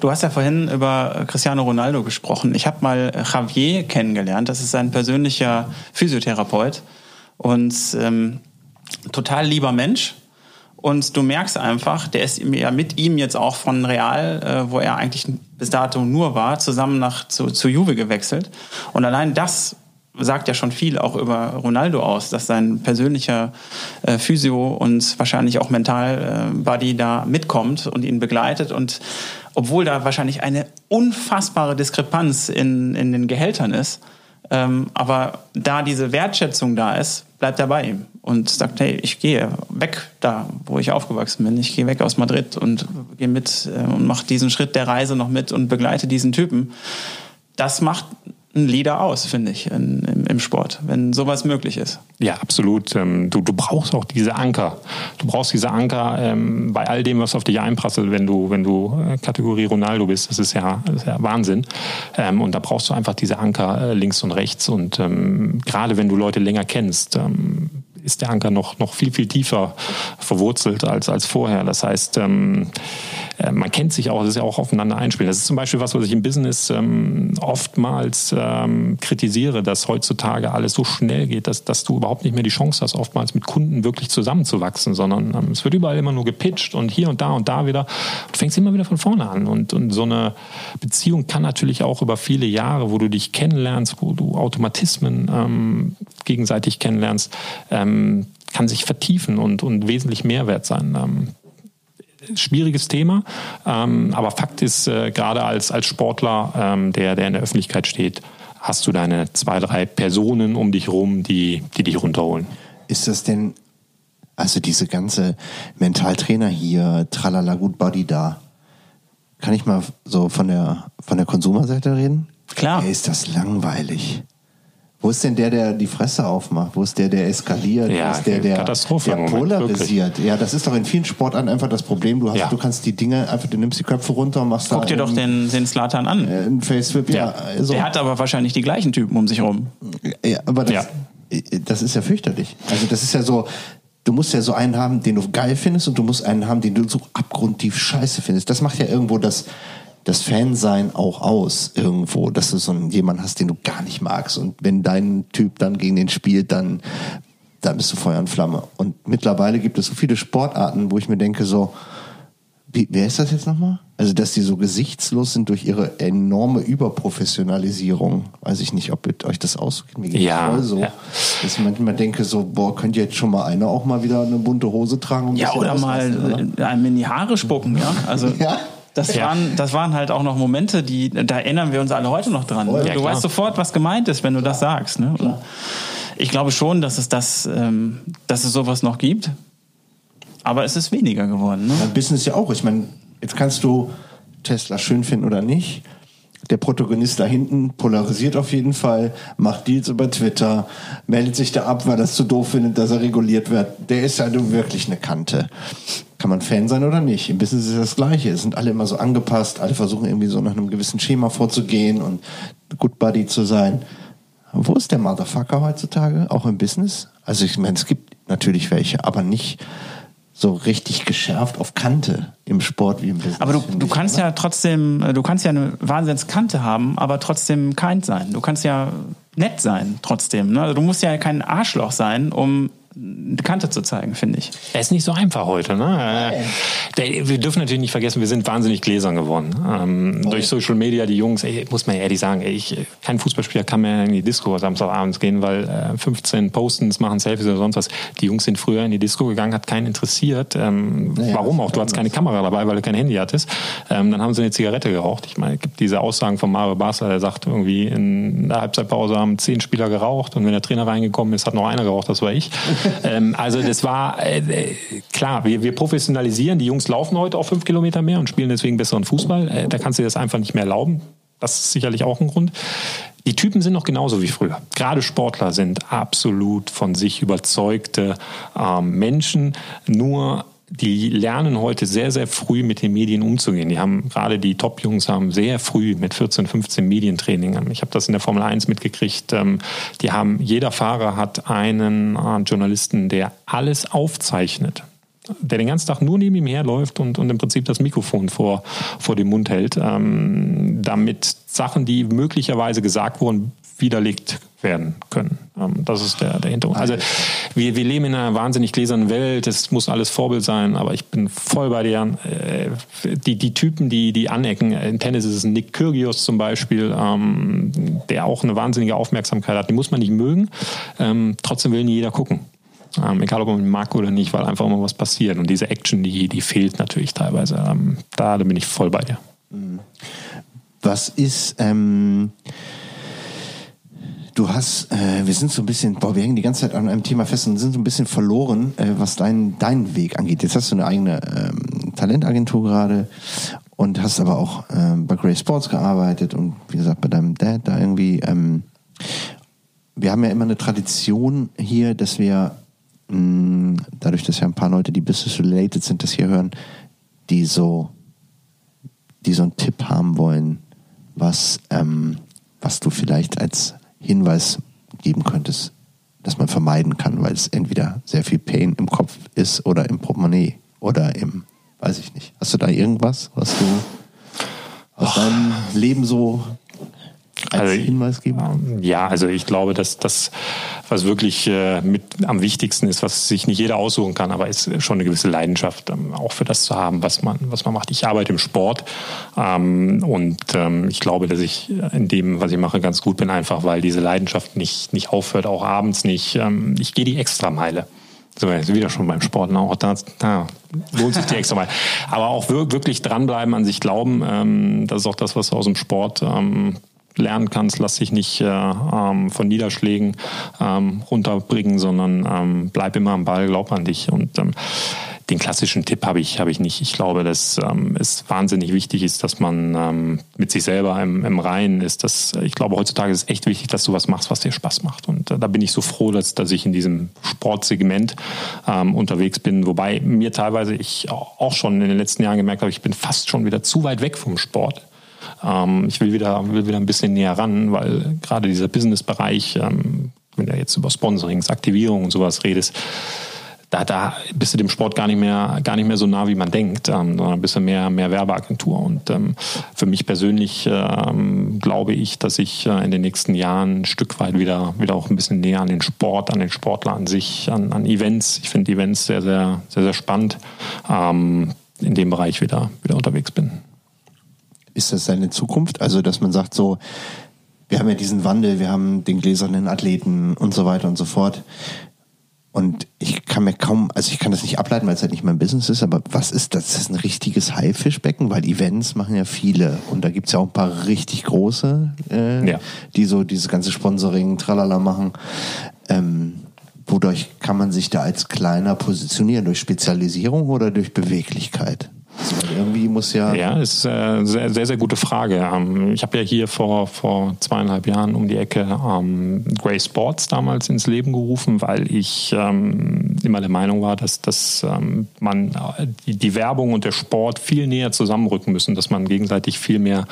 Du hast ja vorhin über Cristiano Ronaldo gesprochen. Ich habe mal Javier kennengelernt. Das ist ein persönlicher Physiotherapeut und ähm, total lieber Mensch. Und du merkst einfach, der ist ja mit ihm jetzt auch von Real, äh, wo er eigentlich bis dato nur war, zusammen nach zu, zu Juve gewechselt. Und allein das sagt ja schon viel auch über Ronaldo aus, dass sein persönlicher äh, Physio und wahrscheinlich auch Mental-Buddy äh, da mitkommt und ihn begleitet. Und obwohl da wahrscheinlich eine unfassbare Diskrepanz in, in den Gehältern ist, ähm, aber da diese Wertschätzung da ist, bleibt er bei ihm und sagt, hey, ich gehe weg da, wo ich aufgewachsen bin. Ich gehe weg aus Madrid und gehe mit äh, und mache diesen Schritt der Reise noch mit und begleite diesen Typen. Das macht ein Leader aus, finde ich, in, im, im, Sport, wenn sowas möglich ist. Ja, absolut. Ähm, du, du brauchst auch diese Anker. Du brauchst diese Anker ähm, bei all dem, was auf dich einprasselt, wenn du, wenn du äh, Kategorie Ronaldo bist. Das ist ja, das ist ja Wahnsinn. Ähm, und da brauchst du einfach diese Anker äh, links und rechts. Und ähm, gerade wenn du Leute länger kennst, ähm, ist der Anker noch, noch viel, viel tiefer verwurzelt als, als vorher. Das heißt, ähm, äh, man kennt sich auch, das ist ja auch aufeinander einspielen. Das ist zum Beispiel was, was ich im Business ähm, oftmals ähm, kritisiere, dass heutzutage alles so schnell geht, dass, dass du überhaupt nicht mehr die Chance hast, oftmals mit Kunden wirklich zusammenzuwachsen, sondern ähm, es wird überall immer nur gepitcht und hier und da und da wieder. Du fängst immer wieder von vorne an. Und, und so eine Beziehung kann natürlich auch über viele Jahre, wo du dich kennenlernst, wo du Automatismen ähm, gegenseitig kennenlernst, ähm, kann sich vertiefen und, und wesentlich Mehrwert sein. Ähm, schwieriges Thema, ähm, aber Fakt ist, äh, gerade als, als Sportler, ähm, der, der in der Öffentlichkeit steht, hast du deine zwei, drei Personen um dich rum, die, die dich runterholen. Ist das denn, also diese ganze Mentaltrainer hier, tralala, gut Body da, kann ich mal so von der, von der Konsumerseite reden? Klar. Ey, ist das langweilig. Wo ist denn der, der die Fresse aufmacht? Wo ist der, der eskaliert? Ja, Wo ist der, der, Katastrophe der Moment, polarisiert? Ja, das ist doch in vielen Sportarten einfach das Problem. Du, hast, Ja. du kannst die Dinge einfach, du nimmst die Köpfe runter und machst Guck da dir doch den, den Slatan an. äh, einen Faceflip. Ja, also, Der hat aber wahrscheinlich die gleichen Typen um sich rum. ja, aber das, Ja. das ist ja fürchterlich. Also das ist ja so, du musst ja so einen haben, den du geil findest und du musst einen haben, den du so abgrundtief scheiße findest. Das macht ja irgendwo das, das Fansein auch aus irgendwo, dass du so einen, jemanden hast, den du gar nicht magst. Und wenn dein Typ dann gegen den spielt, dann, dann bist du Feuer und Flamme. Und mittlerweile gibt es so viele Sportarten, wo ich mir denke so, wie, wer ist das jetzt nochmal? Also, dass die so gesichtslos sind durch ihre enorme Überprofessionalisierung. Weiß ich nicht, ob mit euch das ausgeht. Mir geht's Ja, voll so. ja. Dass ich manchmal denke so, boah, könnte jetzt schon mal einer auch mal wieder eine bunte Hose tragen? und ein Ja, oder mal äh, einem in die Haare spucken, ja. Also Ja. Das, Ja. waren, das waren halt auch noch Momente, die, da erinnern wir uns alle heute noch dran. Ja, du klar. weißt sofort, was gemeint ist, wenn du das sagst. Ne? Ich glaube schon, dass es das, ähm, dass es sowas noch gibt. Aber es ist weniger geworden. Ne? Beim Business ja auch. Ich meine, jetzt kannst du Tesla schön finden oder nicht. Der Protagonist da hinten polarisiert auf jeden Fall, macht Deals über Twitter, meldet sich da ab, weil es zu doof findet, dass er reguliert wird. Der ist nun wirklich eine Kante. Kann man Fan sein oder nicht? Im Business ist das Gleiche. Es sind alle immer so angepasst, alle versuchen irgendwie so nach einem gewissen Schema vorzugehen und Good Buddy zu sein. Wo ist der Motherfucker heutzutage? Auch im Business? Also ich meine, es gibt natürlich welche, aber nicht so richtig geschärft auf Kante im Sport wie im Business. Aber du, du ich, kannst oder? ja trotzdem, äh, du kannst ja eine Wahnsinnskante haben, aber trotzdem kind sein. Du kannst ja nett sein trotzdem. Ne? Also du musst ja kein Arschloch sein, um eine Kante zu zeigen, finde ich. Er ist nicht so einfach heute. Ne? Wir dürfen natürlich nicht vergessen, wir sind wahnsinnig gläsern geworden. Ähm, durch Social Media, die Jungs, ey, muss man ja ehrlich sagen, ey, ich, kein Fußballspieler kann mehr in die Disco Samstagabends gehen, weil äh, 15 Postens machen Selfies oder sonst was. Die Jungs sind früher in die Disco gegangen, hat keinen interessiert. Ähm, Ja, warum auch? Du hattest keine Kamera dabei, weil du kein Handy hattest. Ähm, dann haben sie eine Zigarette geraucht. Ich meine, es gibt diese Aussagen von Mario Basler, der sagt irgendwie, in der Halbzeitpause haben zehn Spieler geraucht und wenn der Trainer reingekommen ist, hat noch einer geraucht, das war ich. ähm, also das war äh, äh, klar, wir, wir professionalisieren. Die Jungs laufen heute auch fünf Kilometer mehr und spielen deswegen besseren Fußball. Äh, da kannst du dir das einfach nicht mehr erlauben. Das ist sicherlich auch ein Grund. Die Typen sind noch genauso wie früher. Gerade Sportler sind absolut von sich überzeugte ähm, Menschen. Nur die lernen heute sehr, sehr früh mit den Medien umzugehen. Die haben gerade die Top-Jungs haben sehr früh mit 14, 15 Medientraining. Ich habe das in der Formel 1 mitgekriegt. Ähm, Die haben, jeder Fahrer hat einen äh, Journalisten, der alles aufzeichnet der den ganzen Tag nur neben ihm herläuft und, und im Prinzip das Mikrofon vor, vor dem Mund hält, ähm, damit Sachen, die möglicherweise gesagt wurden, widerlegt werden können. Ähm, das ist der, der Hintergrund. Also wir, wir leben in einer wahnsinnig gläsernen Welt, es muss alles Vorbild sein, aber ich bin voll bei dir. Äh, die, die Typen, die, die anecken, in Tennis ist es Nick Kyrgios zum Beispiel, ähm, der auch eine wahnsinnige Aufmerksamkeit hat, den muss man nicht mögen, ähm, trotzdem will nie jeder gucken. Ähm, egal ob man mag oder nicht, weil einfach immer was passiert. Und diese Action, die, die fehlt natürlich teilweise. Ähm, da, da bin ich voll bei dir. Was ist, ähm, du hast, äh, wir sind so ein bisschen, boah, wir hängen die ganze Zeit an einem Thema fest und sind so ein bisschen verloren, äh, was deinen deinen Weg angeht. Jetzt hast du eine eigene ähm, Talentagentur gerade und hast aber auch äh, bei Grey Sports gearbeitet und wie gesagt bei deinem Dad da irgendwie. Ähm, wir haben ja immer eine Tradition hier, dass wir mh, dadurch, dass ja ein paar Leute, die business related sind, das hier hören, die so, die so einen Tipp haben wollen, was, ähm, was du vielleicht als Hinweis geben könntest, dass man vermeiden kann, weil es entweder sehr viel Pain im Kopf ist oder im Portemonnaie oder im, weiß ich nicht. Hast du da irgendwas, was du aus deinem Leben so als also, Hinweis geben? Ja, also ich glaube, dass das, was wirklich äh, mit am wichtigsten ist, was sich nicht jeder aussuchen kann, aber ist schon eine gewisse Leidenschaft, ähm, auch für das zu haben, was man, was man macht. Ich arbeite im Sport ähm, und ähm, ich glaube, dass ich in dem, was ich mache, ganz gut bin, einfach weil diese Leidenschaft nicht, nicht aufhört, auch abends nicht. Ähm, ich gehe die Extrameile. So, jetzt wieder schon beim Sport. Auch da, da lohnt sich die extra mal. Aber auch wirklich dranbleiben, an sich glauben. Ähm, das ist auch das, was aus dem Sport ähm, lernen kannst, lass dich nicht äh, ähm, von Niederschlägen ähm, runterbringen, sondern ähm, bleib immer am Ball, glaub an dich. Und ähm, den klassischen Tipp habe ich, habe ich nicht. Ich glaube, dass ähm, es wahnsinnig wichtig ist, dass man ähm, mit sich selber im, im Reinen ist. Dass, ich glaube, heutzutage ist es echt wichtig, dass du was machst, was dir Spaß macht. Und äh, da bin ich so froh, dass, dass ich in diesem Sportsegment unterwegs bin. Wobei mir teilweise ich auch schon in den letzten Jahren gemerkt habe, ich bin fast schon wieder zu weit weg vom Sport. Ähm, ich will wieder, will wieder ein bisschen näher ran, weil gerade dieser Business-Bereich, ähm, wenn du jetzt über Sponsorings, Aktivierung und sowas redest, da, da bist du dem Sport gar nicht mehr, gar nicht mehr so nah, wie man denkt, ähm, sondern bist du mehr, mehr Werbeagentur. Und ähm, für mich persönlich ähm, glaube ich, dass ich äh, in den nächsten Jahren ein Stück weit wieder, wieder auch ein bisschen näher an den Sport, an den Sportler an sich, an, an Events. Ich finde Events sehr, sehr, sehr, sehr spannend, ähm, in dem Bereich wieder, wieder unterwegs bin ist das seine Zukunft? Also, dass man sagt so, wir haben ja diesen Wandel, wir haben den gläsernen Athleten und so weiter und so fort. Und ich kann mir kaum, also ich kann das nicht ableiten, weil es halt nicht mein Business ist, aber was ist das? Das ist ein richtiges Haifischbecken, weil Events machen ja viele und da gibt es ja auch ein paar richtig große, äh, ja. die so dieses ganze Sponsoring, tralala machen. Ähm, wodurch kann man sich da als kleiner positionieren? Durch Spezialisierung oder durch Beweglichkeit? Irgendwie muss ja. Ja, ist eine äh, sehr, sehr, sehr gute Frage. Ähm, ich habe ja hier vor, vor zweieinhalb Jahren um die Ecke ähm, Grey Sports damals ins Leben gerufen, weil ich ähm, immer der Meinung war, dass, dass ähm, man äh, die, die, Werbung und der Sport viel näher zusammenrücken müssen, dass man gegenseitig viel mehr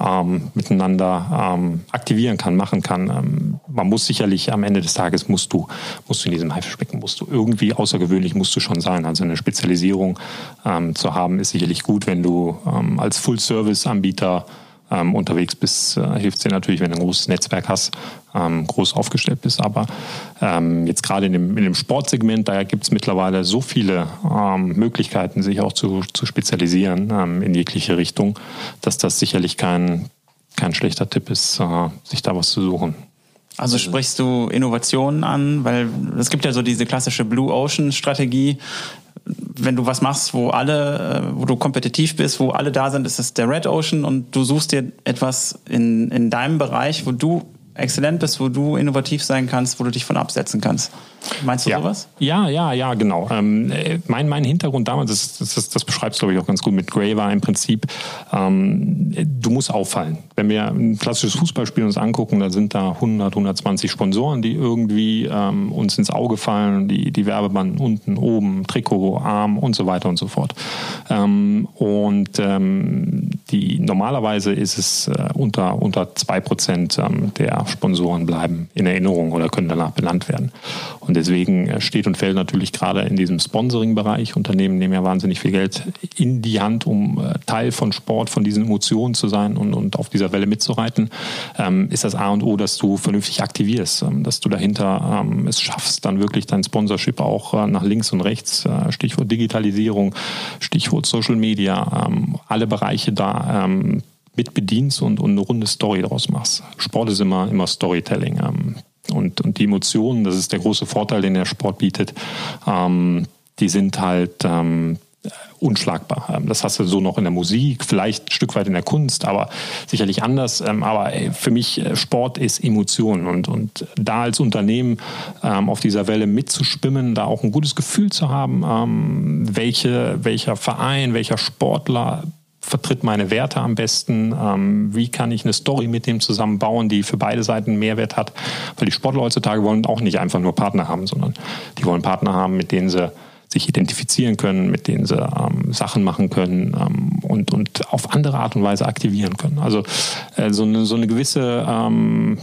ähm, miteinander ähm, aktivieren kann, machen kann. man muss sicherlich am Ende des Tages musst du, musst du in diesem Haifischbecken, musst du irgendwie außergewöhnlich musst du schon sein. Also eine Spezialisierung zu haben, ist ist sicherlich gut, wenn du ähm, als Full-Service-Anbieter ähm, unterwegs bist. Äh, hilft dir natürlich, wenn du ein großes Netzwerk hast, ähm, groß aufgestellt bist. Aber ähm, jetzt gerade in dem, in dem Sportsegment, da gibt es mittlerweile so viele ähm, Möglichkeiten, sich auch zu, zu spezialisieren ähm, in jegliche Richtung, dass das sicherlich kein, kein schlechter Tipp ist, äh, sich da was zu suchen. Also sprichst du Innovationen an, weil es gibt ja so diese klassische Blue Ocean Strategie, wenn du was machst, wo alle, äh, wo du kompetitiv bist, wo alle da sind, ist es der Red Ocean und du suchst dir etwas in, in deinem Bereich, wo du exzellent bist, wo du innovativ sein kannst, wo du dich von absetzen kannst. Meinst du ja. sowas? Ja, ja, ja, genau. Ähm, äh, mein, mein Hintergrund damals, das, das, das beschreibst du, glaube ich, auch ganz gut mit Gray, war im Prinzip, ähm, du musst auffallen. Wenn wir ein klassisches Fußballspiel uns angucken, da sind da 100, 120 Sponsoren, die irgendwie ähm, uns ins Auge fallen, die, die Werbebanden unten, oben, Trikot, Arm und so weiter und so fort. Ähm, und ähm, die, normalerweise ist es äh, unter, unter 2% ähm, der Sponsoren bleiben in Erinnerung oder können danach benannt werden. Und deswegen äh, steht und fällt natürlich gerade in diesem Sponsoring-Bereich. Unternehmen nehmen ja wahnsinnig viel Geld in die Hand, um äh, Teil von Sport, von diesen Emotionen zu sein und, und auf dieser Welle mitzureiten. Ähm, ist das A und O, dass du vernünftig aktivierst, ähm, dass du dahinter ähm, es schaffst, dann wirklich dein Sponsorship auch äh, nach links und rechts, äh, Stichwort Digitalisierung, Stichwort Social Media, ähm, alle Bereiche da ähm, mit bedienst und, und eine runde Story daraus machst. Sport ist immer, immer Storytelling. Ähm, und, und die Emotionen, das ist der große Vorteil, den der Sport bietet, ähm, die sind halt ähm, unschlagbar. Ähm, das hast du so noch in der Musik, vielleicht ein Stück weit in der Kunst, aber sicherlich anders. Ähm, aber für mich, äh, Sport ist Emotion und, und da als Unternehmen ähm, auf dieser Welle mitzuschwimmen, da auch ein gutes Gefühl zu haben, welche, welcher Verein, welcher Sportler vertritt meine Werte am besten, ähm, wie kann ich eine Story mit dem zusammenbauen, die für beide Seiten Mehrwert hat. Weil die Sportler heutzutage wollen auch nicht einfach nur Partner haben, sondern die wollen Partner haben, mit denen sie sich identifizieren können, mit denen sie ähm, Sachen machen können ähm, und, und auf andere Art und Weise aktivieren können. Also äh, so, eine, so eine gewisse ähm,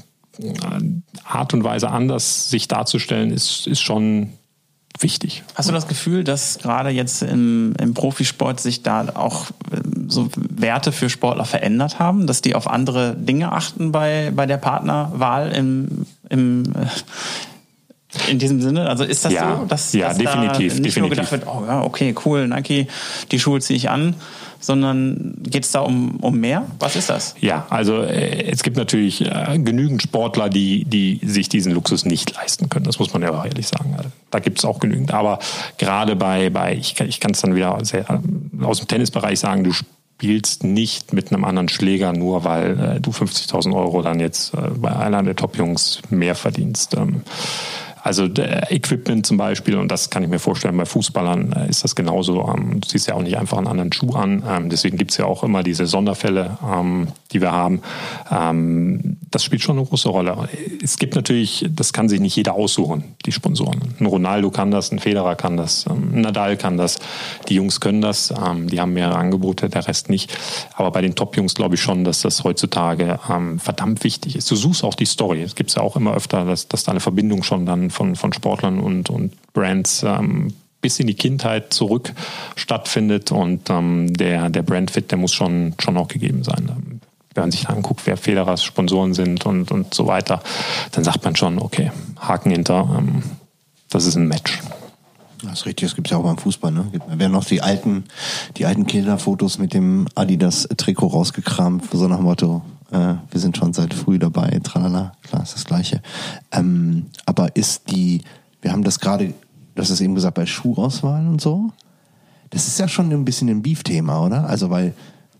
Art und Weise anders sich darzustellen, ist, ist schon wichtig. Hast du das Gefühl, dass gerade jetzt im, im Profisport sich da auch äh, so Werte für Sportler verändert haben, dass die auf andere Dinge achten bei, bei der Partnerwahl im, im äh, in diesem Sinne? Also ist das ja, so, dass, ja, dass definitiv, da nicht definitiv. nur gedacht wird, oh ja, okay, cool, Nike, die Schuhe ziehe ich an, sondern geht es da um, um mehr? Was ist das? Ja, also äh, es gibt natürlich äh, genügend Sportler, die, die sich diesen Luxus nicht leisten können. Das muss man ja auch ehrlich sagen. Also, da gibt es auch genügend. Aber gerade bei, bei ich, ich kann es dann wieder sehr, äh, aus dem Tennisbereich sagen, du spielst nicht mit einem anderen Schläger, nur weil äh, du 50.000 Euro dann jetzt äh, bei einer der Top-Jungs mehr verdienst. Ähm, also Equipment zum Beispiel, und das kann ich mir vorstellen, bei Fußballern äh, ist das genauso. Ähm, du siehst ja auch nicht einfach einen anderen Schuh an. Ähm, deswegen gibt's ja auch immer diese Sonderfälle, ähm, die wir haben. Ähm, das spielt schon eine große Rolle. Es gibt natürlich, das kann sich nicht jeder aussuchen, die Sponsoren. Ein Ronaldo kann das, ein Federer kann das, ähm, ein Nadal kann das. Die Jungs können das, ähm, die haben mehrere Angebote, der Rest nicht. Aber bei den Top-Jungs glaube ich schon, dass das heutzutage verdammt wichtig ist. Du suchst auch die Story. Es gibt ja auch immer öfter, dass, dass da eine Verbindung schon dann von, von Sportlern und, und Brands ähm, bis in die Kindheit zurück stattfindet und ähm, der, der Brandfit, der muss schon, schon auch gegeben sein. Ähm, wenn man sich anguckt, wer Federers Sponsoren sind und, und so weiter, dann sagt man schon, okay, Haken hinter, ähm, das ist ein Match. Das ist richtig, das gibt es ja auch beim Fußball. Ne? Werden noch die alten, die alten Kinderfotos mit dem Adidas-Trikot rausgekramt, so nach dem Motto, äh, wir sind schon seit früh dabei, tralala, klar ist das Gleiche. Ähm, aber ist die, wir haben das gerade, das ist eben gesagt, bei Schuhauswahl und so, das ist ja schon ein bisschen ein Beef-Thema, oder? Also, weil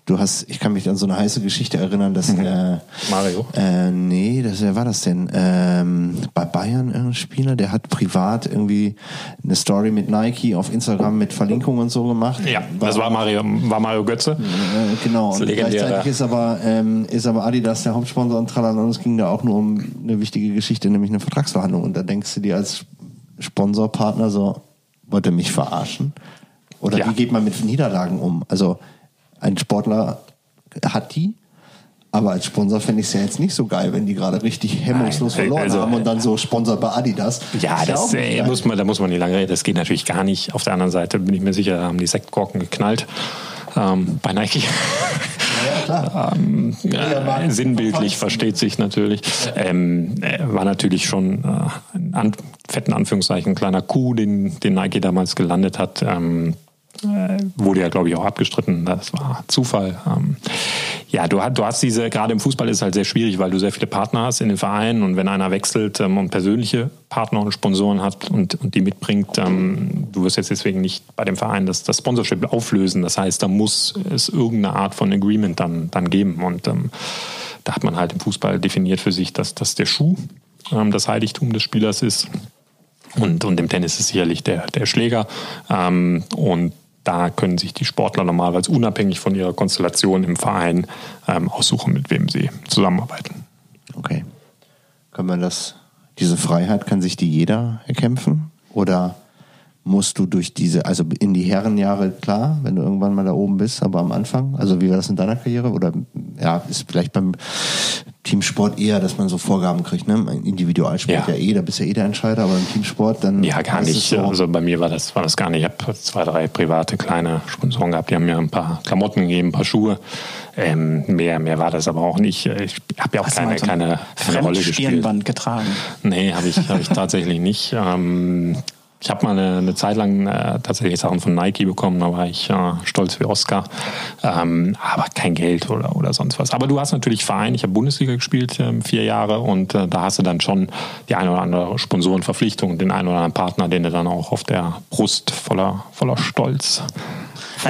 Du hast, ich kann mich an so eine heiße Geschichte erinnern, dass mhm. äh, Mario. Äh, nee, das, wer war das denn? Ähm, bei Bayern irgendein Spieler, der hat privat irgendwie eine Story mit Nike auf Instagram mit Verlinkungen und so gemacht. Ja, war, das war Mario, war Mario Götze. Äh, genau. Und gleichzeitig ist aber ähm, ist aber Adidas der Hauptsponsor und tralala, und es ging da auch nur um eine wichtige Geschichte, nämlich eine Vertragsverhandlung. Und da denkst du dir als Sponsorpartner so, wollte mich verarschen? Oder ja. wie geht man mit Niederlagen um? Also ein Sportler hat die, aber als Sponsor fände ich es ja jetzt nicht so geil, wenn die gerade richtig hemmungslos Nein, verloren also, haben und dann so Sponsor bei Adidas. Ja, das, äh, muss man, da muss man nicht lange reden. Das geht natürlich gar nicht. Auf der anderen Seite bin ich mir sicher, da haben die Sektkorken geknallt ähm, bei Nike. Ja, ähm, äh, sinnbildlich versteht sich natürlich. Ähm, äh, war natürlich schon äh, in an, fetten Anführungszeichen ein kleiner Coup, den, den Nike damals gelandet hat. Ähm, äh, wurde ja, glaube ich, auch abgestritten. Das war Zufall. Ähm, ja, du, hast, du hast diese, gerade im Fußball ist es halt sehr schwierig, weil du sehr viele Partner hast in den Vereinen und wenn einer wechselt ähm, und persönliche Partner und Sponsoren hat und, und die mitbringt, ähm, du wirst jetzt deswegen nicht bei dem Verein das, das Sponsorship auflösen. Das heißt, da muss es irgendeine Art von Agreement dann, dann geben und ähm, da hat man halt im Fußball definiert für sich, dass, dass der Schuh ähm, das Heiligtum des Spielers ist. Und, und im Tennis ist sicherlich der, der Schläger. Ähm, und da können sich die Sportler normalerweise unabhängig von ihrer Konstellation im Verein ähm, aussuchen, mit wem sie zusammenarbeiten. Okay. Kann man das, diese Freiheit, kann sich die jeder erkämpfen? Oder musst du durch diese, also in die Herrenjahre, klar, wenn du irgendwann mal da oben bist, aber am Anfang, also wie war das in deiner Karriere? Oder ja, ist vielleicht beim Teamsport eher, dass man so Vorgaben kriegt, ne? Individualsport ja. ja eh, da bist ja eh der Entscheider, aber im Teamsport dann. Ja, gar nicht. So also bei mir war das, war das gar nicht. Ich habe zwei, drei private kleine Sponsoren gehabt, die haben mir ein paar Klamotten gegeben, ein paar Schuhe. Ähm, mehr, mehr war das aber auch nicht. Ich habe ja auch Hast keine, keine, keine Rolle gespielt. getragen? Nee, habe ich, hab ich tatsächlich nicht. Ähm, ich habe mal eine, eine, Zeit lang äh, tatsächlich Sachen von Nike bekommen, da war ich äh, stolz wie Oscar. Ähm, aber kein Geld oder, oder sonst was. Aber du hast natürlich Verein, ich habe Bundesliga gespielt äh, vier Jahre und äh, da hast du dann schon die eine oder andere Sponsorenverpflichtung und den einen oder anderen Partner, den du dann auch auf der Brust voller, voller Stolz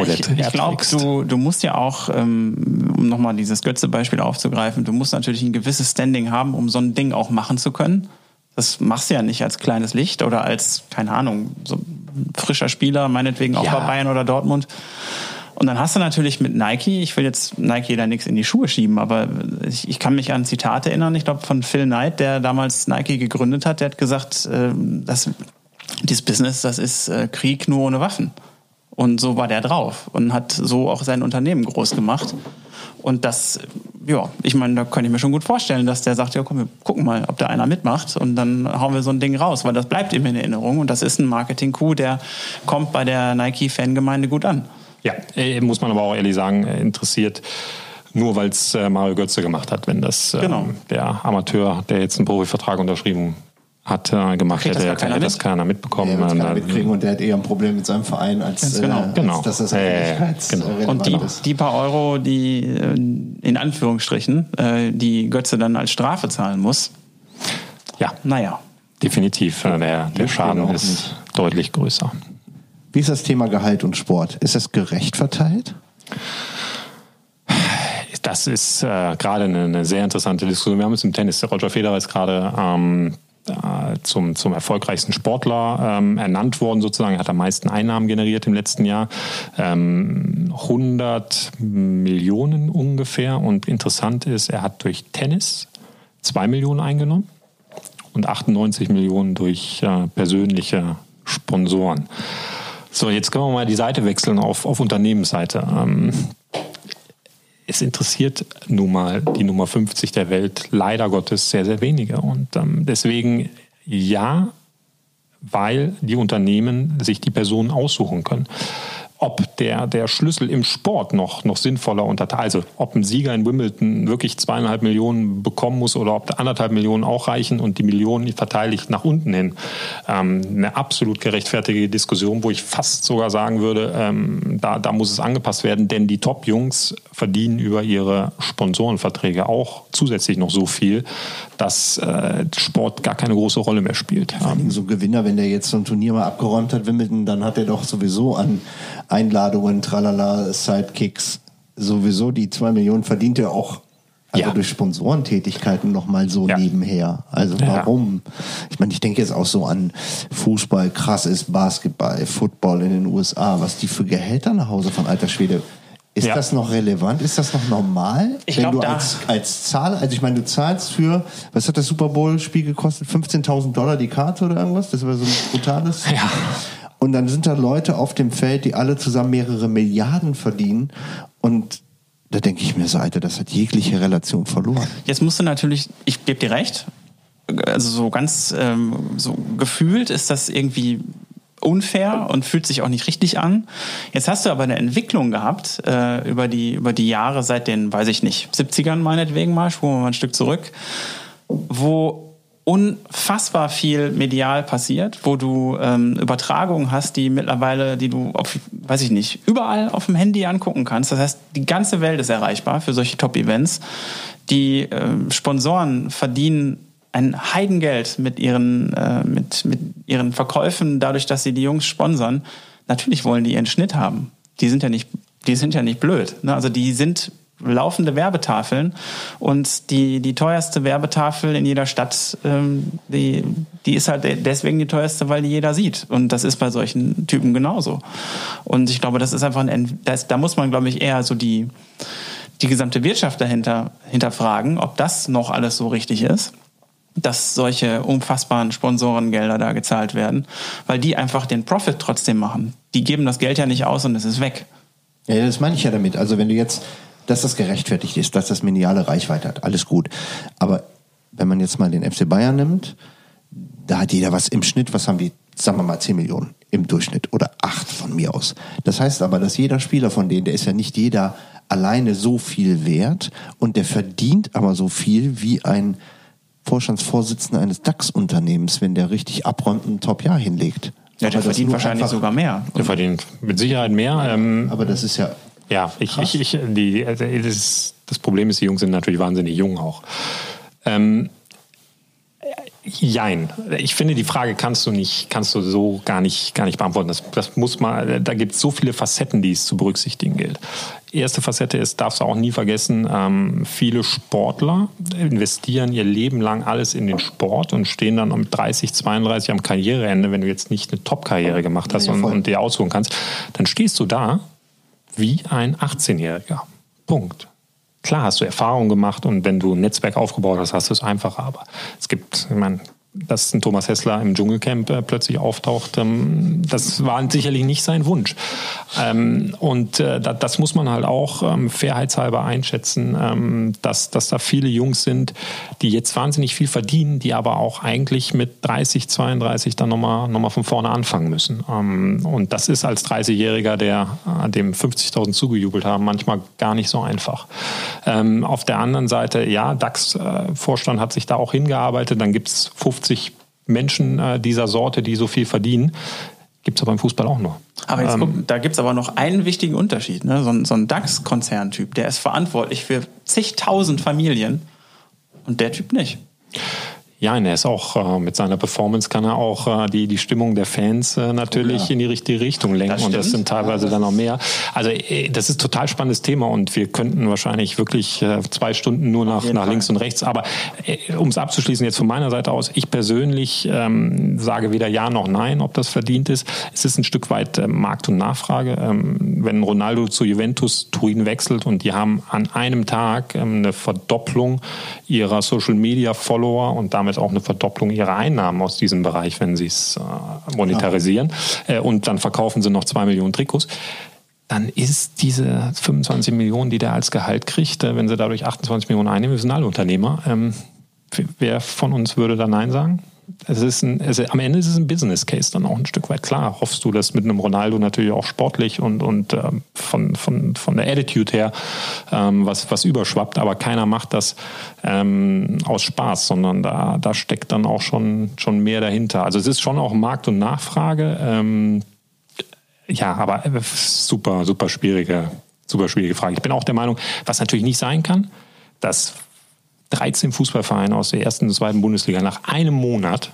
ich, ich glaube, du, du musst ja auch, ähm, um nochmal dieses Götze-Beispiel aufzugreifen, du musst natürlich ein gewisses Standing haben, um so ein Ding auch machen zu können. Das machst du ja nicht als kleines Licht oder als, keine Ahnung, so frischer Spieler, meinetwegen auch ja. bei Bayern oder Dortmund. Und dann hast du natürlich mit Nike, ich will jetzt Nike da nichts in die Schuhe schieben, aber ich, ich kann mich an Zitate erinnern, ich glaube von Phil Knight, der damals Nike gegründet hat, der hat gesagt, äh, dass dieses Business, das ist äh, Krieg nur ohne Waffen. Und so war der drauf und hat so auch sein Unternehmen groß gemacht. Und das, ja, ich meine, da könnte ich mir schon gut vorstellen, dass der sagt, ja komm, wir gucken mal, ob da einer mitmacht und dann hauen wir so ein Ding raus, weil das bleibt ihm in Erinnerung und das ist ein Marketing-Coup, der kommt bei der Nike-Fangemeinde gut an. Ja, äh, muss man aber auch ehrlich sagen, äh, interessiert nur weil es äh, Mario Götze gemacht hat, wenn das äh, genau. der Amateur, der jetzt einen Profivertrag unterschrieben hat äh, gemacht, hätte, hätte keiner, das keiner mitbekommen. Ja, keiner mitkriegen und der hat eher ein Problem mit seinem Verein, als, genau. Äh, genau. dass das äh, genau. Und die, die, paar Euro, die in Anführungsstrichen, die Götze dann als Strafe zahlen muss, ja, naja. Definitiv, der, der Schaden ist nicht. deutlich größer. Wie ist das Thema Gehalt und Sport? Ist das gerecht verteilt? Das ist äh, gerade eine, eine, sehr interessante Diskussion. Wir haben es im Tennis. Roger Federer ist gerade ähm, äh, zum, zum erfolgreichsten Sportler ähm, ernannt worden, sozusagen. Er hat am meisten Einnahmen generiert im letzten Jahr. Ähm, 100 Millionen ungefähr. Und interessant ist, er hat durch Tennis 2 Millionen eingenommen und 98 Millionen durch äh, persönliche Sponsoren. So, jetzt können wir mal die Seite wechseln auf, auf Unternehmensseite. Ähm, es interessiert nun mal die Nummer 50 der Welt leider Gottes sehr, sehr wenige. Und ähm, deswegen ja, weil die Unternehmen sich die Personen aussuchen können ob der, der Schlüssel im Sport noch, noch sinnvoller unterteilt, also ob ein Sieger in Wimbledon wirklich zweieinhalb Millionen bekommen muss oder ob anderthalb Millionen auch reichen und die Millionen verteile ich nach unten hin. Ähm, eine absolut gerechtfertigte Diskussion, wo ich fast sogar sagen würde, ähm, da, da muss es angepasst werden, denn die Top-Jungs verdienen über ihre Sponsorenverträge auch zusätzlich noch so viel, dass äh, Sport gar keine große Rolle mehr spielt. Ja, vor allem so Gewinner, wenn der jetzt so ein Turnier mal abgeräumt hat, Wimbledon, dann hat er doch sowieso an Einladungen, tralala, Sidekicks, sowieso die zwei Millionen verdient er auch also ja. durch Sponsorentätigkeiten nochmal so ja. nebenher. Also warum? Ja. Ich meine, ich denke jetzt auch so an Fußball, krass ist Basketball, Football in den USA, was die für Gehälter nach Hause von alter Schwede ist das noch relevant? Ist das noch normal? Ich glaube, da als, als Zahl, also ich meine, du zahlst für, was hat das Super Bowl-Spiel gekostet? 15.000 Dollar die Karte oder irgendwas? Das war so ein brutales. Ja. Und dann sind da Leute auf dem Feld, die alle zusammen mehrere Milliarden verdienen und da denke ich mir so, das hat jegliche Relation verloren. Jetzt musst du natürlich, ich gebe dir recht, also so ganz ähm, so gefühlt ist das irgendwie unfair und fühlt sich auch nicht richtig an. Jetzt hast du aber eine Entwicklung gehabt äh, über, die, über die Jahre seit den, weiß ich nicht, 70ern meinetwegen mal, spuren wir mal ein Stück zurück, wo unfassbar viel medial passiert, wo du ähm, Übertragungen hast, die mittlerweile, die du auf, weiß ich nicht, überall auf dem Handy angucken kannst. Das heißt, die ganze Welt ist erreichbar für solche Top-Events. Die äh, Sponsoren verdienen ein Heidengeld mit ihren, äh, mit, mit ihren Verkäufen, dadurch, dass sie die Jungs sponsern. Natürlich wollen die ihren Schnitt haben. Die sind ja nicht, die sind ja nicht blöd. Ne? Also die sind laufende Werbetafeln und die, die teuerste Werbetafel in jeder Stadt, ähm, die, die ist halt deswegen die teuerste, weil die jeder sieht. Und das ist bei solchen Typen genauso. Und ich glaube, das ist einfach ein, das, da muss man, glaube ich, eher so die, die gesamte Wirtschaft dahinter hinterfragen, ob das noch alles so richtig ist dass solche unfassbaren Sponsorengelder da gezahlt werden, weil die einfach den Profit trotzdem machen. Die geben das Geld ja nicht aus und es ist weg. Ja, das meine ich ja damit. Also wenn du jetzt, dass das gerechtfertigt ist, dass das mediale Reichweite hat, alles gut. Aber wenn man jetzt mal den FC Bayern nimmt, da hat jeder was im Schnitt, was haben die, sagen wir mal 10 Millionen im Durchschnitt oder 8 von mir aus. Das heißt aber, dass jeder Spieler von denen, der ist ja nicht jeder alleine so viel wert und der verdient aber so viel wie ein Vorstandsvorsitzender eines DAX-Unternehmens, wenn der richtig abräumt ein Top-Jahr hinlegt. Ja, der verdient wahrscheinlich sogar mehr. Der verdient mit Sicherheit mehr. Ähm, aber das ist ja. Ja, ich, ich, ich, die, also das, das Problem ist, die Jungs sind natürlich wahnsinnig jung auch. Ähm, Jein. Ich finde, die Frage kannst du nicht, kannst du so gar nicht, gar nicht beantworten. Das, das muss man, da gibt es so viele Facetten, die es zu berücksichtigen gilt. Erste Facette ist, darfst du auch nie vergessen, ähm, viele Sportler investieren ihr Leben lang alles in den Sport und stehen dann um 30, 32 am Karriereende, wenn du jetzt nicht eine Top-Karriere gemacht hast ja, und, und dir aussuchen kannst, dann stehst du da wie ein 18-Jähriger. Punkt. Klar hast du Erfahrung gemacht und wenn du ein Netzwerk aufgebaut hast, hast du es einfacher. Aber es gibt, ich meine, dass ein Thomas Hessler im Dschungelcamp äh, plötzlich auftaucht, ähm, das war sicherlich nicht sein Wunsch. Ähm, und äh, da, das muss man halt auch ähm, fairheitshalber einschätzen, ähm, dass, dass da viele Jungs sind, die jetzt wahnsinnig viel verdienen, die aber auch eigentlich mit 30, 32 dann nochmal noch mal von vorne anfangen müssen. Ähm, und das ist als 30-Jähriger, der äh, dem 50.000 zugejubelt haben, manchmal gar nicht so einfach. Ähm, auf der anderen Seite, ja, DAX-Vorstand äh, hat sich da auch hingearbeitet, dann gibt es 50 50 Menschen äh, dieser Sorte, die so viel verdienen. Gibt es aber im Fußball auch nur. Aber jetzt, ähm, guck, da gibt es aber noch einen wichtigen Unterschied. Ne? So, ein, so ein DAX-Konzerntyp, der ist verantwortlich für zigtausend Familien und der Typ nicht. Ja, er ist auch äh, mit seiner Performance kann er auch äh, die, die Stimmung der Fans äh, natürlich oh ja. in die richtige Richtung lenken. Das und das sind teilweise ja, das dann noch mehr. Also äh, das ist total spannendes Thema und wir könnten wahrscheinlich wirklich äh, zwei Stunden nur nach, nach links und rechts. Aber äh, um es abzuschließen, jetzt von meiner Seite aus, ich persönlich ähm, sage weder ja noch nein, ob das verdient ist. Es ist ein Stück weit Markt und Nachfrage. Ähm, wenn Ronaldo zu Juventus Turin wechselt und die haben an einem Tag ähm, eine Verdopplung ihrer Social Media Follower und damit damit auch eine Verdopplung ihrer Einnahmen aus diesem Bereich, wenn sie es äh, monetarisieren. Ja. Äh, und dann verkaufen sie noch zwei Millionen Trikots dann ist diese 25 Millionen, die der als Gehalt kriegt, äh, wenn sie dadurch 28 Millionen einnehmen, wir sind alle Unternehmer. Ähm, wer von uns würde da Nein sagen? Es ist ein, es, am Ende ist es ein Business Case dann auch ein Stück weit. Klar, hoffst du, dass mit einem Ronaldo natürlich auch sportlich und, und ähm, von, von, von der Attitude her ähm, was, was überschwappt, aber keiner macht das ähm, aus Spaß, sondern da, da steckt dann auch schon, schon mehr dahinter. Also es ist schon auch Markt und Nachfrage. Ähm, ja, aber äh, super, super schwierige, super schwierige Frage. Ich bin auch der Meinung, was natürlich nicht sein kann, dass 13 Fußballvereine aus der ersten und zweiten Bundesliga nach einem Monat,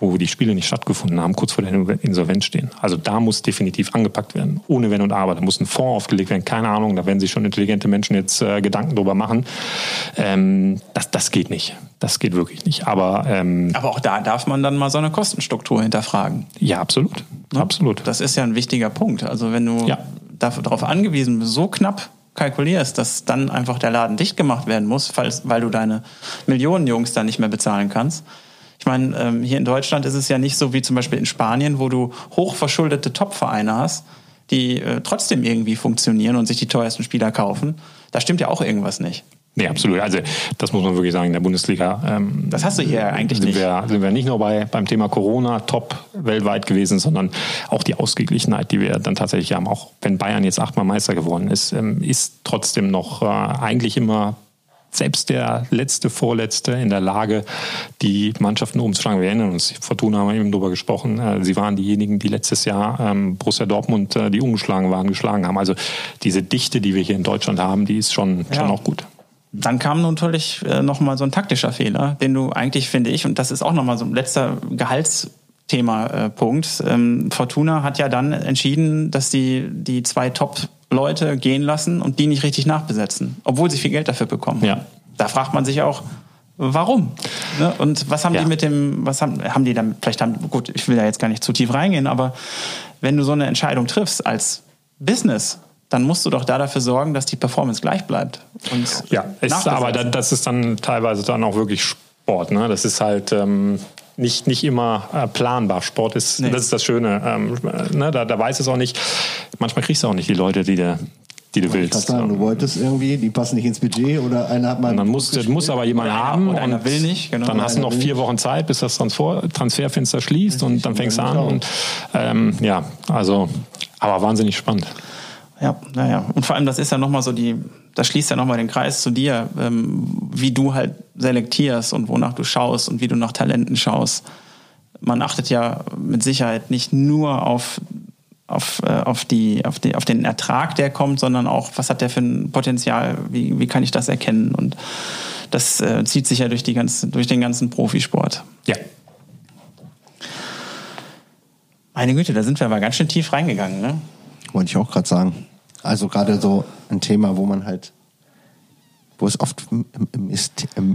wo die Spiele nicht stattgefunden haben, kurz vor der Insolvenz stehen. Also da muss definitiv angepackt werden, ohne Wenn und Aber. Da muss ein Fonds aufgelegt werden, keine Ahnung, da werden sich schon intelligente Menschen jetzt äh, Gedanken drüber machen. Ähm, das, das geht nicht. Das geht wirklich nicht. Aber, ähm, Aber auch da darf man dann mal so eine Kostenstruktur hinterfragen. Ja, absolut. Ne? Absolut. Das ist ja ein wichtiger Punkt. Also wenn du ja. darauf angewiesen bist, so knapp kalkulierst, dass dann einfach der Laden dicht gemacht werden muss, falls, weil du deine Millionen Jungs dann nicht mehr bezahlen kannst. Ich meine, ähm, hier in Deutschland ist es ja nicht so wie zum Beispiel in Spanien, wo du hochverschuldete Top-Vereine hast, die äh, trotzdem irgendwie funktionieren und sich die teuersten Spieler kaufen. Da stimmt ja auch irgendwas nicht. Nee, absolut. Also das muss man wirklich sagen, in der Bundesliga. Ähm, das hast du hier eigentlich sind nicht. Wir, sind wir nicht nur bei, beim Thema Corona top weltweit gewesen, sondern auch die Ausgeglichenheit, die wir dann tatsächlich haben. Auch wenn Bayern jetzt achtmal Meister geworden ist, ähm, ist trotzdem noch äh, eigentlich immer selbst der letzte, vorletzte in der Lage, die Mannschaften umzuschlagen. Wir erinnern uns, Fortuna haben wir eben drüber gesprochen. Äh, sie waren diejenigen, die letztes Jahr ähm, Borussia Dortmund, äh, die ungeschlagen waren, geschlagen haben. Also diese Dichte, die wir hier in Deutschland haben, die ist schon, ja. schon auch gut. Dann kam natürlich äh, nochmal so ein taktischer Fehler, den du eigentlich, finde ich, und das ist auch nochmal so ein letzter Gehaltsthema, äh, Punkt. Ähm, Fortuna hat ja dann entschieden, dass die, die zwei Top-Leute gehen lassen und die nicht richtig nachbesetzen, obwohl sie viel Geld dafür bekommen. Ja. Da fragt man sich auch, warum? Ne? Und was haben ja. die mit dem, was haben, haben die dann, vielleicht haben, gut, ich will da jetzt gar nicht zu tief reingehen, aber wenn du so eine Entscheidung triffst als Business, dann musst du doch da dafür sorgen, dass die Performance gleich bleibt. Und ja, ist, aber das ist dann teilweise dann auch wirklich Sport. Ne? Das ist halt ähm, nicht, nicht immer äh, planbar. Sport ist, nee. das ist das Schöne. Ähm, ne? da, da weiß es auch nicht. Manchmal kriegst du auch nicht die Leute, die du die du willst. Sagen, du wolltest irgendwie, die passen nicht ins Budget oder einer hat mal. Und dann muss, muss aber jemand haben und will nicht. Genau. Dann hast du noch vier Wochen Zeit, bis das Transfer, Transferfenster schließt Richtig, und dann fängst du an. Und, ähm, ja, also, aber wahnsinnig spannend. Ja, naja. Und vor allem, das ist ja nochmal so die, das schließt ja nochmal den Kreis zu dir, ähm, wie du halt selektierst und wonach du schaust und wie du nach Talenten schaust. Man achtet ja mit Sicherheit nicht nur auf, auf, äh, auf, die, auf, die, auf den Ertrag, der kommt, sondern auch, was hat der für ein Potenzial, wie, wie kann ich das erkennen? Und das äh, zieht sich ja durch, die ganze, durch den ganzen Profisport. Ja. Meine Güte, da sind wir aber ganz schön tief reingegangen, ne? Wollte ich auch gerade sagen. Also gerade so ein Thema, wo man halt, wo es oft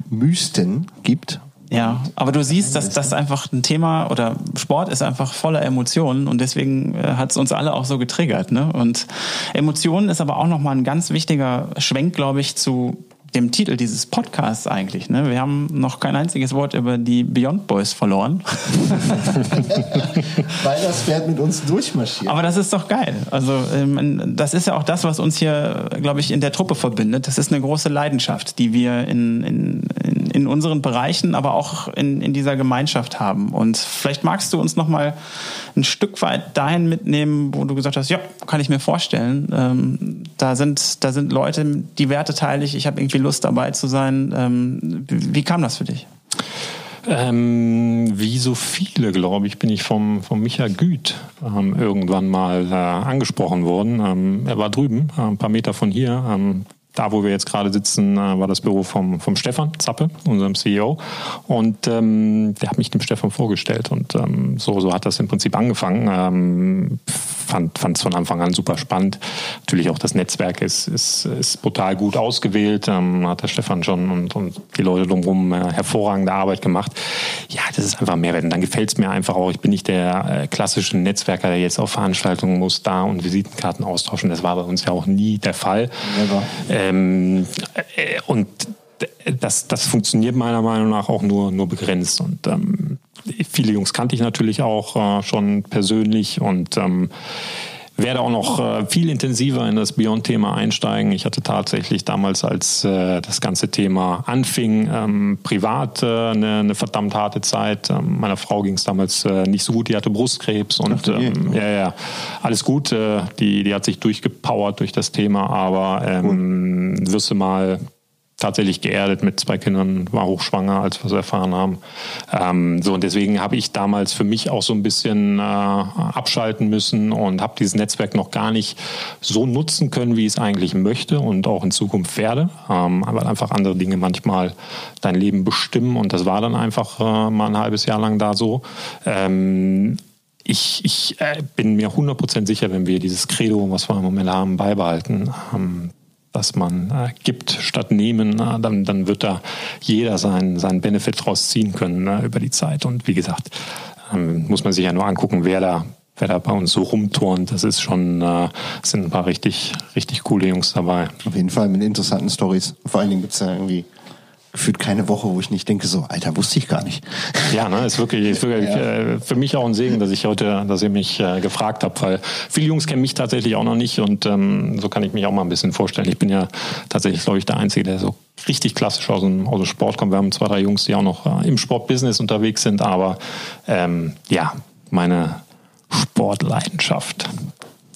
Mysten gibt, Ja, aber du siehst, dass das einfach ein Thema oder Sport ist einfach voller Emotionen und deswegen äh, hat es uns alle auch so getriggert. Ne? Und Emotionen ist aber auch nochmal ein ganz wichtiger Schwenk, glaube ich, zu dem Titel dieses Podcasts eigentlich. Ne? Wir haben noch kein einziges Wort über die Beyond Boys verloren. Weil das Pferd mit uns durchmarschiert. Aber das ist doch geil. Also ähm, das ist ja auch das, was uns hier, glaube ich, in der Truppe verbindet. Das ist eine große Leidenschaft, die wir in, in, in unseren Bereichen, aber auch in, in dieser Gemeinschaft haben. Und vielleicht magst du uns noch mal ein Stück weit dahin mitnehmen, wo du gesagt hast, ja, kann ich mir vorstellen. Ähm, da sind da sind Leute, die Werte teile ich. Ich habe irgendwie Lust dabei zu sein. Ähm, wie kam das für dich? Ähm, wie so viele, glaube ich, bin ich vom, vom Micha Güth ähm, irgendwann mal äh, angesprochen worden. Ähm, er war drüben, äh, ein paar Meter von hier, ähm, da, wo wir jetzt gerade sitzen, äh, war das Büro vom, vom Stefan Zappe, unserem CEO. Und ähm, der hat mich dem Stefan vorgestellt. Und ähm, so, so hat das im Prinzip angefangen. Ähm, fand es von Anfang an super spannend. Natürlich auch das Netzwerk ist, ist, ist brutal gut ausgewählt. Ähm, hat der Stefan schon und, und die Leute drumherum äh, hervorragende Arbeit gemacht. Ja, das ist einfach Mehrwert. Und dann gefällt es mir einfach auch. Ich bin nicht der äh, klassische Netzwerker, der jetzt auf Veranstaltungen muss, da und Visitenkarten austauschen. Das war bei uns ja auch nie der Fall. Ähm, äh, und das, das funktioniert meiner Meinung nach auch nur, nur begrenzt. Und ähm, viele Jungs kannte ich natürlich auch äh, schon persönlich und ähm, werde auch noch äh, viel intensiver in das Beyond-Thema einsteigen. Ich hatte tatsächlich damals, als äh, das ganze Thema anfing, ähm, privat äh, eine, eine, verdammt harte Zeit. Ähm, meiner Frau ging es damals nicht so gut, die hatte Brustkrebs und ähm, ja, ja, alles gut. Die, die hat sich durchgepowert durch das Thema, aber ähm, wirst du mal tatsächlich geerdet mit zwei Kindern, war hochschwanger, als wir es erfahren haben. Ähm, so und deswegen habe ich damals für mich auch so ein bisschen äh, abschalten müssen und habe dieses Netzwerk noch gar nicht so nutzen können, wie ich es eigentlich möchte und auch in Zukunft werde, ähm, weil einfach andere Dinge manchmal dein Leben bestimmen und das war dann einfach äh, mal ein halbes Jahr lang da so. Ähm, ich, ich äh, bin mir 100% sicher, wenn wir dieses Credo, was wir im Moment haben, beibehalten, ähm, dass man äh, gibt statt nehmen, äh, dann, dann wird da jeder seinen, seinen Benefit draus ziehen können äh, über die Zeit. Und wie gesagt, ähm, muss man sich ja nur angucken, wer da, wer da bei uns so rumturnt. Das ist schon, äh, sind ein paar richtig, richtig coole Jungs dabei. Auf jeden Fall mit interessanten Stories. Vor allen Dingen gibt es ja irgendwie gefühlt keine Woche, wo ich nicht denke, so, Alter, wusste ich gar nicht. Ja, ne, ist wirklich, ist wirklich ja. äh, für mich auch ein Segen, dass ich heute, dass ihr mich äh, gefragt habt, weil viele Jungs kennen mich tatsächlich auch noch nicht und ähm, so kann ich mich auch mal ein bisschen vorstellen. Ich bin ja tatsächlich, glaube ich, der Einzige, der so richtig klassisch aus dem, aus dem Sport kommt. Wir haben zwei, drei Jungs, die auch noch äh, im Sportbusiness unterwegs sind, aber ähm, ja, meine Sportleidenschaft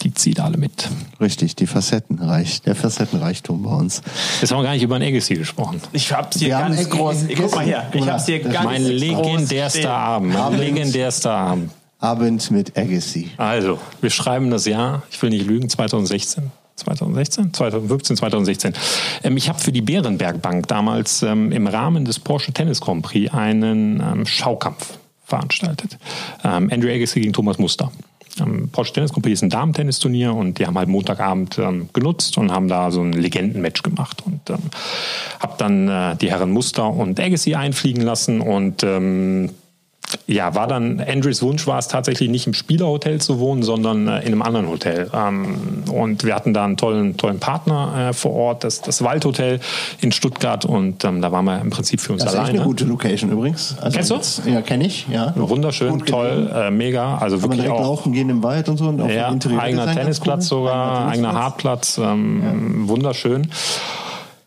die zieht alle mit. Richtig, die Facettenreich, der Facettenreichtum bei uns. Jetzt haben wir gar nicht über ein Agassi gesprochen. Ich hab's hier wir ganz groß. Guck mal her, ich hab's hier ganz Mein legendärster Abend, mein legendärster Abend. Abend mit Agassi. Also, wir schreiben das Jahr, ich will nicht lügen, 2016. 2016, 2015, 2016. Ähm, ich habe für die Bärenbergbank damals ähm, im Rahmen des Porsche Tennis Grand Prix einen ähm, Schaukampf veranstaltet. Ähm, Andrew Agassi gegen Thomas Muster. Ähm, Porsche Tennis Company ist ein Damen-Tennisturnier und die haben halt Montagabend ähm, genutzt und haben da so ein Legendenmatch gemacht. Und ähm, habe dann äh, die Herren Muster und Agassi einfliegen lassen und ähm, ja, war dann, Andrews Wunsch war es tatsächlich nicht im Spielerhotel zu wohnen, sondern äh, in einem anderen Hotel. Ähm, und wir hatten da einen tollen, tollen Partner äh, vor Ort, das, das Waldhotel in Stuttgart. Und ähm, da waren wir im Prinzip für uns das alleine. Das ist eine gute Location übrigens. Also Kennst du? Jetzt, ja, kenne ich. Ja. Wunderschön, toll, äh, mega. Also Kann wirklich man auch. laufen gehen im Wald und so. Und auch ja, eigener Tennisplatz cool. sogar, eigener Hartplatz, ähm, ja. wunderschön.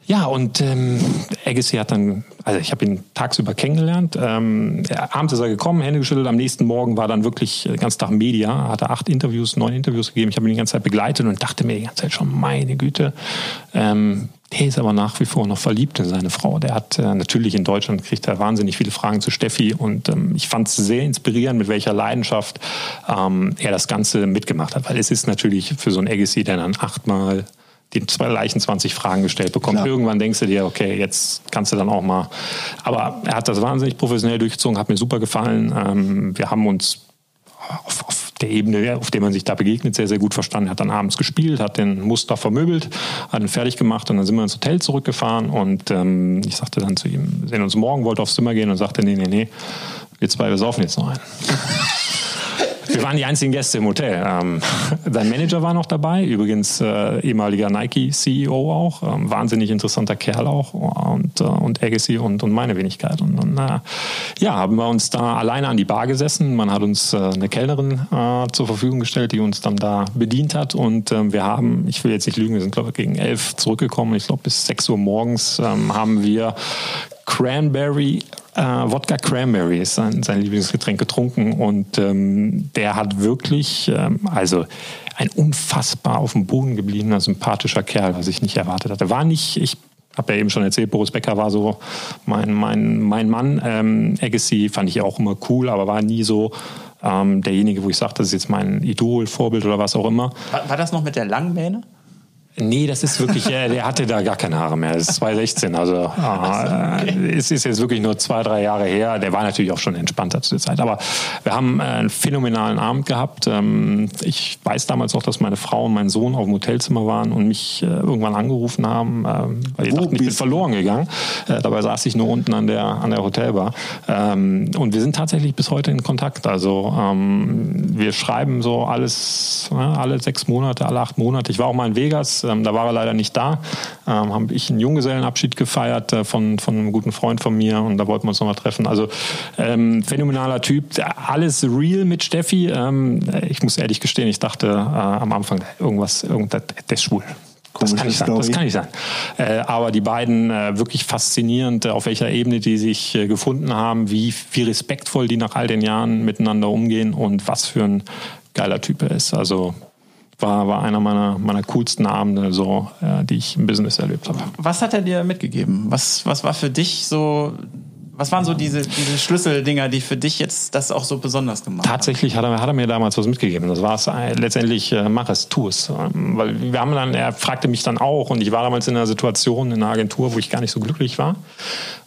Ja, und ähm, Agassi hat dann, also ich habe ihn tagsüber kennengelernt. Ähm, abends ist er gekommen, Hände geschüttelt. Am nächsten Morgen war dann wirklich ganz Tag Media, hat er acht Interviews, neun Interviews gegeben. Ich habe ihn die ganze Zeit begleitet und dachte mir die ganze Zeit schon, meine Güte, ähm, der ist aber nach wie vor noch verliebt in seine Frau. Der hat äh, natürlich in Deutschland kriegt er wahnsinnig viele Fragen zu Steffi und ähm, ich fand es sehr inspirierend, mit welcher Leidenschaft ähm, er das Ganze mitgemacht hat, weil es ist natürlich für so ein Agassi, der dann achtmal die zwei Leichen 20 Fragen gestellt bekommt. Klar. Irgendwann denkst du dir, okay, jetzt kannst du dann auch mal. Aber er hat das wahnsinnig professionell durchgezogen, hat mir super gefallen. Ähm, wir haben uns auf, auf der Ebene, auf der man sich da begegnet, sehr, sehr gut verstanden. Er hat dann abends gespielt, hat den Muster vermöbelt, hat ihn fertig gemacht und dann sind wir ins Hotel zurückgefahren und ähm, ich sagte dann zu ihm, wir sehen uns morgen, wollte aufs Zimmer gehen und sagte, nee, nee, nee, wir zwei, wir saufen jetzt noch ein. Wir waren die einzigen Gäste im Hotel. Ähm, sein Manager war noch dabei, übrigens äh, ehemaliger Nike-CEO auch, ähm, wahnsinnig interessanter Kerl auch und, äh, und Agassi und, und meine Wenigkeit. Und dann äh, ja, haben wir uns da alleine an die Bar gesessen. Man hat uns äh, eine Kellnerin äh, zur Verfügung gestellt, die uns dann da bedient hat. Und ähm, wir haben, ich will jetzt nicht lügen, wir sind glaube ich gegen elf zurückgekommen. Ich glaube bis sechs Uhr morgens ähm, haben wir Cranberry äh, Wodka Cranberry ist sein, sein Lieblingsgetränk getrunken und ähm, der hat wirklich, ähm, also ein unfassbar auf dem Boden gebliebener, sympathischer Kerl, was ich nicht erwartet hatte. War nicht, ich habe ja eben schon erzählt, Boris Becker war so mein, mein, mein Mann. Ähm, Agassi fand ich auch immer cool, aber war nie so ähm, derjenige, wo ich sage, das ist jetzt mein Idol, Vorbild oder was auch immer. War, war das noch mit der langen Mähne? Nee, das ist wirklich, äh, der hatte da gar keine Haare mehr. Das ist 2016, also äh, okay. es ist jetzt wirklich nur zwei, drei Jahre her. Der war natürlich auch schon entspannter zu der Zeit. Aber wir haben äh, einen phänomenalen Abend gehabt. Ähm, ich weiß damals auch, dass meine Frau und mein Sohn auf dem Hotelzimmer waren und mich äh, irgendwann angerufen haben, ähm, weil die dachten, ich bin verloren gegangen. Äh, dabei saß ich nur unten an der, an der Hotelbar. Ähm, und wir sind tatsächlich bis heute in Kontakt. Also ähm, wir schreiben so alles, alle sechs Monate, alle acht Monate. Ich war auch mal in Vegas ähm, da war er leider nicht da. Ähm, habe ich einen Junggesellenabschied gefeiert äh, von, von einem guten Freund von mir und da wollten wir uns nochmal treffen. Also ähm, phänomenaler Typ. Alles real mit Steffi. Ähm, ich muss ehrlich gestehen, ich dachte äh, am Anfang, irgendwas, irgendwas, der ist schwul. Das kann nicht sein. Das kann nicht sein. Äh, aber die beiden äh, wirklich faszinierend, äh, auf welcher Ebene die sich äh, gefunden haben, wie, wie respektvoll die nach all den Jahren miteinander umgehen und was für ein geiler Typ er ist. Also war, war einer meiner, meiner coolsten Abende, so, äh, die ich im Business erlebt habe. Was hat er dir mitgegeben? Was, was war für dich so was waren so diese, diese Schlüsseldinger, die für dich jetzt das auch so besonders gemacht haben? Tatsächlich hat er, hat er mir damals was mitgegeben. Das war es äh, letztendlich, äh, mach es, tu es. Ähm, weil wir haben dann, er fragte mich dann auch und ich war damals in einer Situation in einer Agentur, wo ich gar nicht so glücklich war.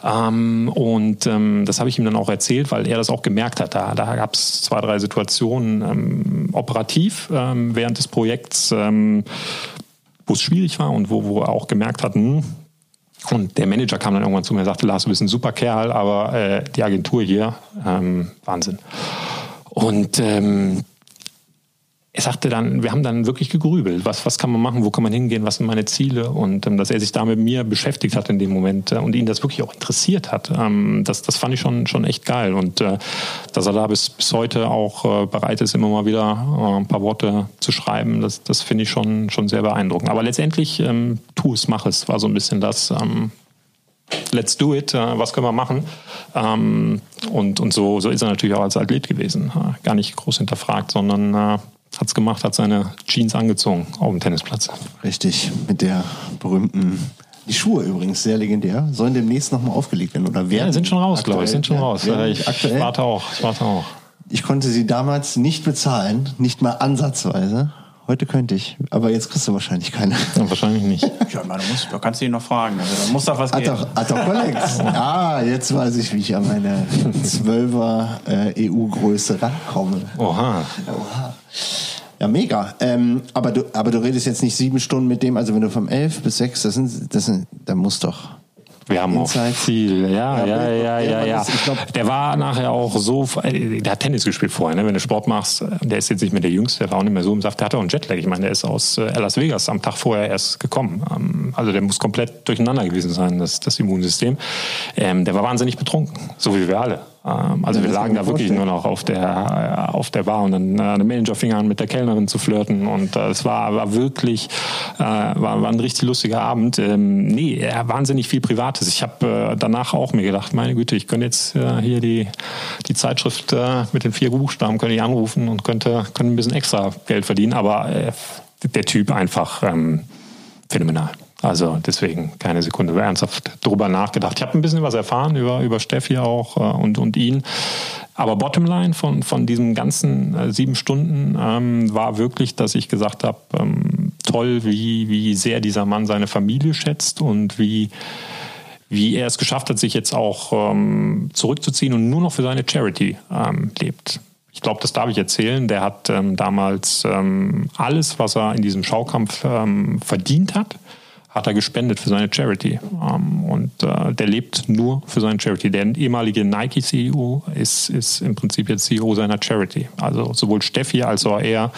Ähm, und ähm, das habe ich ihm dann auch erzählt, weil er das auch gemerkt hat. Da, da gab es zwei, drei Situationen ähm, operativ ähm, während des Projekts, ähm, wo es schwierig war und wo, wo er auch gemerkt hat, hm, und der Manager kam dann irgendwann zu mir und sagte, Lars, du bist ein super Kerl, aber äh, die Agentur hier, ähm, Wahnsinn. Und ähm, er sagte dann, wir haben dann wirklich gegrübelt, was, was kann man machen, wo kann man hingehen, was sind meine Ziele und ähm, dass er sich da mit mir beschäftigt hat in dem Moment äh, und ihn das wirklich auch interessiert hat, ähm, das, das fand ich schon, schon echt geil und äh, dass er da bis, bis heute auch äh, bereit ist, immer mal wieder äh, ein paar Worte zu schreiben, das, das finde ich schon, schon sehr beeindruckend. Aber letztendlich, ähm, tu es, mach es, war so ein bisschen das, ähm, let's do it, äh, was können wir machen? Ähm, und und so, so ist er natürlich auch als Athlet gewesen. Äh, gar nicht groß hinterfragt, sondern hat es gemacht, hat seine Jeans angezogen auf dem Tennisplatz. Richtig, mit der berühmten die Schuhe übrigens sehr legendär. Sollen demnächst nochmal aufgelegt werden oder werden? Ja, sind schon raus, glaube ich. Sind schon ja, raus. Ich, ich, warte auch. Ich warte auch. Ich konnte sie damals nicht bezahlen, nicht mal ansatzweise. Heute könnte ich, aber jetzt kriegst du wahrscheinlich keine. Ja, wahrscheinlich nicht. ja, man, muss, da kannst du ihn noch fragen. Also, da muss doch was geben. Doch, hat doch Collex. ah, jetzt weiß ich, wie ich an meine 12er äh, EU-Größe rankomme. Oha. Oha. Ja, mega. Ähm, aber, du, aber du redest jetzt nicht sieben Stunden mit dem, also wenn du vom elf bis sechs, das sind, das sind, da muss doch. Wir haben Insight. auch viel, ja, ja, ja, ja, ja. Der war nachher auch so, der hat Tennis gespielt vorher, ne? wenn du Sport machst. Der ist jetzt nicht mehr der Jüngste, der war auch nicht mehr so im Saft. Der hatte auch einen Jetlag. Ich meine, der ist aus äh, Las Vegas am Tag vorher erst gekommen. Ähm, also der muss komplett durcheinander gewesen sein, das, das Immunsystem. Ähm, der war wahnsinnig betrunken, so wie wir alle. Ähm, also ja, wir lagen da wirklich nur noch auf der, äh, auf der Bar und dann äh, der Manager fing an mit der Kellnerin zu flirten und äh, es war, war wirklich, äh, war, war ein richtig lustiger Abend. Ähm, nee, wahnsinnig viel Privates. Ich habe äh, danach auch mir gedacht, meine Güte, ich könnte jetzt äh, hier die, die Zeitschrift äh, mit den vier Buchstaben könnte ich anrufen und könnte, könnte ein bisschen extra Geld verdienen, aber äh, der Typ einfach ähm, phänomenal. Also deswegen keine Sekunde ernsthaft drüber nachgedacht. Ich habe ein bisschen was erfahren über, über Steffi auch äh, und, und ihn. Aber Bottomline von, von diesen ganzen äh, sieben Stunden ähm, war wirklich, dass ich gesagt habe, ähm, toll, wie, wie sehr dieser Mann seine Familie schätzt und wie, wie er es geschafft hat, sich jetzt auch ähm, zurückzuziehen und nur noch für seine Charity ähm, lebt ich glaube, das darf ich erzählen, der hat ähm, damals ähm, alles, was er in diesem Schaukampf ähm, verdient hat, hat er gespendet für seine Charity. Ähm, und äh, der lebt nur für seine Charity. Der ehemalige Nike-CEO ist, ist im Prinzip jetzt CEO seiner Charity. Also sowohl Steffi als auch er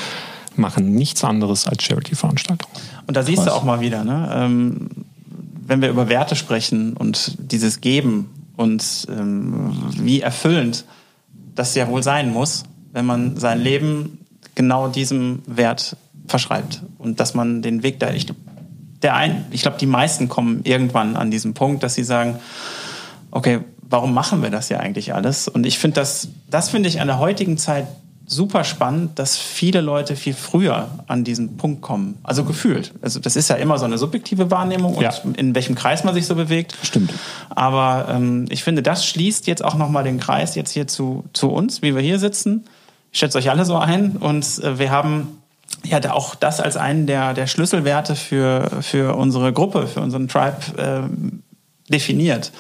machen nichts anderes als Charity-Veranstaltungen. Und da siehst Krass. du auch mal wieder, ne? Ähm, wenn wir über Werte sprechen und dieses Geben und ähm, wie erfüllend das ja wohl sein muss, wenn man sein Leben genau diesem Wert verschreibt und dass man den Weg da, ich, der ein, ich glaube, die meisten kommen irgendwann an diesen Punkt, dass sie sagen, okay, warum machen wir das ja eigentlich alles? Und ich finde das, das finde ich an der heutigen Zeit super spannend, dass viele Leute viel früher an diesen Punkt kommen. Also gefühlt. Also das ist ja immer so eine subjektive Wahrnehmung und ja. in welchem Kreis man sich so bewegt. Stimmt. Aber ähm, ich finde, das schließt jetzt auch nochmal den Kreis jetzt hier zu, zu uns, wie wir hier sitzen. Ich schätze euch alle so ein und äh, wir haben ja auch das als einen der, der Schlüsselwerte für, für unsere Gruppe, für unseren Tribe äh, definiert.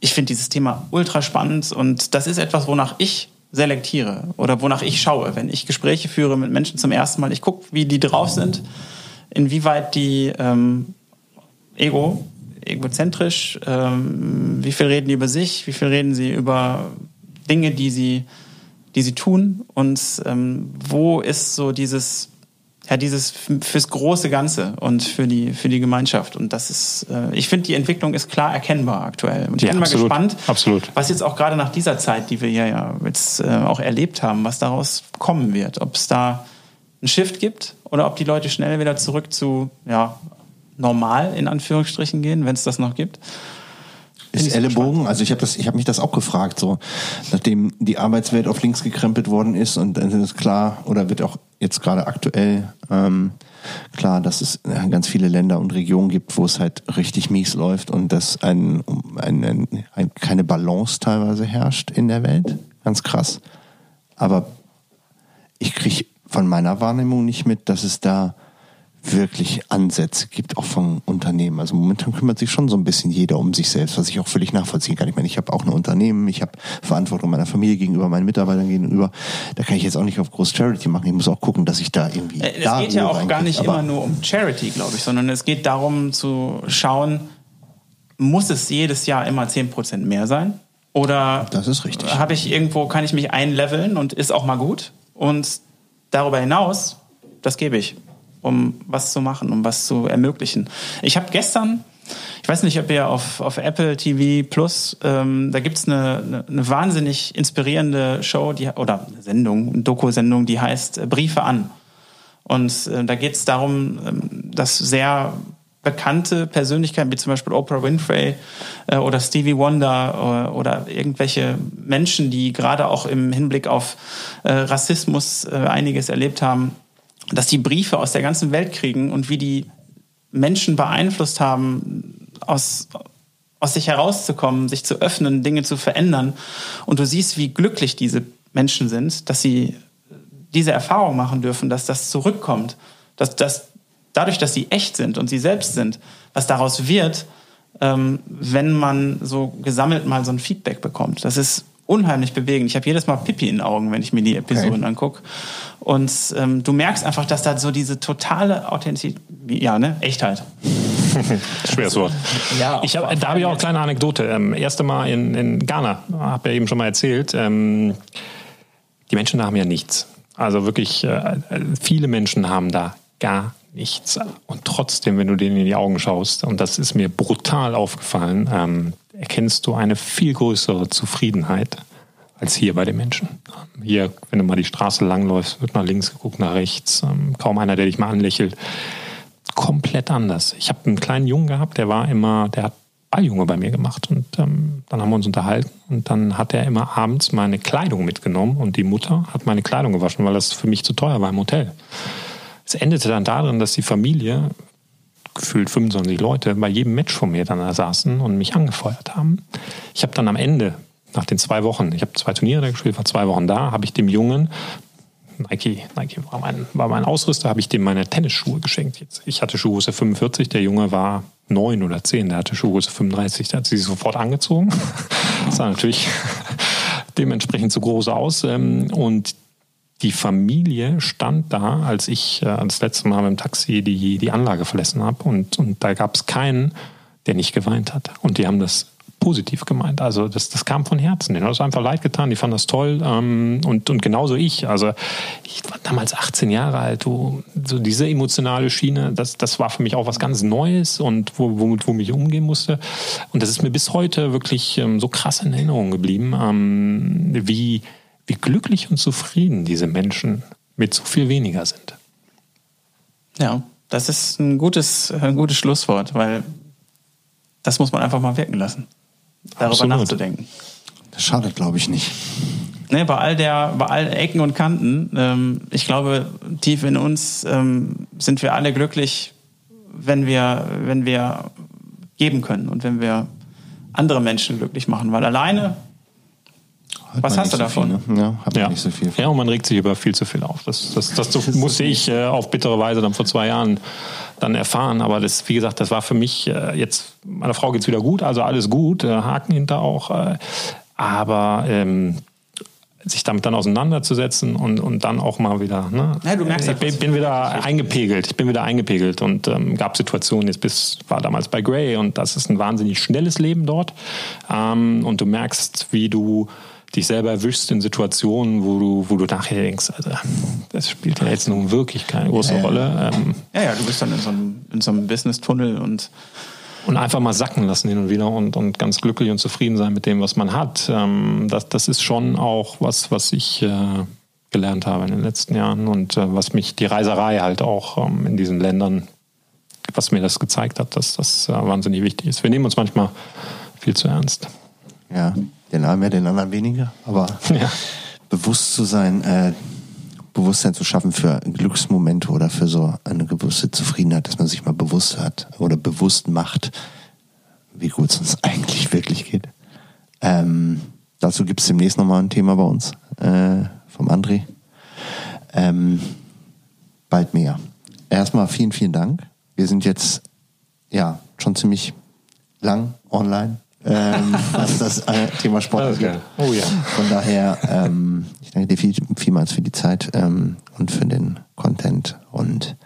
Ich finde dieses Thema ultra spannend und das ist etwas, wonach ich selektiere oder wonach ich schaue, wenn ich Gespräche führe mit Menschen zum ersten Mal. Ich gucke, wie die drauf sind, inwieweit die ähm, ego, egozentrisch, ähm, wie viel reden die über sich, wie viel reden sie über Dinge, die sie, die sie tun und ähm, wo ist so dieses ja, dieses fürs große Ganze und für die, für die Gemeinschaft. Und das ist, äh, ich finde, die Entwicklung ist klar erkennbar aktuell. Und ich ja, bin absolut, mal gespannt, absolut. was jetzt auch gerade nach dieser Zeit, die wir ja, ja jetzt äh, auch erlebt haben, was daraus kommen wird. Ob es da einen Shift gibt oder ob die Leute schnell wieder zurück zu, ja, normal in Anführungsstrichen gehen, wenn es das noch gibt. Ist Ellenbogen, also ich habe das, ich habe mich das auch gefragt, so. Nachdem die Arbeitswelt auf links gekrempelt worden ist und dann ist klar oder wird auch jetzt gerade aktuell ähm, klar, dass es ganz viele Länder und Regionen gibt, wo es halt richtig mies läuft und dass ein, ein, ein, ein keine Balance teilweise herrscht in der Welt, ganz krass. Aber ich kriege von meiner Wahrnehmung nicht mit, dass es da wirklich Ansätze gibt, auch von Unternehmen. Also momentan kümmert sich schon so ein bisschen jeder um sich selbst, was ich auch völlig nachvollziehen kann. Ich meine, ich habe auch ein Unternehmen, ich habe Verantwortung meiner Familie gegenüber, meinen Mitarbeitern gegenüber. Da kann ich jetzt auch nicht auf groß Charity machen. Ich muss auch gucken, dass ich da irgendwie. Äh, es da geht ja auch gar nicht immer nur um Charity, glaube ich, sondern es geht darum zu schauen, muss es jedes Jahr immer 10% mehr sein? Oder das ist richtig. habe ich irgendwo, kann ich mich einleveln und ist auch mal gut? Und darüber hinaus, das gebe ich um was zu machen, um was zu ermöglichen. Ich habe gestern, ich weiß nicht, ob ihr auf, auf Apple TV Plus, ähm, da gibt's eine, eine, wahnsinnig inspirierende Show, die, oder Sendung, eine Doku-Sendung, die heißt äh, Briefe an. Und äh, da geht's darum, ähm, dass sehr bekannte Persönlichkeiten wie zum Beispiel Oprah Winfrey äh, oder Stevie Wonder äh, oder irgendwelche Menschen, die gerade auch im Hinblick auf äh, Rassismus äh, einiges erlebt haben, dass die Briefe aus der ganzen Welt kriegen und wie die Menschen beeinflusst haben, aus, aus sich herauszukommen, sich zu öffnen, Dinge zu verändern. Und du siehst, wie glücklich diese Menschen sind, dass sie diese Erfahrung machen dürfen, dass das zurückkommt, dass das dadurch, dass sie echt sind und sie selbst sind, was daraus wird, ähm, wenn man so gesammelt mal so ein Feedback bekommt. Das ist unheimlich bewegend. Ich habe jedes Mal Pipi in den Augen, wenn ich mir die Episoden okay. angucke. Und ähm, du merkst einfach, dass da so diese totale Authentizität, ja, ne, Echtheit. Schweres Wort. Ja, ich hab, da habe ich auch eine kleine Anekdote. Ähm, erste Mal in, in Ghana, habe ja eben schon mal erzählt. Ähm, die Menschen haben ja nichts. Also wirklich, äh, viele Menschen haben da gar nichts. Und trotzdem, wenn du denen in die Augen schaust, und das ist mir brutal aufgefallen, ähm, erkennst du eine viel größere Zufriedenheit als hier bei den Menschen. Hier, wenn du mal die Straße langläufst, wird nach links geguckt, nach rechts, ähm, kaum einer, der dich mal anlächelt. Komplett anders. Ich habe einen kleinen Jungen gehabt, der war immer, der hat Balljunge bei mir gemacht und ähm, dann haben wir uns unterhalten und dann hat er immer abends meine Kleidung mitgenommen und die Mutter hat meine Kleidung gewaschen, weil das für mich zu teuer war im Hotel. Es endete dann darin, dass die Familie gefühlt 25 Leute bei jedem Match von mir dann da saßen und mich angefeuert haben. Ich habe dann am Ende, nach den zwei Wochen, ich habe zwei Turniere gespielt, war zwei Wochen da, habe ich dem Jungen Nike, Nike war mein, war mein Ausrüster, habe ich dem meine Tennisschuhe geschenkt. Jetzt, ich hatte Schuhgröße 45, der Junge war neun oder zehn, der hatte Schuhgröße 35, der hat sie sofort angezogen. Das war natürlich dementsprechend zu groß aus. Ähm, und die Familie stand da, als ich äh, das letzte Mal mit dem Taxi die, die Anlage verlassen habe. Und, und da gab es keinen, der nicht geweint hat. Und die haben das positiv gemeint. Also das, das kam von Herzen. Denen hat es einfach leid getan, die fanden das toll. Ähm, und, und genauso ich. Also ich war damals 18 Jahre alt. Du, so diese emotionale Schiene, das, das war für mich auch was ganz Neues und wo, womit, womit ich umgehen musste. Und das ist mir bis heute wirklich ähm, so krass in Erinnerung geblieben, ähm, wie wie glücklich und zufrieden diese Menschen mit so viel weniger sind. Ja, das ist ein gutes, ein gutes Schlusswort, weil das muss man einfach mal wirken lassen, darüber Absolut. nachzudenken. Das schadet, glaube ich, nicht. Ne, bei all der, bei all Ecken und Kanten, ähm, ich glaube, tief in uns ähm, sind wir alle glücklich, wenn wir, wenn wir geben können und wenn wir andere Menschen glücklich machen, weil alleine hat Was hast du so davon? Viel, ne? Ja, hat ja. nicht so viel. Ja, und man regt sich über viel zu viel auf. Das, das, das, das musste ich äh, auf bittere Weise dann vor zwei Jahren dann erfahren. Aber das, wie gesagt, das war für mich äh, jetzt, meiner Frau geht's wieder gut, also alles gut, äh, Haken hinter auch. Äh, aber ähm, sich damit dann auseinanderzusetzen und, und dann auch mal wieder. Ne? Ja, du merkst, ich bin, bin wieder eingepegelt. Ich bin wieder eingepegelt und ähm, gab Situationen. Jetzt bis war damals bei Gray und das ist ein wahnsinnig schnelles Leben dort. Ähm, und du merkst, wie du dich selber erwischst in Situationen, wo du, wo du nachher denkst, also das spielt ja jetzt nun wirklich keine große ja, Rolle. Ähm, ja, ja, du bist dann in so einem, in so einem Business-Tunnel und und einfach mal sacken lassen hin und wieder und, und ganz glücklich und zufrieden sein mit dem, was man hat. Ähm, das, das ist schon auch was, was ich äh, gelernt habe in den letzten Jahren und äh, was mich die Reiserei halt auch ähm, in diesen Ländern, was mir das gezeigt hat, dass das äh, wahnsinnig wichtig ist. Wir nehmen uns manchmal viel zu ernst. Ja, den einen mehr, den anderen weniger, aber ja. bewusst zu sein, äh, Bewusstsein zu schaffen für Glücksmomente oder für so eine gewisse Zufriedenheit, dass man sich mal bewusst hat oder bewusst macht, wie gut es uns eigentlich wirklich geht. Ähm, dazu gibt es demnächst nochmal ein Thema bei uns äh, vom André. Ähm, bald mehr. Erstmal vielen, vielen Dank. Wir sind jetzt ja schon ziemlich lang online ähm, was das äh, Thema Sport angeht. Oh ja. Von daher, ähm, ich danke dir viel, vielmals für die Zeit ähm, und für den Content und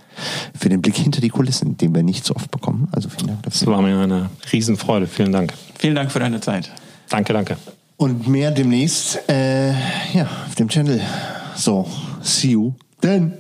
für den Blick hinter die Kulissen, den wir nicht so oft bekommen. Also vielen Dank dafür. Das war mir eine Riesenfreude. Vielen Dank. Vielen Dank für deine Zeit. Danke, danke. Und mehr demnächst äh, ja, auf dem Channel. So, see you then.